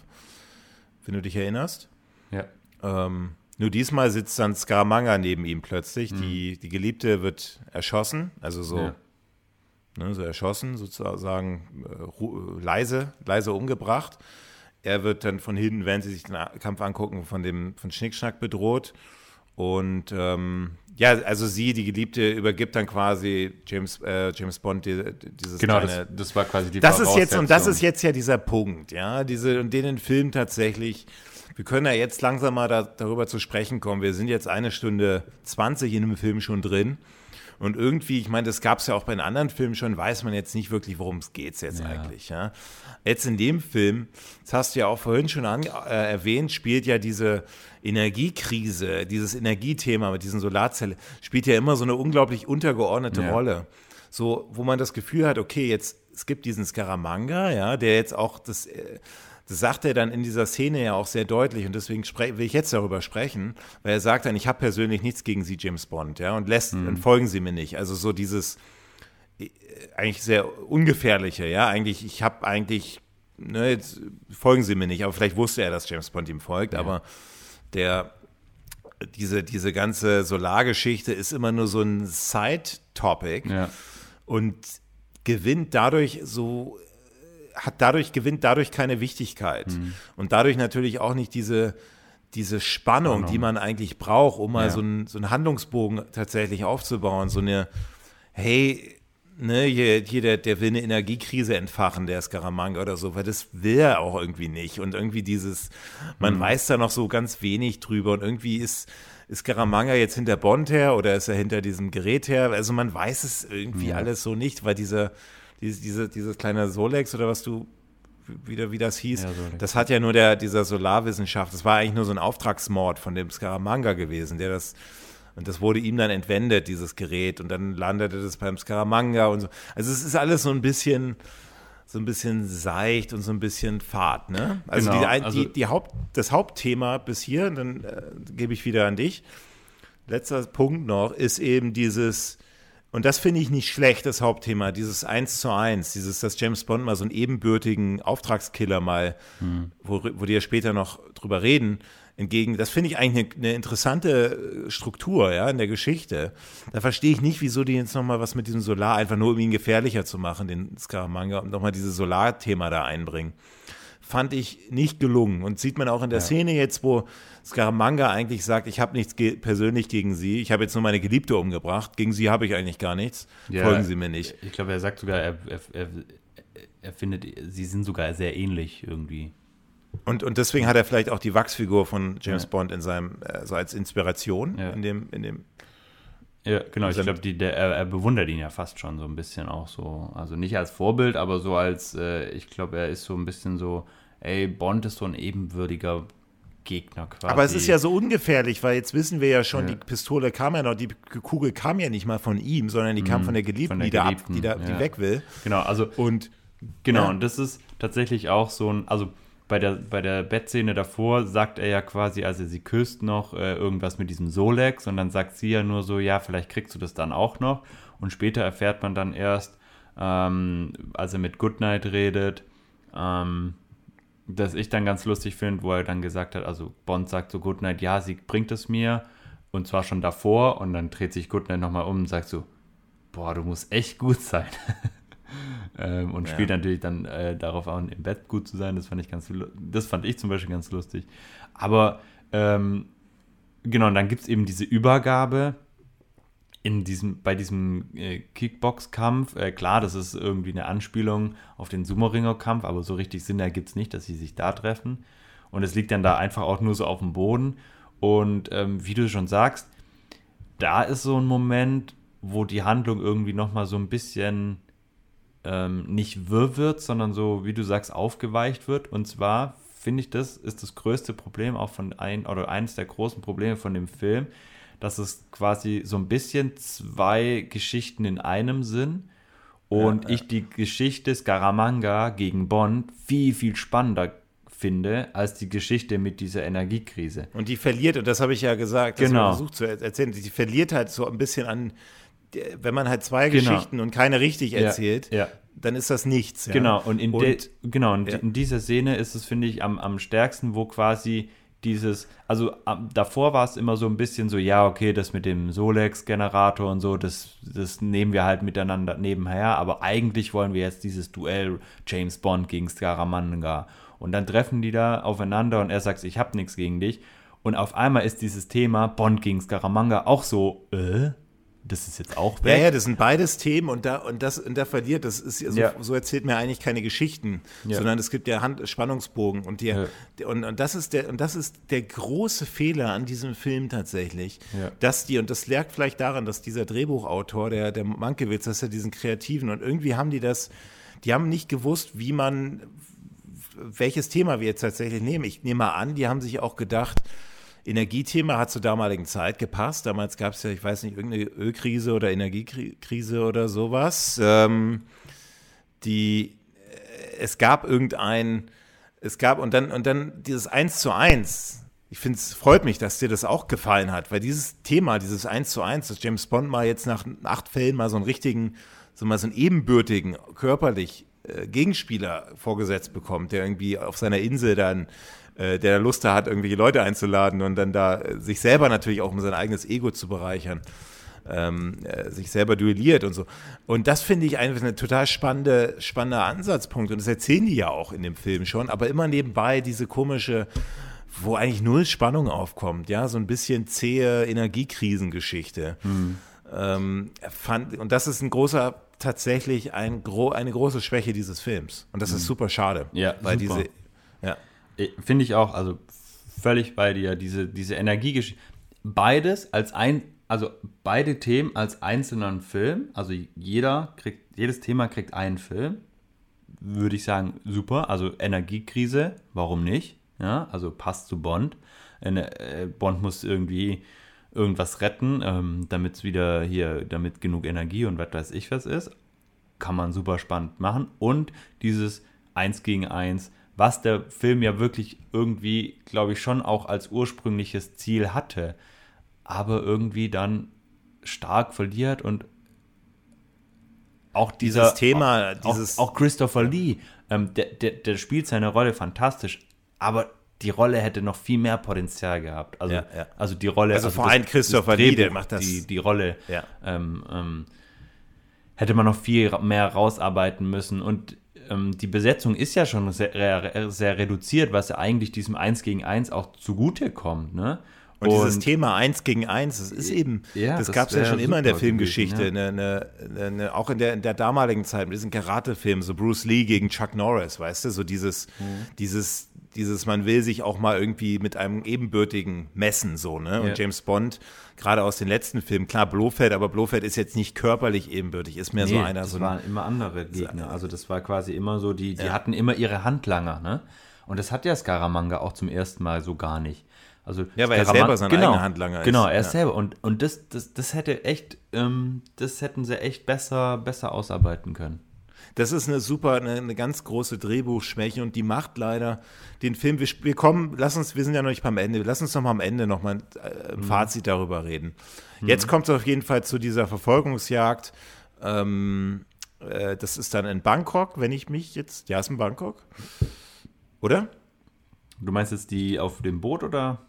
wenn du dich erinnerst. Ja. Ähm, nur diesmal sitzt dann Scaramanga neben ihm plötzlich. Mhm. Die, die Geliebte wird erschossen, also so, ja. ne, so erschossen, sozusagen äh, leise, leise umgebracht. Er wird dann von hinten, wenn sie sich den Kampf angucken, von dem von Schnickschnack bedroht. Und ähm, ja, also sie, die Geliebte, übergibt dann quasi James, äh, James Bond die, dieses Genau, kleine, das, das, war quasi die Das ist jetzt, und das ist jetzt ja dieser Punkt, ja, diese, und den Film tatsächlich, wir können ja jetzt langsam mal da, darüber zu sprechen kommen. Wir sind jetzt eine Stunde 20 in dem Film schon drin. Und irgendwie, ich meine, das gab es ja auch bei den anderen Filmen schon, weiß man jetzt nicht wirklich, worum es geht jetzt ja. eigentlich. Ja? Jetzt in dem Film, das hast du ja auch vorhin schon an, äh, erwähnt, spielt ja diese Energiekrise, dieses Energiethema mit diesen Solarzellen, spielt ja immer so eine unglaublich untergeordnete ja. Rolle. So, wo man das Gefühl hat, okay, jetzt, es gibt diesen Scaramanga, ja, der jetzt auch das. Äh, das sagt er dann in dieser Szene ja auch sehr deutlich und deswegen will ich jetzt darüber sprechen, weil er sagt dann, ich habe persönlich nichts gegen Sie, James Bond, ja, und lässt, mhm. dann folgen Sie mir nicht. Also so dieses eigentlich sehr ungefährliche, ja, eigentlich, ich habe eigentlich, ne, jetzt folgen Sie mir nicht, aber vielleicht wusste er, dass James Bond ihm folgt, ja. aber der, diese, diese ganze Solargeschichte ist immer nur so ein Side-Topic ja. und gewinnt dadurch so hat dadurch, gewinnt dadurch keine Wichtigkeit. Mhm. Und dadurch natürlich auch nicht diese, diese Spannung, Spannung, die man eigentlich braucht, um mal ja. so, einen, so einen Handlungsbogen tatsächlich aufzubauen. So eine, hey, ne, hier, hier der, der will eine Energiekrise entfachen, der Scaramanga oder so, weil das will er auch irgendwie nicht. Und irgendwie dieses, man mhm. weiß da noch so ganz wenig drüber und irgendwie ist, ist Scaramanga jetzt hinter Bond her oder ist er hinter diesem Gerät her? Also man weiß es irgendwie ja. alles so nicht, weil dieser diese, diese, dieses kleine Solex oder was du wieder wie das hieß, ja, das hat ja nur der, dieser Solarwissenschaft, das war eigentlich nur so ein Auftragsmord von dem Scaramanga gewesen, der das, und das wurde ihm dann entwendet, dieses Gerät, und dann landete das beim Scaramanga und so. Also es ist alles so ein bisschen, so ein bisschen seicht und so ein bisschen fad, ne? Also, genau, die, die, also die, Haupt, das Hauptthema bis hier, dann äh, gebe ich wieder an dich. Letzter Punkt noch ist eben dieses, und das finde ich nicht schlecht, das Hauptthema, dieses Eins zu eins, dieses, dass James Bond mal so einen ebenbürtigen Auftragskiller mal, hm. wo, wo die ja später noch drüber reden, entgegen, das finde ich eigentlich eine, eine, interessante äh, Struktur, ja, in der Geschichte. Da verstehe ich nicht, wieso die jetzt nochmal was mit diesem Solar, einfach nur um ihn gefährlicher zu machen, den Scaramanga, und nochmal dieses Solarthema da einbringen. Fand ich nicht gelungen. Und sieht man auch in der ja. Szene jetzt, wo Scaramanga eigentlich sagt, ich habe nichts ge persönlich gegen sie, ich habe jetzt nur meine Geliebte umgebracht, gegen sie habe ich eigentlich gar nichts, ja, folgen sie mir nicht. Ich glaube, er sagt sogar, er, er, er, er findet, sie sind sogar sehr ähnlich irgendwie. Und, und deswegen hat er vielleicht auch die Wachsfigur von James ja. Bond in seinem, äh, so als Inspiration ja. in dem, in dem. Ja, genau. Ich glaube, er, er, bewundert ihn ja fast schon so ein bisschen auch so. Also nicht als Vorbild, aber so als, äh, ich glaube, er ist so ein bisschen so, ey, Bond ist so ein ebenwürdiger Gegner quasi. Aber es ist ja so ungefährlich, weil jetzt wissen wir ja schon, ja. die Pistole kam ja noch, die Kugel kam ja nicht mal von ihm, sondern die kam mhm, von der Geliebten, von der die, Geliebten, da, ab, die, da, ja. die weg will. Genau, also und genau, und das ist tatsächlich auch so ein, also bei der, bei der Bettszene davor sagt er ja quasi, also sie küsst noch äh, irgendwas mit diesem Solex und dann sagt sie ja nur so, ja, vielleicht kriegst du das dann auch noch. Und später erfährt man dann erst, ähm, als er mit Goodnight redet, ähm, dass ich dann ganz lustig finde, wo er dann gesagt hat, also Bond sagt so Goodnight, ja, sie bringt es mir und zwar schon davor und dann dreht sich Goodnight nochmal um und sagt so, boah, du musst echt gut sein. ähm, und ja. spielt natürlich dann äh, darauf an, im Bett gut zu sein. Das fand ich ganz, das fand ich zum Beispiel ganz lustig. Aber ähm, genau, und dann gibt es eben diese Übergabe in diesem, bei diesem äh, Kickbox-Kampf. Äh, klar, das ist irgendwie eine Anspielung auf den Sumo-Ringer-Kampf, aber so richtig Sinn ergibt es nicht, dass sie sich da treffen. Und es liegt dann da einfach auch nur so auf dem Boden. Und ähm, wie du schon sagst, da ist so ein Moment, wo die Handlung irgendwie nochmal so ein bisschen ähm, nicht wirr wird, sondern so, wie du sagst, aufgeweicht wird. Und zwar finde ich, das ist das größte Problem auch von ein oder eines der großen Probleme von dem Film, dass es quasi so ein bisschen zwei Geschichten in einem sind und ja, ja. ich die Geschichte Scaramanga gegen Bond viel, viel spannender finde, als die Geschichte mit dieser Energiekrise. Und die verliert, und das habe ich ja gesagt, das genau. versucht zu erzählen, die verliert halt so ein bisschen an wenn man halt zwei genau. Geschichten und keine richtig erzählt, ja, ja. dann ist das nichts. Ja? Genau, und in, und, genau, und in dieser Szene ist es, finde ich, am, am stärksten, wo quasi dieses, also um, davor war es immer so ein bisschen so, ja, okay, das mit dem Solex-Generator und so, das, das nehmen wir halt miteinander nebenher, aber eigentlich wollen wir jetzt dieses Duell James Bond gegen Scaramanga. Und dann treffen die da aufeinander und er sagt, ich habe nichts gegen dich. Und auf einmal ist dieses Thema Bond gegen Scaramanga auch so, äh, das ist jetzt auch weg. Ja, ja, das sind beides Themen und da und das und da verliert, das ist so, ja. so erzählt mir eigentlich keine Geschichten, ja. sondern es gibt ja Hand, Spannungsbogen und der, ja. und, und das ist der und das ist der große Fehler an diesem Film tatsächlich, dass die und das lag vielleicht daran, dass dieser Drehbuchautor, der der Mankiewicz, dass er diesen kreativen und irgendwie haben die das, die haben nicht gewusst, wie man welches Thema wir jetzt tatsächlich nehmen. Ich nehme mal an, die haben sich auch gedacht, Energiethema hat zur damaligen Zeit gepasst. Damals gab es ja, ich weiß nicht, irgendeine Ölkrise oder Energiekrise oder sowas. Ähm, die, äh, es gab irgendein, es gab, und dann, und dann dieses Eins zu eins. Ich finde es freut mich, dass dir das auch gefallen hat, weil dieses Thema, dieses Eins zu eins, dass James Bond mal jetzt nach acht Fällen mal so einen richtigen, so mal so einen ebenbürtigen, körperlich äh, Gegenspieler vorgesetzt bekommt, der irgendwie auf seiner Insel dann äh, der Lust hat, irgendwelche Leute einzuladen und dann da äh, sich selber natürlich auch um sein eigenes Ego zu bereichern. Ähm, äh, sich selber duelliert und so. Und das finde ich einfach ein total spannende, spannender Ansatzpunkt. Und das erzählen die ja auch in dem Film schon, aber immer nebenbei diese komische, wo eigentlich null Spannung aufkommt, ja, so ein bisschen zähe Energiekrisengeschichte. Mhm. Ähm, fand, und das ist ein großer, tatsächlich ein, eine große Schwäche dieses Films. Und das mhm. ist super schade. Ja, weil super. diese. Finde ich auch, also völlig bei dir, diese, diese Energiegeschichte. Beides als ein, also beide Themen als einzelnen Film, also jeder kriegt, jedes Thema kriegt einen Film, würde ich sagen, super. Also Energiekrise, warum nicht? Ja, also passt zu Bond. Äh, Bond muss irgendwie irgendwas retten, ähm, damit es wieder hier, damit genug Energie und was weiß ich was ist. kann man super spannend machen. Und dieses Eins gegen Eins, was der Film ja wirklich irgendwie, glaube ich, schon auch als ursprüngliches Ziel hatte, aber irgendwie dann stark verliert und auch dieser dieses Thema, auch, dieses auch, auch Christopher Lee, ähm, der, der, der spielt seine Rolle fantastisch, aber die Rolle hätte noch viel mehr Potenzial gehabt. Also, Ja, ja. also die Rolle. Also vor das- allem Christopher Lee, der macht das- Die, die Rolle Ja. ähm, ähm, hätte man noch viel mehr rausarbeiten müssen. Und ähm, die Besetzung ist ja schon sehr, sehr reduziert, was ja eigentlich diesem 1 gegen 1 auch zugutekommt. Ne? Und, dieses Thema eins gegen eins, das ist eben, Ja, das das gab es ja schon immer in der Filmgeschichte, gewesen, eine, eine, eine, auch in der, in der damaligen Zeit, mit diesen Karate-Filmen, so Bruce Lee gegen Chuck Norris, weißt du, so dieses, Mhm. dieses, dieses, man will sich auch mal irgendwie mit einem Ebenbürtigen messen, so, ne? Und Ja. James Bond, gerade aus den letzten Filmen, klar, Blofeld, aber Blofeld ist jetzt nicht körperlich ebenbürtig, ist mehr so einer, das so waren immer andere Gegner. Also das war quasi immer so, die, die hatten immer ihre Handlanger, ne? Und das hat ja Scaramanga auch zum ersten Mal so gar nicht. Also Ja, weil er Scaraman- selber sein genau, eigener Handlanger ist. Genau, er ist Ja. selber. Und, und das, das, das hätte echt, ähm, das hätten sie echt besser, besser ausarbeiten können. Das ist eine super, eine, eine ganz große Drehbuchschwäche und die macht leider den Film. Wir, wir kommen, lass uns, wir sind ja noch nicht beim Ende, lass uns noch mal am Ende noch mal äh, ein Fazit darüber reden. Jetzt kommt es auf jeden Fall zu dieser Verfolgungsjagd. Ähm, äh, das ist dann in Bangkok, wenn ich mich jetzt, ja, ist in Bangkok, oder? Du meinst jetzt die auf dem Boot oder?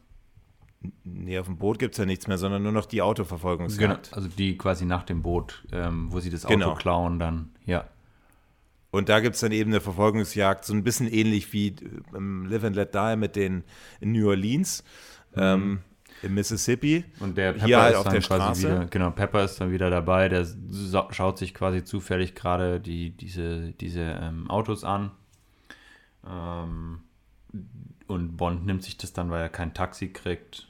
Nee, auf dem Boot gibt es ja nichts mehr, sondern nur noch die Autoverfolgungsjagd. Also die quasi nach dem Boot, ähm, wo sie das Auto Genau. klauen, dann, ja. Und da gibt es dann eben eine Verfolgungsjagd, so ein bisschen ähnlich wie ähm, Live and Let Die mit den in New Orleans, ähm, im Mississippi. Und der Pepper Hier halt ist auf dann der quasi Straße. wieder, genau, Pepper ist dann wieder dabei, der schaut sich quasi zufällig gerade die, diese, diese ähm, Autos an. Ähm, und Bond nimmt sich das dann, weil er kein Taxi kriegt.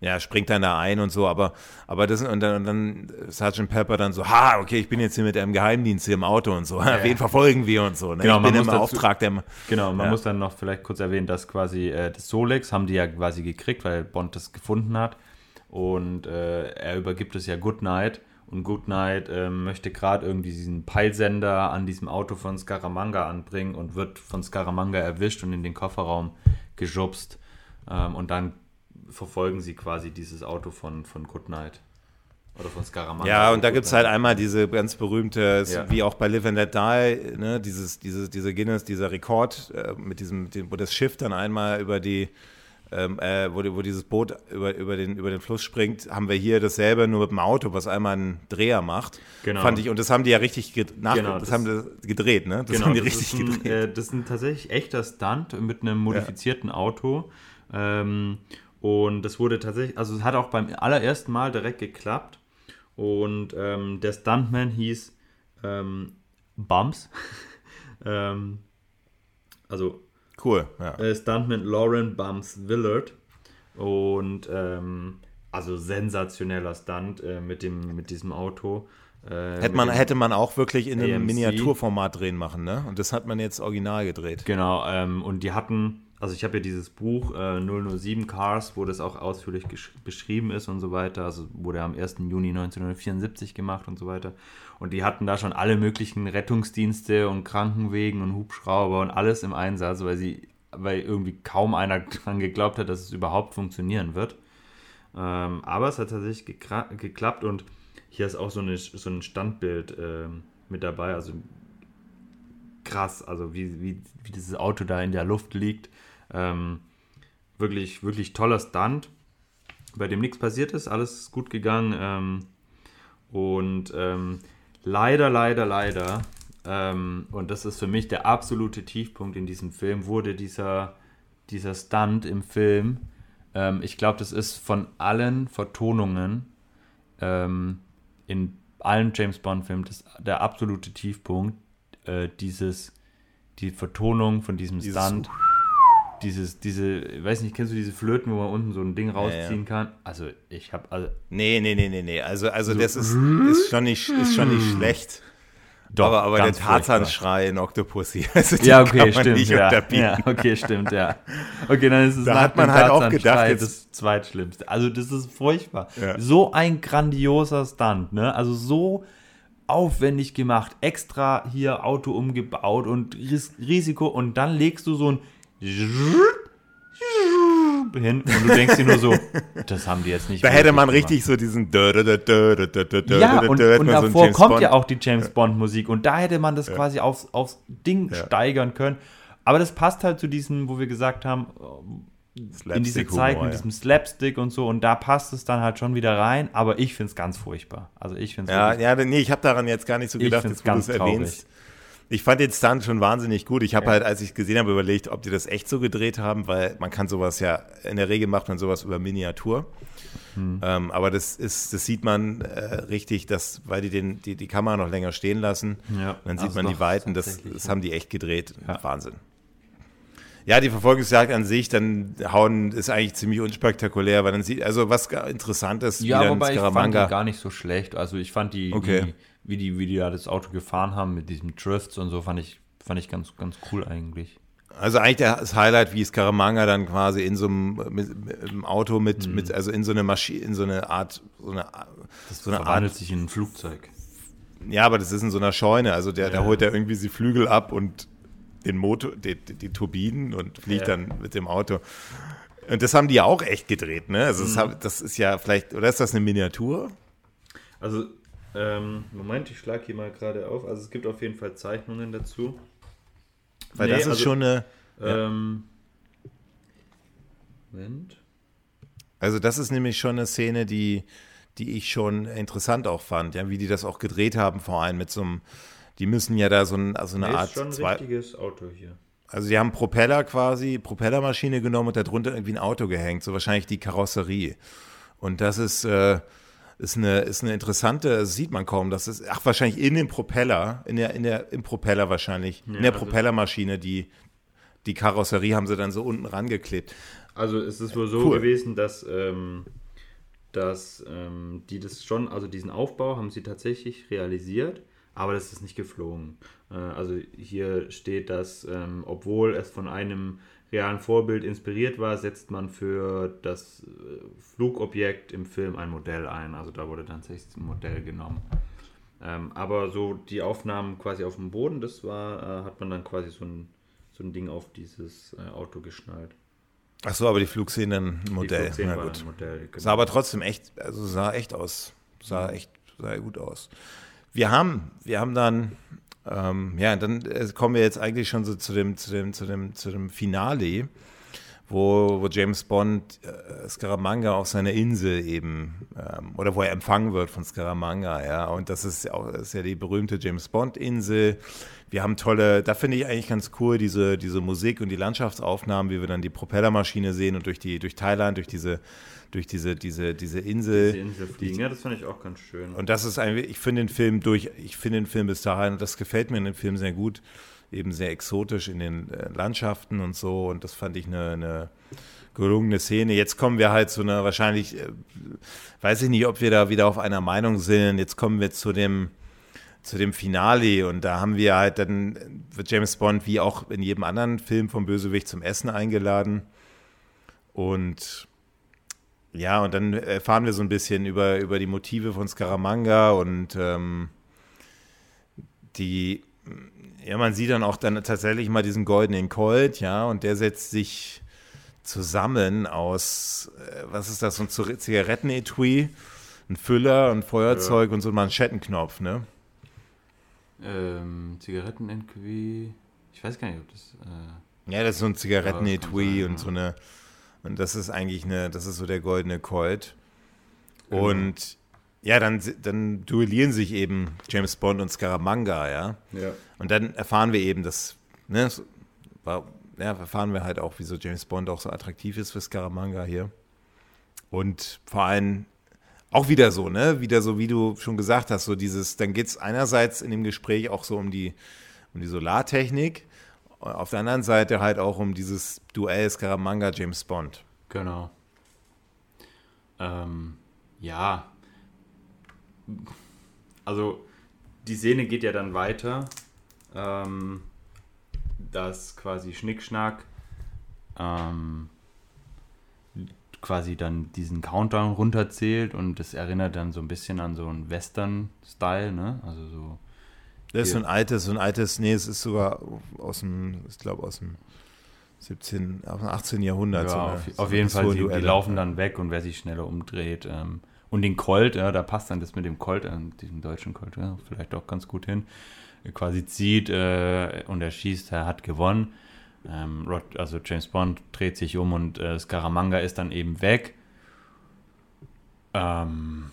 Ja, springt dann da ein und so, aber, aber das und dann, und dann Sergeant Pepper dann so, ha, okay, ich bin jetzt hier mit einem Geheimdienst hier im Auto und so, wen verfolgen wir und so. Ne? Genau, ich man bin im muss dazu- Auftrag der. Genau, man Ja. muss dann noch vielleicht kurz erwähnen, dass quasi äh, das Solex haben die ja quasi gekriegt, weil Bond das gefunden hat. Und äh, er übergibt es ja Goodnight. Und Goodnight ähm, möchte gerade irgendwie diesen Peilsender an diesem Auto von Scaramanga anbringen und wird von Scaramanga erwischt und in den Kofferraum geschubst. Ähm, und dann verfolgen sie quasi dieses Auto von, von Goodnight. Oder von Scaramanga. Ja, und da gibt es halt einmal diese ganz berühmte, Ja. wie auch bei Live and Let Die, ne, dieses, dieses, diese Guinness, dieser Rekord, äh, mit diesem, mit dem, wo das Schiff dann einmal über die, ähm, äh, wo, wo dieses Boot über, über, den, über den Fluss springt, haben wir hier dasselbe, nur mit dem Auto, was einmal einen Dreher macht. Genau. Fand ich, und das haben die ja richtig nach, Genau, das, das- haben die gedreht, ne? Das genau, haben die das richtig ist ein, gedreht. Äh, das ist ein tatsächlich echter Stunt mit einem modifizierten Auto. Ähm, und das wurde tatsächlich, also es hat auch beim allerersten Mal direkt geklappt. Und ähm, der Stuntman hieß ähm, Bumps. ähm, also Cool, ja. äh, Stuntman Lauren Bumps Willard. Und ähm, also sensationeller Stunt äh, mit, dem, mit diesem Auto. Äh, Hätte man, hätte man auch wirklich in einem AMC. Miniaturformat drehen machen, ne? Und das hat man jetzt original gedreht. Genau, ähm, und die hatten, also ich habe ja dieses Buch äh, 007 Cars, wo das auch ausführlich beschrieben ist und so weiter. Also wurde am 1. Juni 1974 gemacht und so weiter. Und die hatten da schon alle möglichen Rettungsdienste und Krankenwegen und Hubschrauber und alles im Einsatz, weil sie, weil irgendwie kaum einer dran geglaubt hat, dass es überhaupt funktionieren wird. Ähm, aber es hat tatsächlich geklappt und hier ist auch so, eine, so ein Standbild ähm, mit dabei. Also krass, also wie, wie, wie dieses Auto da in der Luft liegt. Ähm, wirklich, wirklich toller Stunt, bei dem nichts passiert ist, alles ist gut gegangen. Ähm, und ähm, leider, leider, leider, ähm, und das ist für mich der absolute Tiefpunkt in diesem Film, wurde dieser, dieser Stunt im Film, ähm, ich glaube, das ist von allen Vertonungen ähm, in allen James Bond-Filmen der absolute Tiefpunkt, äh, dieses, die Vertonung von diesem Dieses Stunt. Dieses, diese, ich weiß nicht, kennst du diese Flöten, wo man unten so ein Ding rausziehen kann? Also, ich habe, also, Nee, nee, nee, nee, nee. Also, also das ist, ist, schon nicht, ist schon nicht schlecht. Doch, aber aber der. Tarzan-Schrei in Octopussy, also Ja, okay, stimmt. nicht Ja, ja, okay, stimmt, ja. Okay, dann ist es Da hat man halt auch gedacht, jetzt- das zweitschlimmste. Also, das ist furchtbar. Ja. So ein grandioser Stunt, ne? Also, so aufwendig gemacht, extra hier Auto umgebaut und Ris Risiko und dann legst du so ein hin und du denkst dir nur so, das haben die jetzt nicht. Da hätte man gemacht. richtig so diesen Ja, und, und davor so kommt Bond. ja auch die James Bond Musik und da hätte man das ja. quasi aufs, aufs Ding ja. steigern können. Aber das passt halt zu diesem, wo wir gesagt haben, in diese Zeit mit diesem Slapstick und so und da passt es dann halt schon wieder rein, aber ich finde es ganz furchtbar. Also ich finde es Ja, ja, nee, ich habe daran jetzt gar nicht so gedacht, dass du es erwähnst. Ich fand den Stunt schon wahnsinnig gut. Ich habe ja. halt, als ich gesehen habe, überlegt, ob die das echt so gedreht haben, weil man kann sowas ja, in der Regel macht man sowas über Miniatur. Hm. Ähm, aber das ist, das sieht man äh, richtig, dass, weil die den, die, die Kamera noch länger stehen lassen. Ja. Dann sieht also man die Weiten, das, das haben die echt gedreht. Ja. Wahnsinn. Ja, die Verfolgungsjagd an sich, dann hauen ist eigentlich ziemlich unspektakulär, weil dann sieht, also was interessant ist, ja, wie dann wobei ich fand die gar nicht so schlecht. Also ich fand die, okay. die wie die, wie die da das Auto gefahren haben mit diesem Drifts und so, fand ich, fand ich ganz, ganz cool eigentlich. Also eigentlich das Highlight, wie Scaramanga dann quasi in so einem mit, mit, im Auto mit, mhm. mit, also in so eine Maschine, in so eine Art, so eine, das so eine verwandelt Art, sich in ein Flugzeug. Ja, aber das ist in so einer Scheune. Also der, ja. da holt er irgendwie die Flügel ab und den Motor, die, die, die Turbinen und fliegt ja. dann mit dem Auto. Und das haben die ja auch echt gedreht, ne? Also mhm. das, das ist ja vielleicht, oder ist das eine Miniatur? Also ähm, Moment, ich schlage hier mal gerade auf. Also es gibt auf jeden Fall Zeichnungen dazu. Weil nee, das ist also, schon eine. Ähm, Moment. Also das ist nämlich schon eine Szene, die, die ich schon interessant auch fand, ja, wie die das auch gedreht haben, vor allem mit so einem, die müssen ja da so, ein, also eine nee, Art. Ist schon ein zwei, richtiges Auto hier. Also sie haben Propeller quasi, Propellermaschine genommen und darunter irgendwie ein Auto gehängt, so wahrscheinlich die Karosserie. Und das ist, äh, ist eine, ist eine interessante, sieht man kaum, das ist, ach, wahrscheinlich in dem Propeller, in der, in der, im Propeller wahrscheinlich, ja, in der also Propellermaschine, die, die Karosserie haben sie dann so unten rangeklebt. Also es ist wohl so cool. gewesen, dass, ähm, dass ähm, die das schon, also diesen Aufbau haben sie tatsächlich realisiert, aber das ist nicht geflogen. Äh, also hier steht, dass ähm, obwohl es von einem realen Vorbild inspiriert war, setzt man für das äh, Flugobjekt im Film ein Modell ein. Also da wurde dann tatsächlich ein Modell genommen. Ähm, aber so die Aufnahmen quasi auf dem Boden, das war, äh, hat man dann quasi so ein, so ein Ding auf dieses äh, Auto geschnallt. Ach so, aber die Flugszenen ein Modell. Die Flugszenen Na gut. Modell genau. Sah aber trotzdem echt, also sah echt aus. Sah echt, sah gut aus. Wir haben, wir haben dann ähm, ja, dann äh, kommen wir jetzt eigentlich schon so zu dem, zu dem, zu dem, zu dem Finale, wo, wo James Bond äh, Scaramanga auf seiner Insel eben, ähm, oder wo er empfangen wird von Scaramanga, ja. Und das ist, auch, ist ja die berühmte James Bond-Insel. Wir haben tolle, da finde ich eigentlich ganz cool, diese, diese Musik und die Landschaftsaufnahmen, wie wir dann die Propellermaschine sehen und durch die, durch Thailand, durch diese durch diese, diese, diese Insel. Diese Insel fliegen, die, ja, das fand ich auch ganz schön. Und das ist ein, ich finde den Film durch, ich finde den Film bis dahin, und das gefällt mir in dem Film sehr gut, eben sehr exotisch in den äh, Landschaften und so. Und das fand ich eine, eine gelungene Szene. Jetzt kommen wir halt zu einer, wahrscheinlich, äh, weiß ich nicht, ob wir da wieder auf einer Meinung sind. Jetzt kommen wir zu dem, zu dem Finale und da haben wir halt dann, wird James Bond wie auch in jedem anderen Film vom Bösewicht zum Essen eingeladen. Und ja, und dann erfahren wir so ein bisschen über, über die Motive von Scaramanga und ähm, die, ja, man sieht dann auch dann tatsächlich mal diesen goldenen Colt, ja, und der setzt sich zusammen aus, äh, was ist das, so ein Zigarettenetui, ein Füller, ein Feuerzeug ja. und so ein Manschettenknopf, ne? Ähm, Zigarettenetui, ich weiß gar nicht, ob das. Äh, ja, das ist so ein Zigarettenetui und so eine und das ist eigentlich eine, das ist so der goldene Colt. Genau. Und ja, dann, dann duellieren sich eben James Bond und Scaramanga, ja. ja. Und dann erfahren wir eben, dass, ne, war, ja, erfahren wir halt auch, wieso James Bond auch so attraktiv ist für Scaramanga hier. Und vor allem auch wieder so, ne, wieder so, wie du schon gesagt hast, so dieses, dann geht es einerseits in dem Gespräch auch so um die, um die Solartechnik, auf der anderen Seite halt auch um dieses Duell Scaramanga James Bond. Genau. Ähm, ja. Also die Szene geht ja dann weiter, ähm, dass quasi Schnickschnack ähm, quasi dann diesen Countdown runterzählt und das erinnert dann so ein bisschen an so einen Western-Style, ne? Also so. Das ist so ein altes, so ein altes, nee, es ist sogar aus dem, ich glaube aus dem 17, aus dem 18. Jahrhundert. Ja, so auf, so auf jeden Fall, die, die, laufen dann weg und wer sich schneller umdreht. Ähm, und den Colt, ja, da passt dann das mit dem Colt, äh, diesem deutschen Colt, ja, vielleicht auch ganz gut hin. Er quasi zieht äh, und er schießt, er hat gewonnen. Ähm, Rod, also James Bond dreht sich um und äh, Scaramanga ist dann eben weg. Ähm,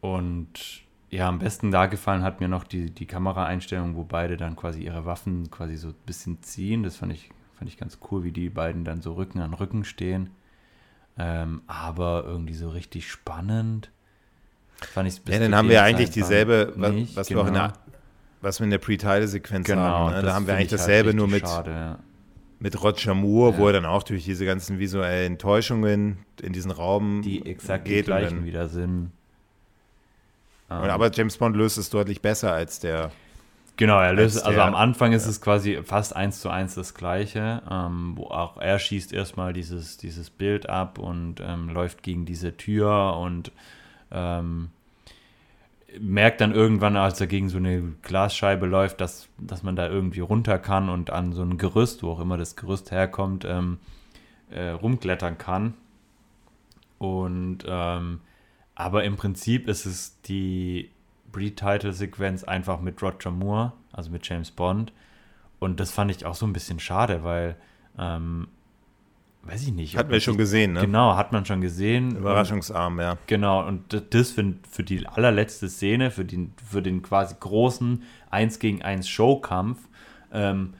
und ja, am besten da gefallen hat mir noch die, die Kameraeinstellung, wo beide dann quasi ihre Waffen quasi so ein bisschen ziehen. Das fand ich, fand ich ganz cool, wie die beiden dann so Rücken an Rücken stehen. Ähm, aber irgendwie so richtig spannend. Fand ich Ja, dann haben wir eigentlich dieselbe, was, nicht, was genau. wir auch in der, genau. was wir in der Pre-Title-Sequenz genau, haben. Ne? Da haben wir eigentlich halt dasselbe, halt nur mit, schade, ja mit Roger Moore, ja. wo er dann auch durch diese ganzen visuellen Täuschungen in diesen Raum die exakt geht die gleichen dann, wieder sind. Um, aber James Bond löst es deutlich besser als der. Genau, er löst, also am Anfang ist ja. es quasi fast eins zu eins das Gleiche, ähm, wo auch er schießt erstmal dieses, dieses Bild ab und ähm, läuft gegen diese Tür und ähm, merkt dann irgendwann, als er gegen so eine Glasscheibe läuft, dass, dass man da irgendwie runter kann und an so ein Gerüst, wo auch immer das Gerüst herkommt, ähm, äh, rumklettern kann. Und ähm, aber im Prinzip ist es die Pre-Title-Sequenz einfach mit Roger Moore, also mit James Bond. Und das fand ich auch so ein bisschen schade, weil ähm, weiß ich nicht. Hatten wir schon gesehen, ne? Genau, hat man schon gesehen. Überraschungsarm, ja. Genau, und das für, für die allerletzte Szene, für den, für den quasi großen 1 gegen 1 Showkampf, ähm,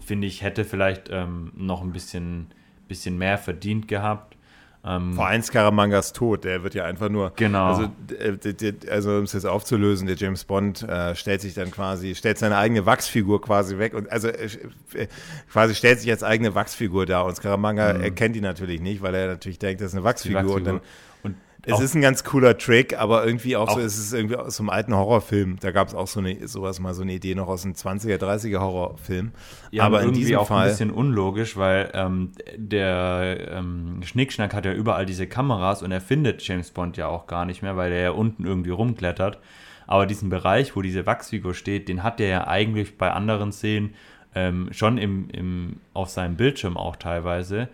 finde ich, hätte vielleicht ähm, noch ein bisschen, bisschen mehr verdient gehabt. Ähm, Vor allem Scaramangas Tod, der wird ja einfach nur. Genau. Also, äh, also um es jetzt aufzulösen, der James Bond äh, stellt sich dann quasi, stellt seine eigene Wachsfigur quasi weg und also äh, äh quasi stellt sich als eigene Wachsfigur da und Scaramanga mhm. erkennt ihn natürlich nicht, weil er natürlich denkt, das ist eine Wachsfigur, Wachsfigur. und dann es ist ein ganz cooler Trick, aber irgendwie auch, auch so, es ist irgendwie aus so einem alten Horrorfilm. Da gab es auch so eine, sowas mal so eine Idee noch aus einem 20er, 30er Horrorfilm. Ja, aber in diesem auch Fall, ein bisschen unlogisch, weil ähm, der ähm, Schnickschnack hat ja überall diese Kameras und er findet James Bond ja auch gar nicht mehr, weil er ja unten irgendwie rumklettert. Aber diesen Bereich, wo diese Wachsfigur steht, den hat er ja eigentlich bei anderen Szenen ähm, schon im, im, auf seinem Bildschirm auch teilweise.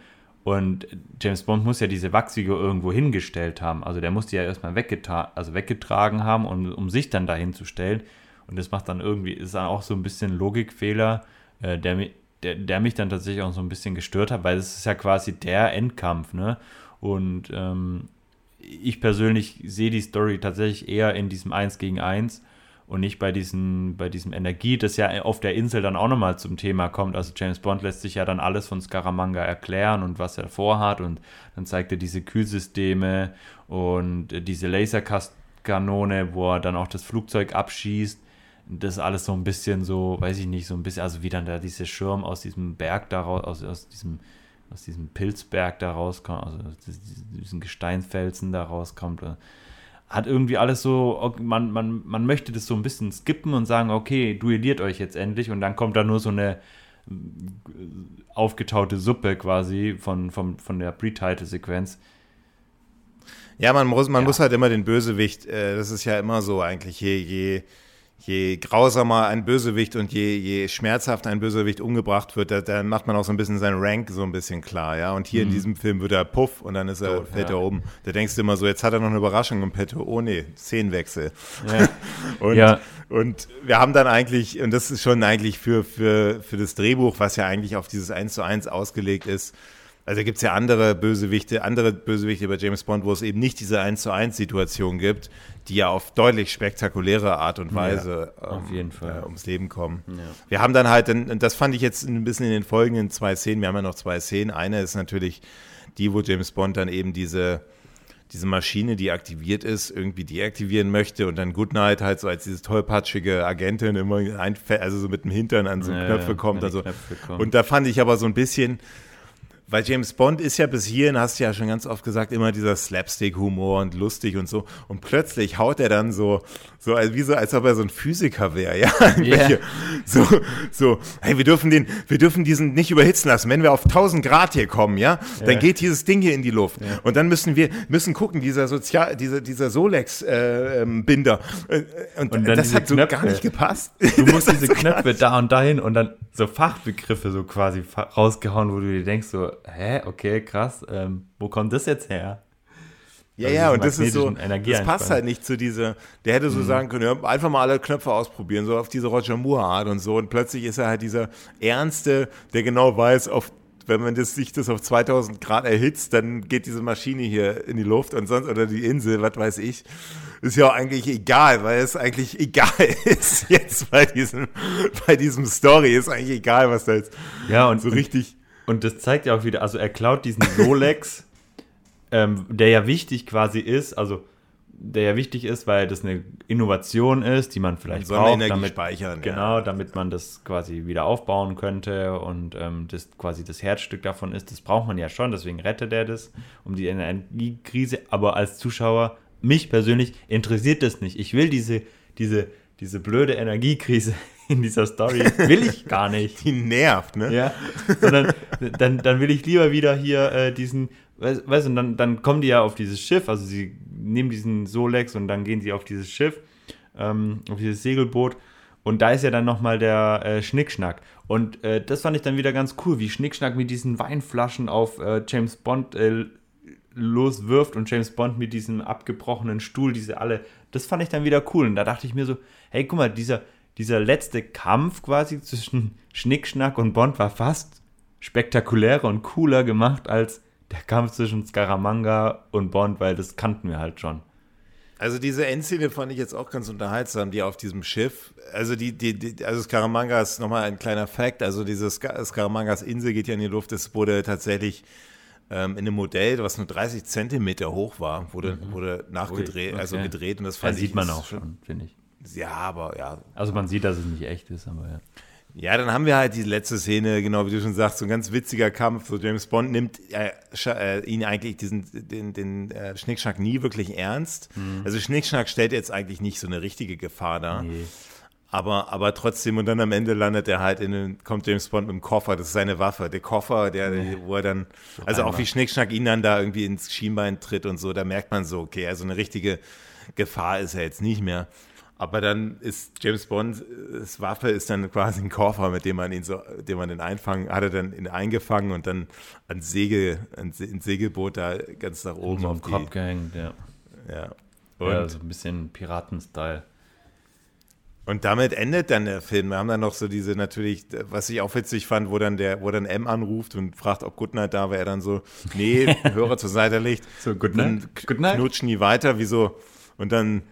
Und James Bond muss ja diese Wachsfigur irgendwo hingestellt haben. Also der muss die ja erstmal weggetra also weggetragen haben, um, um sich dann dahin zu stellen. Und das macht dann irgendwie, ist dann auch so ein bisschen Logikfehler, äh, der, der, der mich dann tatsächlich auch so ein bisschen gestört hat, weil es ist ja quasi der Endkampf, ne? Und ähm, ich persönlich sehe die Story tatsächlich eher in diesem 1 gegen 1 und nicht bei, diesen, bei diesem Energie, das ja auf der Insel dann auch nochmal zum Thema kommt. Also James Bond lässt sich ja dann alles von Scaramanga erklären und was er vorhat und dann zeigt er diese Kühlsysteme und diese Laserkanone, wo er dann auch das Flugzeug abschießt. Das alles so ein bisschen so, weiß ich nicht, so ein bisschen, also wie dann da dieser Schirm aus diesem Berg daraus, aus, aus diesem aus diesem Pilzberg da rauskommt, also diesen Gesteinsfelsen da rauskommt hat irgendwie alles so, man, man, man möchte das so ein bisschen skippen und sagen, okay, duelliert euch jetzt endlich und dann kommt da nur so eine äh, aufgetaute Suppe quasi von, von, von der Pre-Title-Sequenz. Ja, man muss, man ja. muss halt immer den Bösewicht, äh, das ist ja immer so eigentlich, je, je je grausamer ein Bösewicht und je, je schmerzhafter ein Bösewicht umgebracht wird, da, da, macht man auch so ein bisschen seinen Rank so ein bisschen klar, ja. Und hier mhm. in diesem Film wird er puff und dann ist er, Tot, fällt ja. er oben. Da denkst du immer so, jetzt hat er noch eine Überraschung im Petto. Oh nee, Szenenwechsel. Ja. und, ja. und wir haben dann eigentlich, und das ist schon eigentlich für, für, für das Drehbuch, was ja eigentlich auf dieses 1 zu 1 ausgelegt ist, also gibt es ja andere Bösewichte, andere Bösewichte bei James Bond, wo es eben nicht diese 1 zu 1 Situation gibt, die ja auf deutlich spektakuläre Art und Weise ja, auf jeden ähm, Fall. Äh, ums Leben kommen. Ja. Wir haben dann halt, und das fand ich jetzt ein bisschen in den folgenden zwei Szenen, wir haben ja noch zwei Szenen. Eine ist natürlich die, wo James Bond dann eben diese, diese Maschine, die aktiviert ist, irgendwie deaktivieren möchte und dann Goodnight halt so als diese tollpatschige Agentin immer einfällt, also so mit dem Hintern an so ja, Knöpfe kommt. Also. Knöpfe und da fand ich aber so ein bisschen, weil James Bond ist ja bis hierhin, hast du ja schon ganz oft gesagt, immer dieser Slapstick-Humor und lustig und so. Und plötzlich haut er dann so, so wie so, als ob er so ein Physiker wäre, ja. Yeah. So, so, hey, wir dürfen den, wir dürfen diesen nicht überhitzen lassen. Wenn wir auf 1000 Grad hier kommen, ja, dann yeah. geht dieses Ding hier in die Luft. Yeah. Und dann müssen wir, müssen gucken, dieser Sozial, dieser, dieser Solex-Binder. Äh, äh, und, und das hat so Knöpfe. gar nicht gepasst. Du musst diese Knöpfe da und dahin und dann so Fachbegriffe so quasi rausgehauen, wo du dir denkst so, hä, okay, krass, ähm, wo kommt das jetzt her? Ja, also ja, und das ist so, das passt halt nicht zu dieser, der hätte so mhm. sagen können, ja, einfach mal alle Knöpfe ausprobieren, so auf diese Roger Moore Art und so und plötzlich ist er halt dieser Ernste, der genau weiß, auf, wenn man das, sich das auf 2000 Grad erhitzt, dann geht diese Maschine hier in die Luft und sonst, oder die Insel, was weiß ich. Ist ja auch eigentlich egal, weil es eigentlich egal ist jetzt bei diesem, bei diesem Story, ist eigentlich egal, was da jetzt ja, und, so richtig und das zeigt ja auch wieder, also er klaut diesen Rolex, ähm, der ja wichtig quasi ist, also der ja wichtig ist, weil das eine Innovation ist, die man vielleicht braucht, damit, speichern, genau, ja. damit man das quasi wieder aufbauen könnte und ähm, das quasi das Herzstück davon ist. Das braucht man ja schon, deswegen rettet er das um die Energiekrise. Aber als Zuschauer, mich persönlich interessiert das nicht. Ich will diese, diese, diese blöde Energiekrise in dieser Story. Will ich gar nicht. Die nervt, ne? Ja. Sondern dann, dann will ich lieber wieder hier äh, diesen, weißt du, und dann, dann kommen die ja auf dieses Schiff, also sie nehmen diesen Solex und dann gehen sie auf dieses Schiff, ähm, auf dieses Segelboot. Und da ist ja dann nochmal der äh, Schnickschnack. Und äh, das fand ich dann wieder ganz cool, wie Schnickschnack mit diesen Weinflaschen auf äh, James Bond äh, loswirft und James Bond mit diesem abgebrochenen Stuhl, diese alle. Das fand ich dann wieder cool. Und da dachte ich mir so, hey, guck mal, dieser, dieser letzte Kampf quasi zwischen Schnickschnack und Bond war fast spektakulärer und cooler gemacht als der Kampf zwischen Scaramanga und Bond, weil das kannten wir halt schon. Also diese Endszene fand ich jetzt auch ganz unterhaltsam, die auf diesem Schiff. Also die, die, die also Scaramanga ist nochmal ein kleiner Fakt. Also diese Scaramangas Insel geht ja in die Luft. Das wurde tatsächlich ähm, in einem Modell, was nur 30 Zentimeter hoch war, wurde, mhm. wurde nachgedreht, also okay. also gedreht. Und das fand ja, sieht man auch schon, finde ich. Ja, aber ja. Also man sieht, dass es nicht echt ist, aber ja. Ja, dann haben wir halt die letzte Szene, genau wie du schon sagst, so ein ganz witziger Kampf. So James Bond nimmt äh, äh, ihn eigentlich diesen den, den äh, Schnickschnack nie wirklich ernst. Mhm. Also Schnickschnack stellt jetzt eigentlich nicht so eine richtige Gefahr dar. Nee. Aber, aber trotzdem, und dann am Ende landet er halt in den, kommt James Bond mit dem Koffer, das ist seine Waffe, der Koffer, der, nee. wo er dann, also auch wie Schnickschnack ihn dann da irgendwie ins Schienbein tritt und so, da merkt man so, okay, also eine richtige Gefahr ist er jetzt nicht mehr. Aber dann ist James Bond, das Waffe ist dann quasi ein Koffer, mit dem man ihn so, dem man den einfangen, hat er dann ihn eingefangen und dann ein Segel, ein, Segelboot da ganz nach oben so auf den Kopf gehängt, ja. Ja. Und ja, so ein bisschen Piraten-Style. Und damit endet dann der Film. Wir haben dann noch so diese natürlich, was ich auch witzig fand, wo dann der, wo dann M anruft und fragt, ob Goodnight da war, er dann so, nee, Hörer zur Seite legt. So, Goodnight. Goodnight. Knutschen nie weiter, wieso? Und dann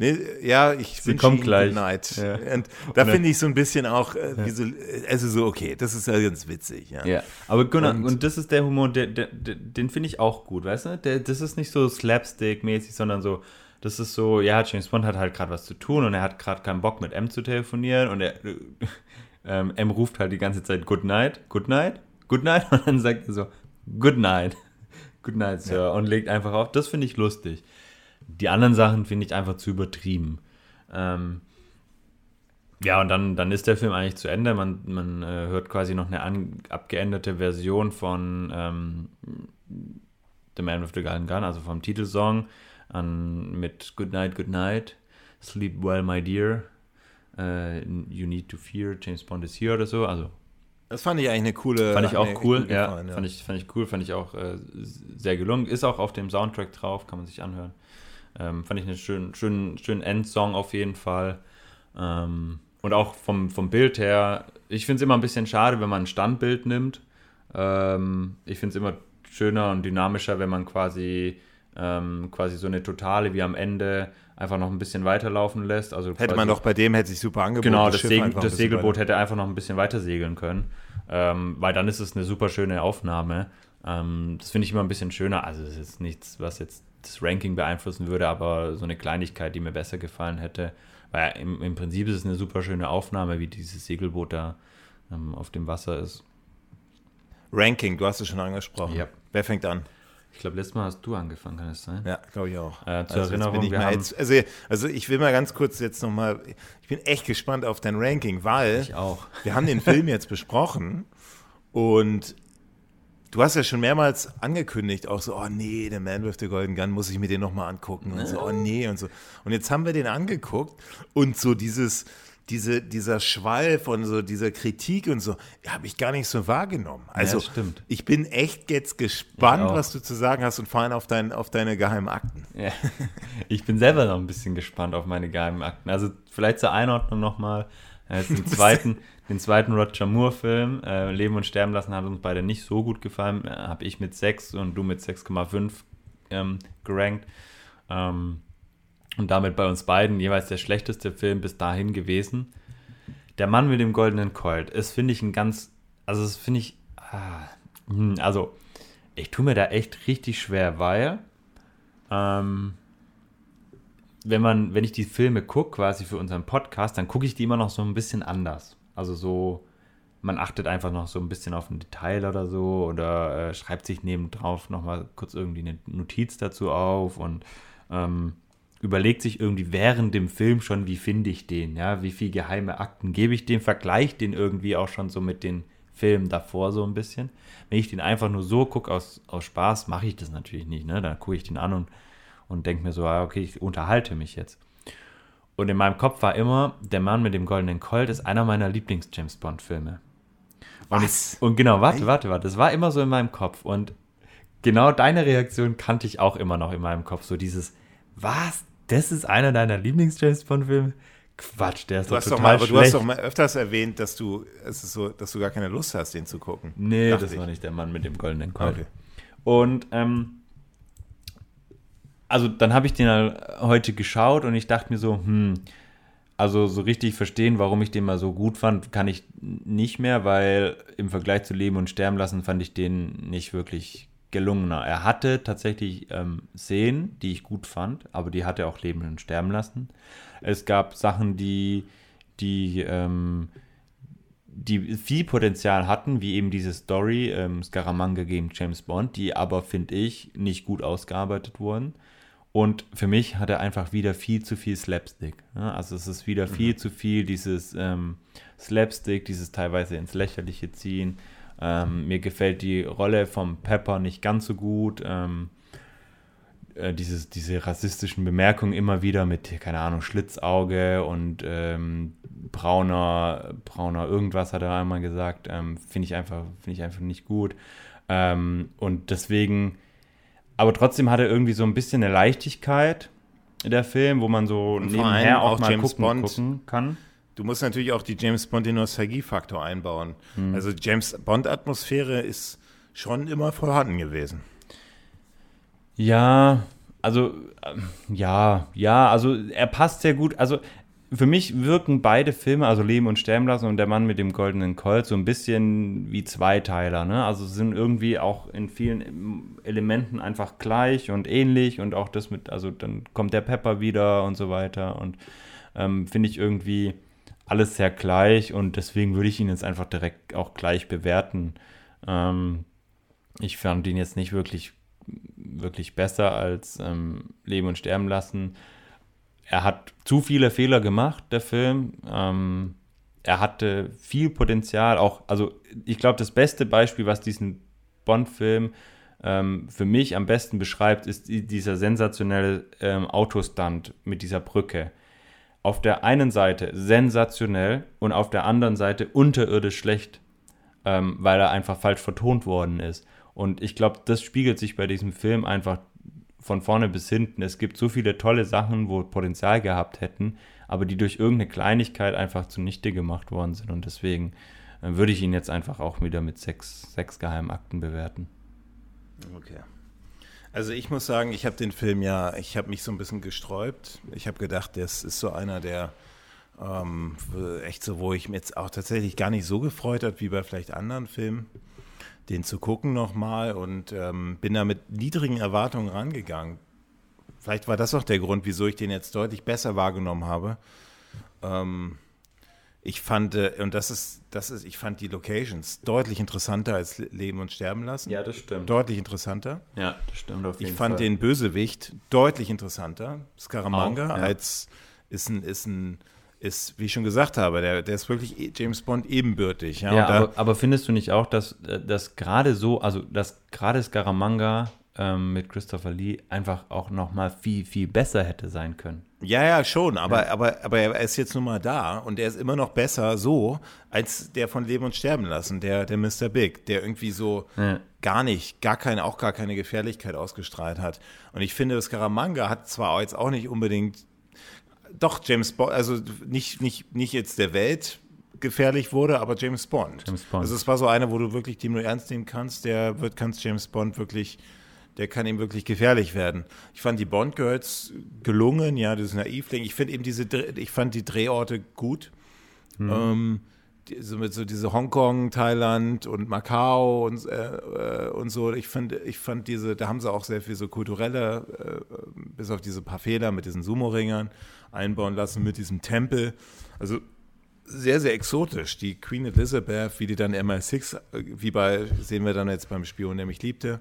Nee, ja, ich Sie kommt gleich. Night. Ja. Und da finde ich so ein bisschen auch, äh, wie so, also so, okay, das ist ja ganz witzig. Ja, ja. aber genau, und, und, das ist der Humor, der, der, der den finde ich auch gut, weißt du? Der, das ist nicht so Slapstick-mäßig, sondern so, das ist so, ja, James Bond hat halt gerade was zu tun und er hat gerade keinen Bock mit M zu telefonieren und er, ähm, M ruft halt die ganze Zeit Good Night, Good Night, Good Night und dann sagt er so, Good Night, Good Night, Sir ja. und legt einfach auf. Das finde ich lustig. Die anderen Sachen finde ich einfach zu übertrieben. Ähm, ja, und dann, dann ist der Film eigentlich zu Ende. Man, man äh, hört quasi noch eine an, abgeänderte Version von ähm, The Man with the Golden Gun, also vom Titelsong, an, mit Good Night, Good Night, Sleep Well, My Dear, äh, You Need to Fear, James Bond is Here oder so. Also das fand ich eigentlich eine coole. Fand ich auch cool, ja, gefallen, ja, Fand, ich, fand ich cool, fand ich auch äh, sehr gelungen. Ist auch auf dem Soundtrack drauf, kann man sich anhören. Ähm, fand ich einen schönen, schönen, schönen Endsong auf jeden Fall. Ähm, und auch vom, vom Bild her, ich finde es immer ein bisschen schade, wenn man ein Standbild nimmt. Ähm, ich finde es immer schöner und dynamischer, wenn man quasi, ähm, quasi so eine Totale wie am Ende einfach noch ein bisschen weiterlaufen lässt. Also hätte man doch bei dem, hätte sich super angeboten. Genau, das, das, Segel, das Segelboot weiter. hätte einfach noch ein bisschen weiter segeln können. Ähm, weil dann ist es eine super schöne Aufnahme. Ähm, das finde ich immer ein bisschen schöner. Also es ist nichts, was jetzt das Ranking beeinflussen würde, aber so eine Kleinigkeit, die mir besser gefallen hätte. Weil im, im Prinzip ist es eine super schöne Aufnahme, wie dieses Segelboot da ähm, auf dem Wasser ist. Ranking, du hast es schon angesprochen. Ja. Wer fängt an? Ich glaube, letztes Mal hast du angefangen, kann es sein? Ja, glaube ich auch. Äh, zur also Erinnerung, ich wir haben jetzt, also, also ich will mal ganz kurz jetzt nochmal, ich bin echt gespannt auf dein Ranking, weil wir haben den Film jetzt besprochen und du hast ja schon mehrmals angekündigt, auch so, oh nee, der Man with the Golden Gun muss ich mir den nochmal angucken und so, oh nee und so. Und jetzt haben wir den angeguckt und so dieses, diese, dieser Schwall von so dieser Kritik und so, habe ich gar nicht so wahrgenommen. Also ja, ich bin echt jetzt gespannt, was du zu sagen hast und vor allem auf, dein, auf deine geheimen Akten. Ja. Ich bin selber noch ein bisschen gespannt auf meine geheimen Akten. Also vielleicht zur Einordnung nochmal. Äh, den zweiten, den zweiten Roger Moore-Film, äh, Leben und Sterben lassen, hat uns beide nicht so gut gefallen. Äh, habe ich mit 6 und du mit 6,5 ähm, gerankt. Ähm, und damit bei uns beiden jeweils der schlechteste Film bis dahin gewesen. Der Mann mit dem goldenen Colt ist, finde ich, ein ganz, also das finde ich, ah, hm, also ich tue mir da echt richtig schwer, weil ähm, wenn man, wenn ich die Filme gucke, quasi für unseren Podcast, dann gucke ich die immer noch so ein bisschen anders. Also so, man achtet einfach noch so ein bisschen auf ein Detail oder so oder äh, schreibt sich nebendrauf nochmal kurz irgendwie eine Notiz dazu auf und ähm, überlegt sich irgendwie während dem Film schon, wie finde ich den, ja, wie viele geheime Akten gebe ich dem, vergleicht den irgendwie auch schon so mit den Filmen davor so ein bisschen. Wenn ich den einfach nur so gucke aus, aus Spaß, mache ich das natürlich nicht, ne? Dann gucke ich den an und, und denke mir so, ah, okay, ich unterhalte mich jetzt. Und in meinem Kopf war immer, der Mann mit dem goldenen Colt ist einer meiner Lieblings-James Bond-Filme. Und, ich, und genau, warte, warte, warte, das war immer so in meinem Kopf. Und genau deine Reaktion kannte ich auch immer noch in meinem Kopf. So dieses, was? Das ist einer deiner Lieblings-James Bond-Filme? Quatsch, der ist du doch total doch mal, aber schlecht. Du hast doch mal öfters erwähnt, dass du, es ist so, dass du gar keine Lust hast, den zu gucken. Nee, das ich. war nicht der Mann mit dem goldenen Colt. Okay. Und ähm, also dann habe ich den halt heute geschaut und ich dachte mir so, hm, also so richtig verstehen, warum ich den mal so gut fand, kann ich nicht mehr, weil im Vergleich zu Leben und Sterben lassen fand ich den nicht wirklich gelungener. Er hatte tatsächlich ähm, Szenen, die ich gut fand, aber die hat er auch leben und sterben lassen. Es gab Sachen, die, die, ähm, die viel Potenzial hatten, wie eben diese Story ähm, Scaramanga gegen James Bond, die aber, finde ich, nicht gut ausgearbeitet wurden. Und für mich hat er einfach wieder viel zu viel Slapstick. Also es ist wieder viel mhm. zu viel dieses ähm, Slapstick, dieses teilweise ins Lächerliche ziehen. Ähm, mir gefällt die Rolle vom Pepper nicht ganz so gut. Ähm, äh, dieses, diese rassistischen Bemerkungen immer wieder mit, keine Ahnung, Schlitzauge und ähm, brauner, brauner irgendwas hat er einmal gesagt. Ähm, finde ich, einfach, find ich einfach nicht gut. Ähm, und deswegen, aber trotzdem hat er irgendwie so ein bisschen eine Leichtigkeit, der Film, wo man so nebenher auch, auch mal James gucken, Bond. gucken kann. Du musst natürlich auch die James Bond den Nostalgie-Faktor einbauen. Hm. Also James Bond-Atmosphäre ist schon immer vorhanden gewesen. Ja, also äh, ja, ja, also er passt sehr gut. Also für mich wirken beide Filme, also Leben und Sterben lassen und der Mann mit dem goldenen Colt, so ein bisschen wie Zweiteiler. Ne? Also sind irgendwie auch in vielen Elementen einfach gleich und ähnlich und auch das mit, also dann kommt der Pepper wieder und so weiter und ähm, finde ich irgendwie alles sehr gleich und deswegen würde ich ihn jetzt einfach direkt auch gleich bewerten. Ähm, ich fand ihn jetzt nicht wirklich, wirklich besser als ähm, Leben und Sterben lassen. Er hat zu viele Fehler gemacht, der Film. Ähm, er hatte viel Potenzial, auch, also ich glaube, das beste Beispiel, was diesen Bond-Film ähm, für mich am besten beschreibt, ist dieser sensationelle ähm, Autostunt mit dieser Brücke auf der einen Seite sensationell und auf der anderen Seite unterirdisch schlecht, ähm, weil er einfach falsch vertont worden ist. Und ich glaube, das spiegelt sich bei diesem Film einfach von vorne bis hinten. Es gibt so viele tolle Sachen, wo Potenzial gehabt hätten, aber die durch irgendeine Kleinigkeit einfach zunichte gemacht worden sind. Und deswegen äh, würde ich ihn jetzt einfach auch wieder mit sechs, sechs Geheimakten bewerten. Okay. Also ich muss sagen, ich habe den Film ja, ich habe mich so ein bisschen gesträubt. Ich habe gedacht, das ist so einer der ähm, echt so, wo ich mir jetzt auch tatsächlich gar nicht so gefreut hat wie bei vielleicht anderen Filmen, den zu gucken nochmal und ähm, bin da mit niedrigen Erwartungen rangegangen. Vielleicht war das auch der Grund, wieso ich den jetzt deutlich besser wahrgenommen habe. Ähm, ich fand, äh, und das ist, das ist, ich fand die Locations deutlich interessanter als Leben und Sterben lassen. Ja, das stimmt. Deutlich interessanter. Ja, das stimmt auf jeden Ich fand Fall. den Bösewicht deutlich interessanter. Scaramanga Auch, ja. als ist ein, ist ein, ist, wie ich schon gesagt habe, der, der ist wirklich eh- James Bond ebenbürtig. Ja, Ja, da- aber, aber findest du nicht auch, dass, äh, dass gerade so, also dass gerade Scaramanga ähm, mit Christopher Lee einfach auch noch mal viel, viel besser hätte sein können? Ja, ja, schon, aber, aber, aber er ist jetzt nun mal da und er ist immer noch besser so, als der von Leben und Sterben lassen, der, der Mr. Big, der irgendwie so Ja. gar nicht, gar keine, auch gar keine Gefährlichkeit ausgestrahlt hat. Und ich finde, Scaramanga hat zwar jetzt auch nicht unbedingt, doch James Bond, also nicht, nicht, nicht jetzt der Welt gefährlich wurde, aber James Bond. James Bond. Also es war so einer, wo du wirklich, den du ernst nehmen kannst, der wird, kannst James Bond wirklich, der kann ihm wirklich gefährlich werden. Ich fand die Bond Girls gelungen, ja, das Naivling. Ich finde eben diese, ich fand die Drehorte gut. Ähm, die, so mit so diese Hongkong, Thailand und Macau und, äh, äh, und so. Ich fand, ich fand diese, da haben sie auch sehr viel so kulturelle, äh, bis auf diese paar Fehler mit diesen Sumo-Ringern einbauen lassen, mit diesem Tempel. Also sehr, sehr exotisch. Die Queen Elizabeth, wie die dann MI6, äh, wie bei, sehen wir dann jetzt beim Spion, der mich liebte,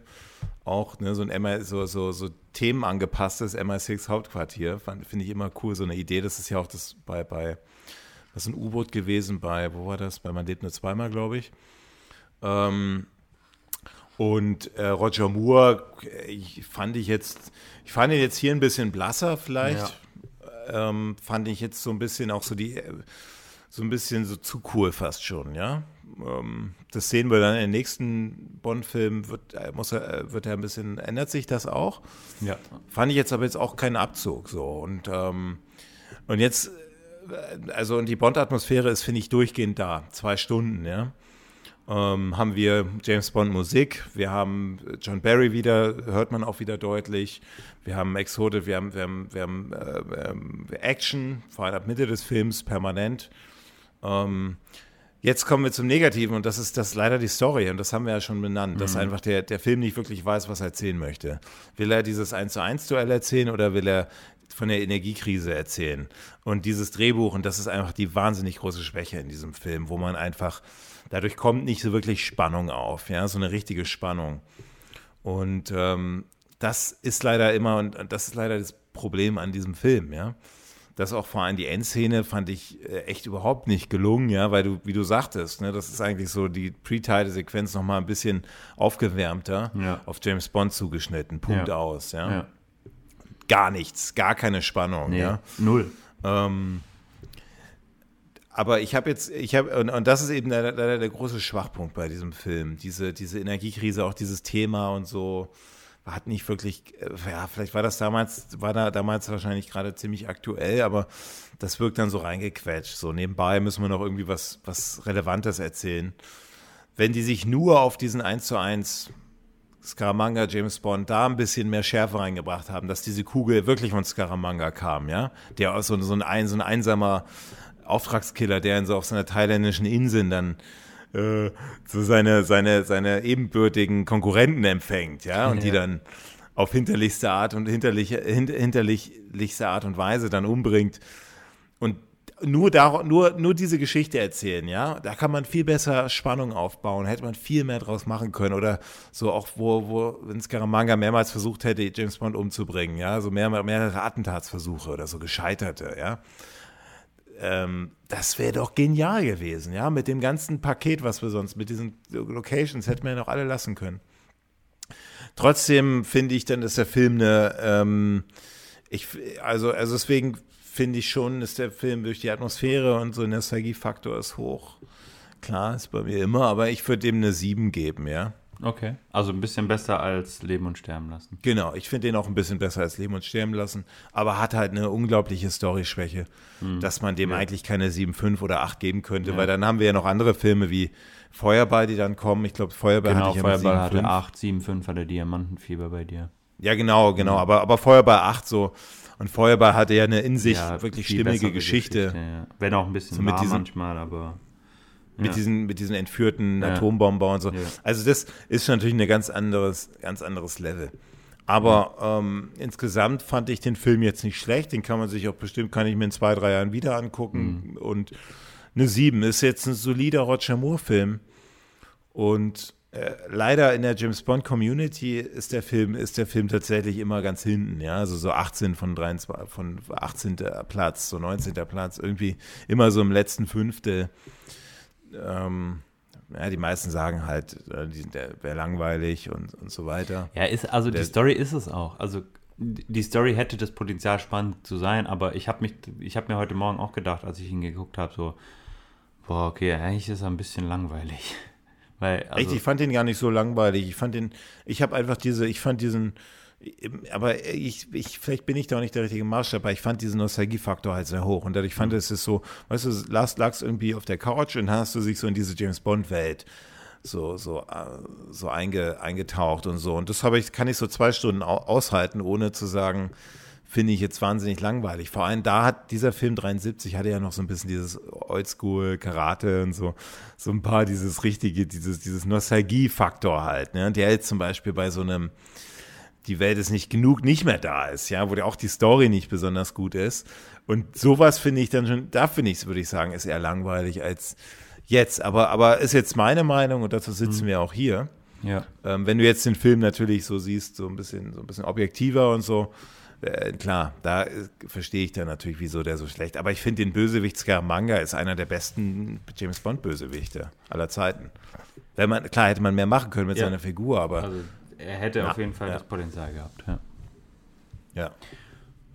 auch ne, so ein MI, so, so, so themenangepasstes MI6 Hauptquartier, fand- finde ich immer cool, so eine Idee. Das ist ja auch das bei, bei das ist ein U-Boot gewesen bei, wo war das? Bei Man lebt nur zweimal, glaube ich. Ähm, und äh, Roger Moore, ich, fand ich jetzt, ich fand ihn jetzt hier ein bisschen blasser vielleicht. Ähm, fand ich jetzt so ein bisschen auch so die, äh, so ein bisschen so zu cool fast schon, ja. Ähm, das sehen wir dann in den nächsten Bond-Filmen, wird, äh, muss er, äh, wird er ein bisschen, ändert sich das auch. Ja. Fand ich jetzt aber jetzt auch keinen Abzug so. Und, ähm, und jetzt, also und die Bond-Atmosphäre ist, finde ich, durchgehend da. Zwei Stunden, ja. Ähm, haben wir James Bond Musik, wir haben John Barry wieder, hört man auch wieder deutlich. Wir haben Exote, wir haben, wir haben, wir haben äh, ähm, Action, vor allem ab Mitte des Films, permanent. Ähm, Jetzt kommen wir zum Negativen und das ist das leider die Story und das haben wir ja schon benannt, dass einfach der, der Film nicht wirklich weiß, was er erzählen möchte. Will er dieses 1 zu 1 Duell erzählen oder will er von der Energiekrise erzählen? Und dieses Drehbuch, und das ist einfach die wahnsinnig große Schwäche in diesem Film, wo man einfach, dadurch kommt nicht so wirklich Spannung auf, ja, so eine richtige Spannung. Und ähm, das ist leider immer, und das ist leider das Problem an diesem Film, ja. Das auch vor allem die Endszene fand ich äh, echt überhaupt nicht gelungen, ja, weil du, wie du sagtest, ne, das ist eigentlich so die Pre-Title-Sequenz nochmal ein bisschen aufgewärmter Ja. auf James Bond zugeschnitten, Punkt Ja. aus, ja. ja. Gar nichts, gar keine Spannung, Nee, ja. null. Ähm, aber ich habe jetzt, ich habe, und, und das ist eben leider, leider der große Schwachpunkt bei diesem Film. Diese, diese Energiekrise, auch dieses Thema und so, hat nicht wirklich, äh, ja, vielleicht war das damals, war da damals wahrscheinlich gerade ziemlich aktuell, aber das wirkt dann so reingequetscht. So nebenbei müssen wir noch irgendwie was, was Relevantes erzählen. Wenn die sich nur auf diesen 1 zu 1 Scaramanga, James Bond, da ein bisschen mehr Schärfe reingebracht haben, dass diese Kugel wirklich von Scaramanga kam, ja. Der aus so, so, ein, so ein einsamer Auftragskiller, der in so auf seiner thailändischen Insel dann äh, so seine, seine, seine ebenbürtigen Konkurrenten empfängt, ja, und die Ja. dann auf hinterlichste Art und hinterlich, hint, hinterlichste Art und Weise dann umbringt. Und nur, dar, nur, nur diese Geschichte erzählen, ja, da kann man viel besser Spannung aufbauen, hätte man viel mehr draus machen können. Oder so auch, wo, wo, wenn Scaramanga mehrmals versucht hätte, James Bond umzubringen, ja, so mehr, mehrere Attentatsversuche oder so gescheiterte, ja. Ähm, das wäre doch genial gewesen, ja, mit dem ganzen Paket, was wir sonst, mit diesen Locations hätten wir ja noch alle lassen können. Trotzdem finde ich dann, dass der Film eine, ähm, ich, also, also deswegen finde ich schon, dass der Film durch die Atmosphäre und so ein Nostalgiefaktor ist hoch. Klar, ist bei mir immer, aber ich würde dem eine 7 geben, ja. Okay. Also ein bisschen besser als Leben und Sterben lassen. Genau, ich finde den auch ein bisschen besser als Leben und Sterben lassen, aber hat halt eine unglaubliche Storyschwäche, dass man dem eigentlich keine 7, 5 oder 8 geben könnte, Ja. weil dann haben wir ja noch andere Filme wie Feuerball, die dann kommen. Ich glaube, Feuerball Genau, hatte ich ja Feuerball 7, hatte 5. 8, 7, 5 hatte Diamantenfieber bei dir. Ja, genau, genau, aber, aber Feuerball 8 so. Und Feuerball hatte ja eine in sich Ja, wirklich stimmige bessere Geschichte. ja. Wenn auch ein bisschen So mit diesen- manchmal, aber mit Ja. diesen mit diesen entführten Ja. Atombomber und so. Also das ist natürlich ein ganz anderes ganz anderes Level. Aber ähm, insgesamt fand ich den Film jetzt nicht schlecht. Den kann man sich auch bestimmt, kann ich mir in zwei drei Jahren wieder angucken Mhm. und eine 7. Ist jetzt ein solider Roger Moore-Film. Und äh, leider in der James Bond Community ist der Film, ist der Film tatsächlich immer ganz hinten, ja. Also so 18 von 23, von 18. Platz, so 19. Platz, irgendwie immer so im letzten Fünftel. Ähm, ja, die meisten sagen halt, äh, der wäre langweilig und, und so weiter. Ja, ist, also der, die Story ist es auch. Also die Story hätte das Potenzial spannend zu sein, aber ich habe mich, ich habe mir heute Morgen auch gedacht, als ich ihn geguckt habe, so, boah, okay, eigentlich ist er ein bisschen langweilig. Weil, also Echt, ich fand ihn gar nicht so langweilig. Ich fand den, ich habe einfach diese, ich fand diesen, aber ich, ich, vielleicht bin ich da auch nicht der richtige Maßstab, aber ich fand diesen Nostalgiefaktor halt sehr hoch. Und dadurch fand mhm. es ist so, weißt du, lagst, lagst irgendwie auf der Couch und hast du sich so in diese James Bond-Welt so, so, äh, so einge, eingetaucht und so. Und das habe ich, kann ich so zwei Stunden aushalten, ohne zu sagen, finde ich jetzt wahnsinnig langweilig. Vor allem da hat dieser Film 73 hatte ja noch so ein bisschen dieses Oldschool Karate und so so ein paar dieses richtige dieses dieses Nostalgie-Faktor halt, ne? Der jetzt zum Beispiel bei so einem die Welt ist nicht genug nicht mehr da ist, ja, wo ja auch die Story nicht besonders gut ist. Und sowas finde ich dann schon, da finde ich es, würde ich sagen, ist eher langweilig als jetzt. Aber, aber ist jetzt meine Meinung und dazu sitzen mhm. wir auch hier. Ja. Ähm, wenn du jetzt den Film natürlich so siehst, so ein bisschen, so ein bisschen objektiver und so, äh, klar, da äh, verstehe ich dann natürlich, wieso der so schlecht. Aber ich finde den Bösewicht Scaramanga ist einer der besten James Bond Bösewichte aller Zeiten. Wenn man, klar hätte man mehr machen können mit ja. seiner Figur, aber. Also er hätte na, auf jeden Fall ja. das Potenzial gehabt. Ja. ja.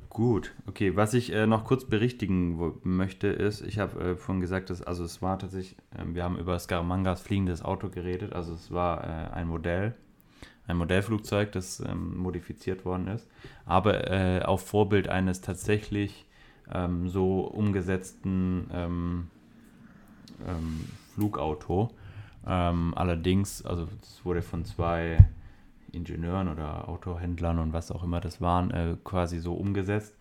Gut, okay. Was ich äh, noch kurz berichtigen möchte, ist, ich habe äh, vorhin gesagt, dass, also es war tatsächlich, äh, wir haben über Scaramangas fliegendes Auto geredet, also es war äh, ein Modell ein Modellflugzeug, das ähm, modifiziert worden ist, aber äh, auf Vorbild eines tatsächlich ähm, so umgesetzten ähm, ähm Flugauto. Ähm, allerdings, also es wurde von zwei Ingenieuren oder Autohändlern und was auch immer das waren, äh, quasi so umgesetzt.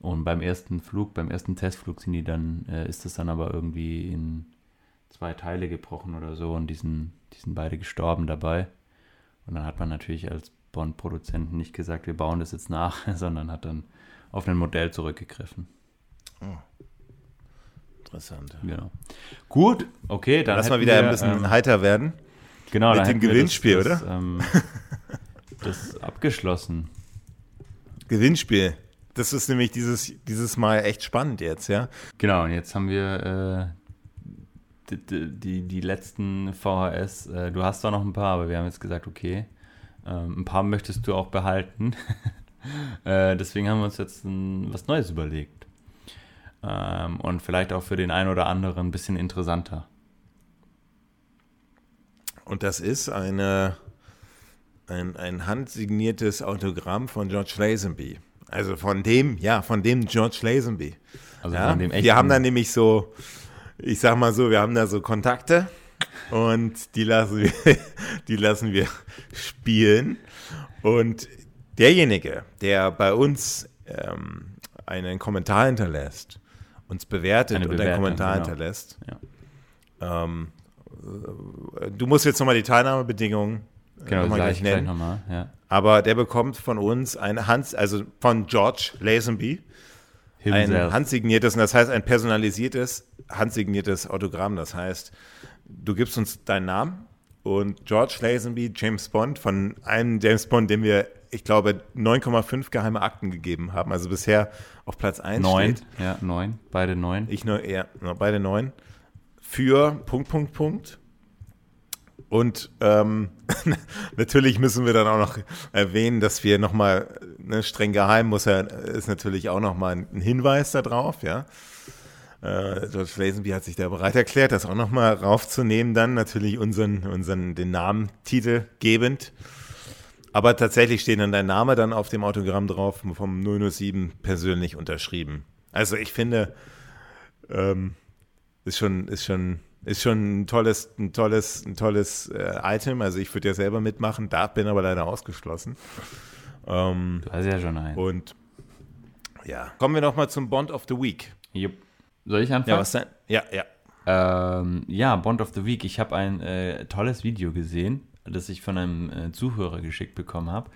Und beim ersten Flug, beim ersten Testflug sind die dann, äh, ist das dann aber irgendwie in zwei Teile gebrochen oder so und die sind, die sind beide gestorben dabei. Und dann hat man natürlich als Bond-Produzenten nicht gesagt, wir bauen das jetzt nach, sondern hat dann auf ein Modell zurückgegriffen. Oh. Interessant. Genau. Gut, okay, dann. Lass mal wieder wir, ein bisschen ähm, heiter werden. Genau, mit dem Gewinnspiel, das, oder? Ähm, das abgeschlossen. Gewinnspiel. Das ist nämlich dieses, dieses Mal echt spannend jetzt, ja? Genau, und jetzt haben wir äh, die, die, die letzten VHS, äh, du hast zwar noch ein paar, aber wir haben jetzt gesagt, okay, ähm, ein paar möchtest du auch behalten. äh, deswegen haben wir uns jetzt ein, was Neues überlegt. Ähm, und vielleicht auch für den einen oder anderen ein bisschen interessanter. Und das ist eine, ein, ein handsigniertes Autogramm von George Lazenby. Also von dem, ja, von dem George Lazenby. Also ja, von dem echten. Wir haben da nämlich so, ich sag mal so, wir haben da so Kontakte und die lassen wir, die lassen wir spielen. Und derjenige, der bei uns ähm, einen Kommentar hinterlässt, uns bewertet und einen Kommentar genau. hinterlässt, ja. ähm, du musst jetzt nochmal die Teilnahmebedingungen äh, genau, nochmal gleich nennen. Gleich noch mal, ja. Aber der bekommt von uns eine Hand, also von George Lazenby, ein handsigniertes, und das heißt ein personalisiertes, handsigniertes Autogramm. Das heißt, du gibst uns deinen Namen und George Lazenby, James Bond, von einem James Bond, dem wir, ich glaube, 9,5 geheime Akten gegeben haben. Also bisher auf Platz 1 Neun, steht. ja, neun, beide neun. Ich nur, ja, beide neun. Für Punkt, Punkt, Punkt. Und ähm, natürlich müssen wir dann auch noch erwähnen, dass wir nochmal, ne, streng geheim muss er, ist natürlich auch nochmal ein Hinweis darauf, ja. Äh, George Lazenby hat sich da bereit erklärt, das auch nochmal raufzunehmen, dann natürlich unseren, unseren, den Namentitel gebend. Aber tatsächlich steht dann dein Name dann auf dem Autogramm drauf, vom 007 persönlich unterschrieben. Also ich finde, ähm, ist schon, ist schon ist schon ein tolles, ein tolles, ein tolles äh, Item. Also ich würde ja selber mitmachen, da bin aber leider ausgeschlossen. Ähm, du hast ja schon einen. Und ja, kommen wir nochmal zum Bond of the Week. Yep. Soll ich anfangen? Ja, was denn? Ja, ja. Ähm, ja, Bond of the Week. Ich habe ein äh, tolles Video gesehen, das ich von einem äh, Zuhörer geschickt bekommen habe,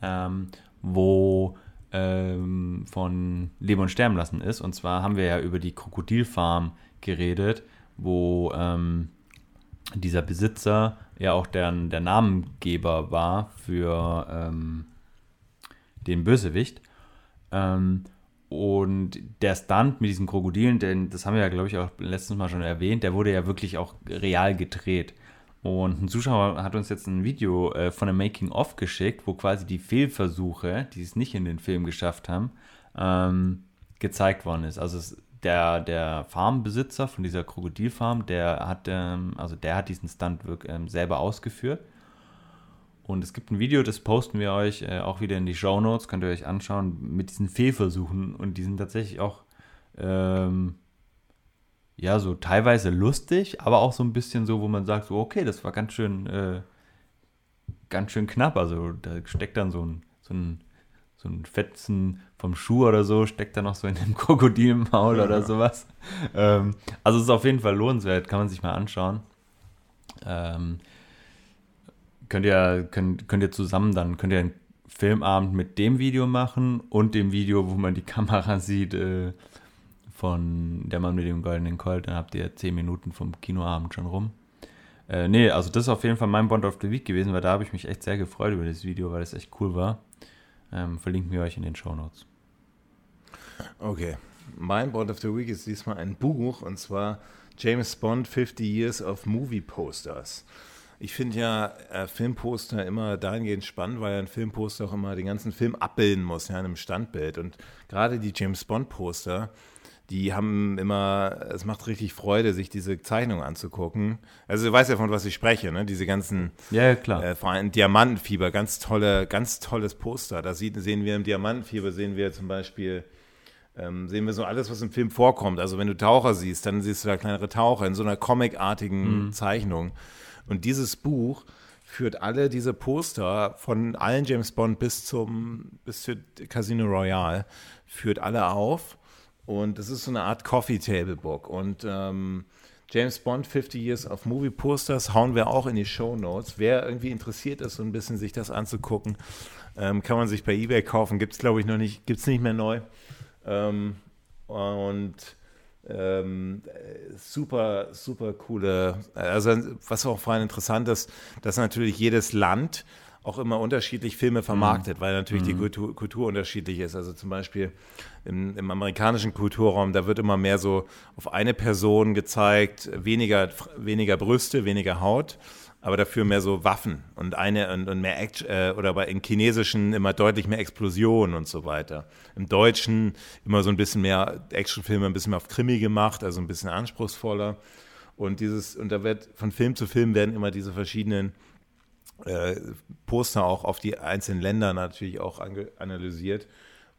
ähm, wo ähm, von Leben und Sterben lassen ist. Und zwar haben wir ja über die Krokodilfarm geredet, wo ähm, dieser Besitzer ja auch der, der Namengeber war für ähm, den Bösewicht. Ähm, und der Stunt mit diesen Krokodilen, denn das haben wir ja, glaube ich, auch letztes Mal schon erwähnt, der wurde ja wirklich auch real gedreht. Und ein Zuschauer hat uns jetzt ein Video äh, von einem Making-of geschickt, wo quasi die Fehlversuche, die es nicht in den Film geschafft haben, ähm, gezeigt worden ist. Also es, der, der Farmbesitzer von dieser Krokodilfarm, der hat, ähm, also der hat diesen Stunt wirklich, ähm, selber ausgeführt. Und es gibt ein Video, das posten wir euch äh, auch wieder in die Show Notes, könnt ihr euch anschauen, mit diesen Fehlversuchen. Und die sind tatsächlich auch, ähm, ja, so teilweise lustig, aber auch so ein bisschen so, wo man sagt, so, okay, das war ganz schön, äh, ganz schön knapp. Also da steckt dann so ein, so ein, so ein Fetzen vom Schuh oder so, steckt da noch so in dem Krokodilmaul ja. oder sowas. Ähm, also es ist auf jeden Fall lohnenswert, kann man sich mal anschauen. Ähm, könnt ihr, könnt, könnt ihr zusammen dann, könnt ihr einen Filmabend mit dem Video machen und dem Video, wo man die Kamera sieht, äh, von Der Mann mit dem goldenen Colt, dann habt ihr zehn Minuten vom Kinoabend schon rum. Äh, nee, also das ist auf jeden Fall mein Bond of the Week gewesen, weil da habe ich mich echt sehr gefreut über das Video, weil es echt cool war. Ähm, verlinken wir euch in den Show Notes. Okay. Mein Bond of the Week ist diesmal ein Buch und zwar James Bond 50 Years of Movie Posters. Ich finde ja äh, Filmposter immer dahingehend spannend, weil ein Filmposter auch immer den ganzen Film abbilden muss, ja, in einem Standbild. Und gerade die James Bond-Poster, die haben immer, es macht richtig Freude, sich diese Zeichnung anzugucken. Also du weißt ja, von was ich spreche, ne? Diese ganzen, ja, klar. Äh, vor allem Diamantenfieber, ganz tolle, ganz tolles Poster. Da sieht, sehen wir im Diamantenfieber, sehen wir zum Beispiel ähm, sehen wir so alles, was im Film vorkommt. Also wenn du Taucher siehst, dann siehst du da kleinere Taucher in so einer comicartigen mhm. Zeichnung. Und dieses Buch führt alle diese Poster von allen James Bond bis zum bis zu Casino Royale führt alle auf und das ist so eine Art Coffee Table Book und ähm, James Bond 50 Years of Movie Posters hauen wir auch in die Show Notes. Wer irgendwie interessiert ist, so ein bisschen sich das anzugucken, ähm, kann man sich bei eBay kaufen. Gibt es glaube ich noch nicht, gibt es nicht mehr neu. Ähm, und ähm, super, super coole, also was auch vor allem interessant ist, dass natürlich jedes Land auch immer unterschiedlich Filme vermarktet, mhm. weil natürlich mhm. die Kultur, Kultur, unterschiedlich ist. Also zum Beispiel im, im, amerikanischen Kulturraum, da wird immer mehr so auf eine Person gezeigt, weniger, weniger Brüste, weniger Haut aber dafür mehr so Waffen und eine und, und mehr Action, äh, oder bei im Chinesischen immer deutlich mehr Explosionen und so weiter. Im Deutschen immer so ein bisschen mehr Actionfilme, ein bisschen mehr auf Krimi gemacht, also ein bisschen anspruchsvoller. Und dieses, und da wird von Film zu Film werden immer diese verschiedenen äh, Poster auch auf die einzelnen Länder natürlich auch analysiert.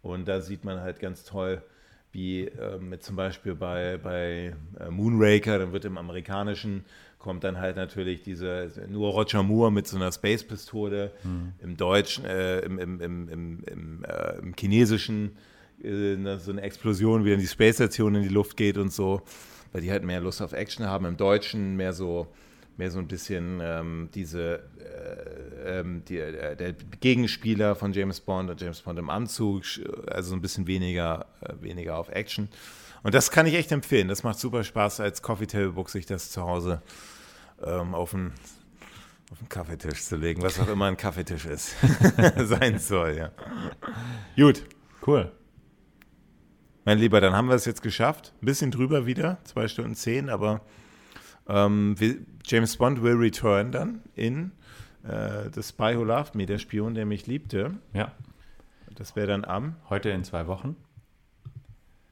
Und da sieht man halt ganz toll, wie äh, mit zum Beispiel bei, bei äh, Moonraker, dann wird im amerikanischen kommt dann halt natürlich diese, nur Roger Moore mit so einer Space-Pistole, mhm. im Deutschen, äh, im, im, im, im, im, äh, im Chinesischen äh, so eine Explosion, wie dann die Space-Station in die Luft geht und so, weil die halt mehr Lust auf Action haben, im Deutschen mehr so mehr so ein bisschen ähm, diese äh, ähm, die, äh, der Gegenspieler von James Bond und James Bond im Anzug, also so ein bisschen weniger, äh, weniger auf Action. Und das kann ich echt empfehlen. Das macht super Spaß, als Coffee Table Book sich das zu Hause ähm, auf den auf den Kaffeetisch zu legen, was auch immer ein Kaffeetisch ist, sein soll, ja. Gut. Cool. Mein Lieber, dann haben wir es jetzt geschafft. Ein bisschen drüber wieder, zwei Stunden zehn, aber ähm, James Bond will return dann in äh, The Spy Who Loved Me, der Spion, der mich liebte. Ja. Das wäre dann am. Heute in zwei Wochen.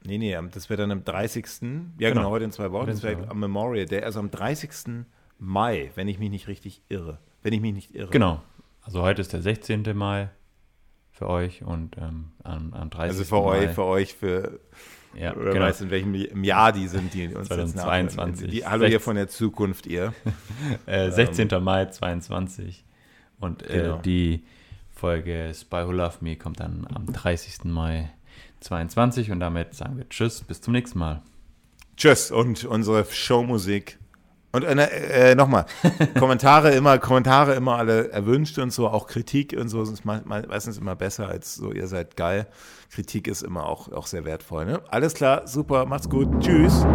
Nee, nee, das wäre dann am 30. Ja, genau, genau heute in zwei Wochen. Das wäre am Memorial Day, also am 30. Mai, wenn ich mich nicht richtig irre. Wenn ich mich nicht irre. Genau. Also heute ist der 16. Mai für euch und ähm, am, am 30. Also für Mai. euch, für euch, für ja, oder genau. weißt in welchem Jahr die sind, die uns 2022. Die, hallo ihr von der Zukunft, ihr. äh, 16. Ähm, Mai 22. Und äh, genau. die Folge Spy Who Love Me kommt dann am 30. Mai 22 und damit sagen wir Tschüss, bis zum nächsten Mal. Tschüss und unsere Showmusik. Und äh, äh, nochmal, Kommentare immer, Kommentare immer alle erwünscht und so, auch Kritik und so ist meistens immer besser als so, ihr seid geil. Kritik ist immer auch, auch sehr wertvoll. Ne? Alles klar, super, macht's gut, tschüss.